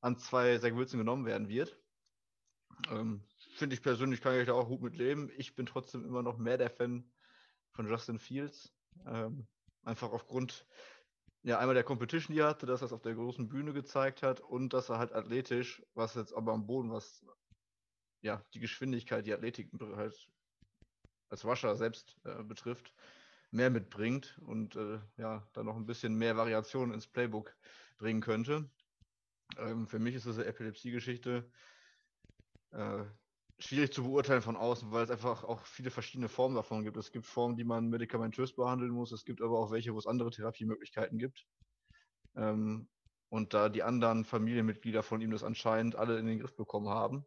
an zwei Zach Wilson genommen werden wird. Ähm, finde ich persönlich, kann ich da auch gut mit leben. Ich bin trotzdem immer noch mehr der Fan von Justin Fields. Ähm, einfach aufgrund, ja, einmal der Competition, die er hatte, dass er es auf der großen Bühne gezeigt hat und dass er halt athletisch, was jetzt aber am Boden, was ja, die Geschwindigkeit, die Athletik halt als Wascher selbst äh, betrifft, mehr mitbringt und äh, ja, dann noch ein bisschen mehr Variation ins Playbook bringen könnte. Ähm, für mich ist diese Epilepsie-Geschichte äh, schwierig zu beurteilen von außen, weil es einfach auch viele verschiedene Formen davon gibt. Es gibt Formen, die man medikamentös behandeln muss, es gibt aber auch welche, wo es andere Therapiemöglichkeiten gibt. Ähm, und da die anderen Familienmitglieder von ihm das anscheinend alle in den Griff bekommen haben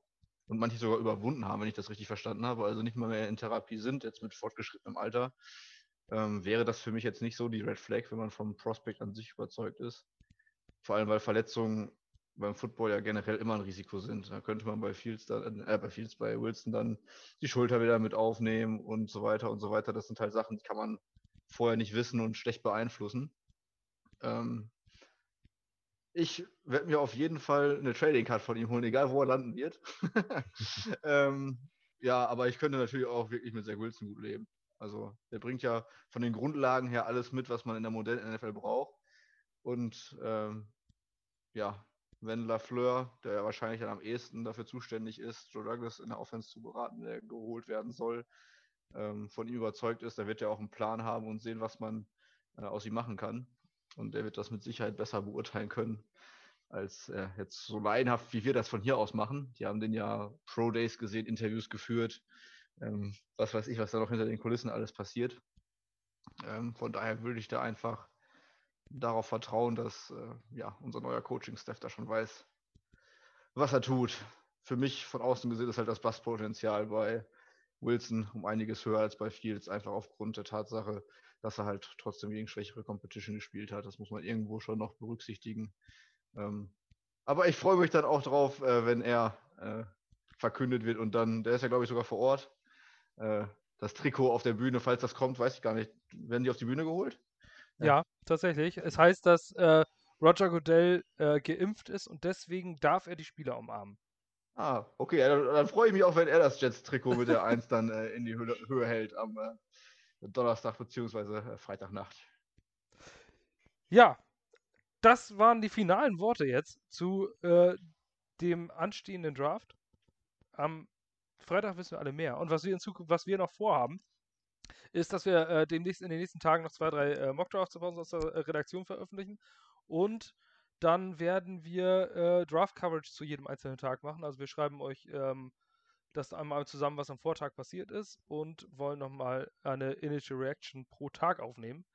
und manche sogar überwunden haben, wenn ich das richtig verstanden habe, also nicht mal mehr in Therapie sind, jetzt mit fortgeschrittenem Alter, ähm, wäre das für mich jetzt nicht so die Red Flag, wenn man vom Prospect an sich überzeugt ist. Vor allem, weil Verletzungen beim Football ja generell immer ein Risiko sind. Da könnte man bei Fields dann, äh, bei Fields, bei Wilson dann die Schulter wieder mit aufnehmen und so weiter und so weiter. Das sind halt Sachen, die kann man vorher nicht wissen und schlecht beeinflussen. Ähm, ich werde mir auf jeden Fall eine Trading Card von ihm holen, egal wo er landen wird. ähm, ja, aber ich könnte natürlich auch wirklich mit Zach Wilson gut leben. Also der bringt ja von den Grundlagen her alles mit, was man in der modernen NFL braucht. Und ähm, ja, wenn Lafleur, der ja wahrscheinlich dann am ehesten dafür zuständig ist, Joe Douglas in der Offense zu beraten, der geholt werden soll, ähm, von ihm überzeugt ist, dann wird er auch einen Plan haben und sehen, was man äh, aus ihm machen kann. Und der wird das mit Sicherheit besser beurteilen können, als äh, jetzt so laienhaft, wie wir das von hier aus machen. Die haben den ja Pro Days gesehen, Interviews geführt, ähm, was weiß ich, was da noch hinter den Kulissen alles passiert. Ähm, von daher würde ich da einfach darauf vertrauen, dass äh, ja, unser neuer Coaching-Staff da schon weiß, was er tut. Für mich von außen gesehen ist halt das Basspotenzial bei Wilson um einiges höher als bei Fields, einfach aufgrund der Tatsache, dass er halt trotzdem gegen schwächere Competition gespielt hat. Das muss man irgendwo schon noch berücksichtigen. Ähm, aber ich freue mich dann auch drauf, äh, wenn er äh, verkündet wird und dann, der ist ja glaube ich sogar vor Ort, äh, das Trikot auf der Bühne, falls das kommt, weiß ich gar nicht. Werden die auf die Bühne geholt? Ja, ja tatsächlich. Es heißt, dass äh, Roger Goodell äh, geimpft ist und deswegen darf er die Spieler umarmen. Ah, okay, dann, dann freue ich mich auch, wenn er das Jets-Trikot mit der 1 dann äh, in die Höhe, Höhe hält am äh, Donnerstag bzw. Äh, Freitagnacht. Ja, das waren die finalen Worte jetzt zu äh, dem anstehenden Draft. Am Freitag wissen wir alle mehr. Und was wir in Zukunft, was wir noch vorhaben, ist, dass wir äh, demnächst in den nächsten Tagen noch zwei, drei äh, Mockdrafts aus der äh, Redaktion veröffentlichen. Und dann werden wir äh, Draft-Coverage zu jedem einzelnen Tag machen. Also wir schreiben euch ähm, das einmal zusammen, was am Vortag passiert ist und wollen nochmal eine Initial Reaction pro Tag aufnehmen.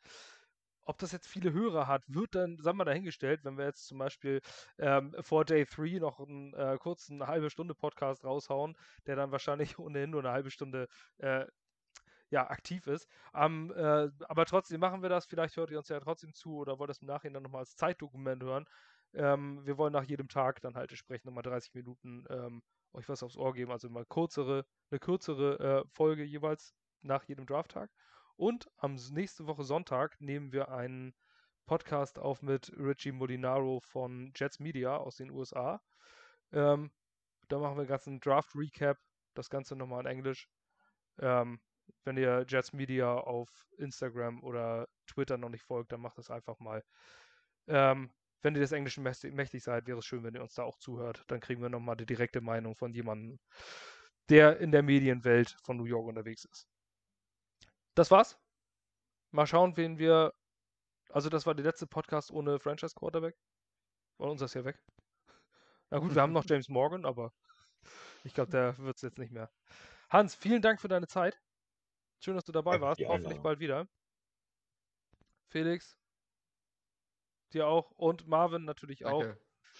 Ob das jetzt viele Hörer hat, wird dann, sagen wir, dahingestellt, wenn wir jetzt zum Beispiel ähm, vor Day 3 noch einen äh, kurzen halbe Stunde Podcast raushauen, der dann wahrscheinlich ohnehin nur eine halbe Stunde äh, ja, aktiv ist. Um, äh, aber trotzdem machen wir das. Vielleicht hört ihr uns ja trotzdem zu oder wollt es im Nachhinein nochmal als Zeitdokument hören. Ähm, wir wollen nach jedem Tag dann halt entsprechend nochmal 30 Minuten ähm, euch was aufs Ohr geben. Also mal kürzere, eine kürzere äh, Folge jeweils nach jedem Drafttag. Und am nächste Woche Sonntag nehmen wir einen Podcast auf mit Richie Molinaro von Jets Media aus den USA. Ähm, da machen wir einen ganzen Draft-Recap, das Ganze nochmal in Englisch. Ähm, wenn ihr Jets Media auf Instagram oder Twitter noch nicht folgt, dann macht das einfach mal. Ähm, wenn ihr des Englischen mächtig seid, wäre es schön, wenn ihr uns da auch zuhört. Dann kriegen wir nochmal die direkte Meinung von jemandem, der in der Medienwelt von New York unterwegs ist. Das war's. Mal schauen, wen wir. Also, das war der letzte Podcast ohne Franchise Quarterback. War unser ist ja weg. Na gut, wir haben noch James Morgan, aber ich glaube, der wird es jetzt nicht mehr. Hans, vielen Dank für deine Zeit. Schön, dass du dabei Danke warst. Hoffentlich bald wieder. Felix, dir auch. Und Marvin natürlich auch.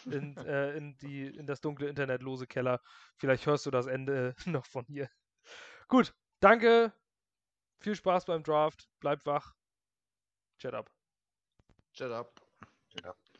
In, äh, in, die, in das dunkle internetlose Keller. Vielleicht hörst du das Ende noch von hier. Gut, danke. Viel Spaß beim Draft. Bleibt wach. Chat up. Chat up. Chat up.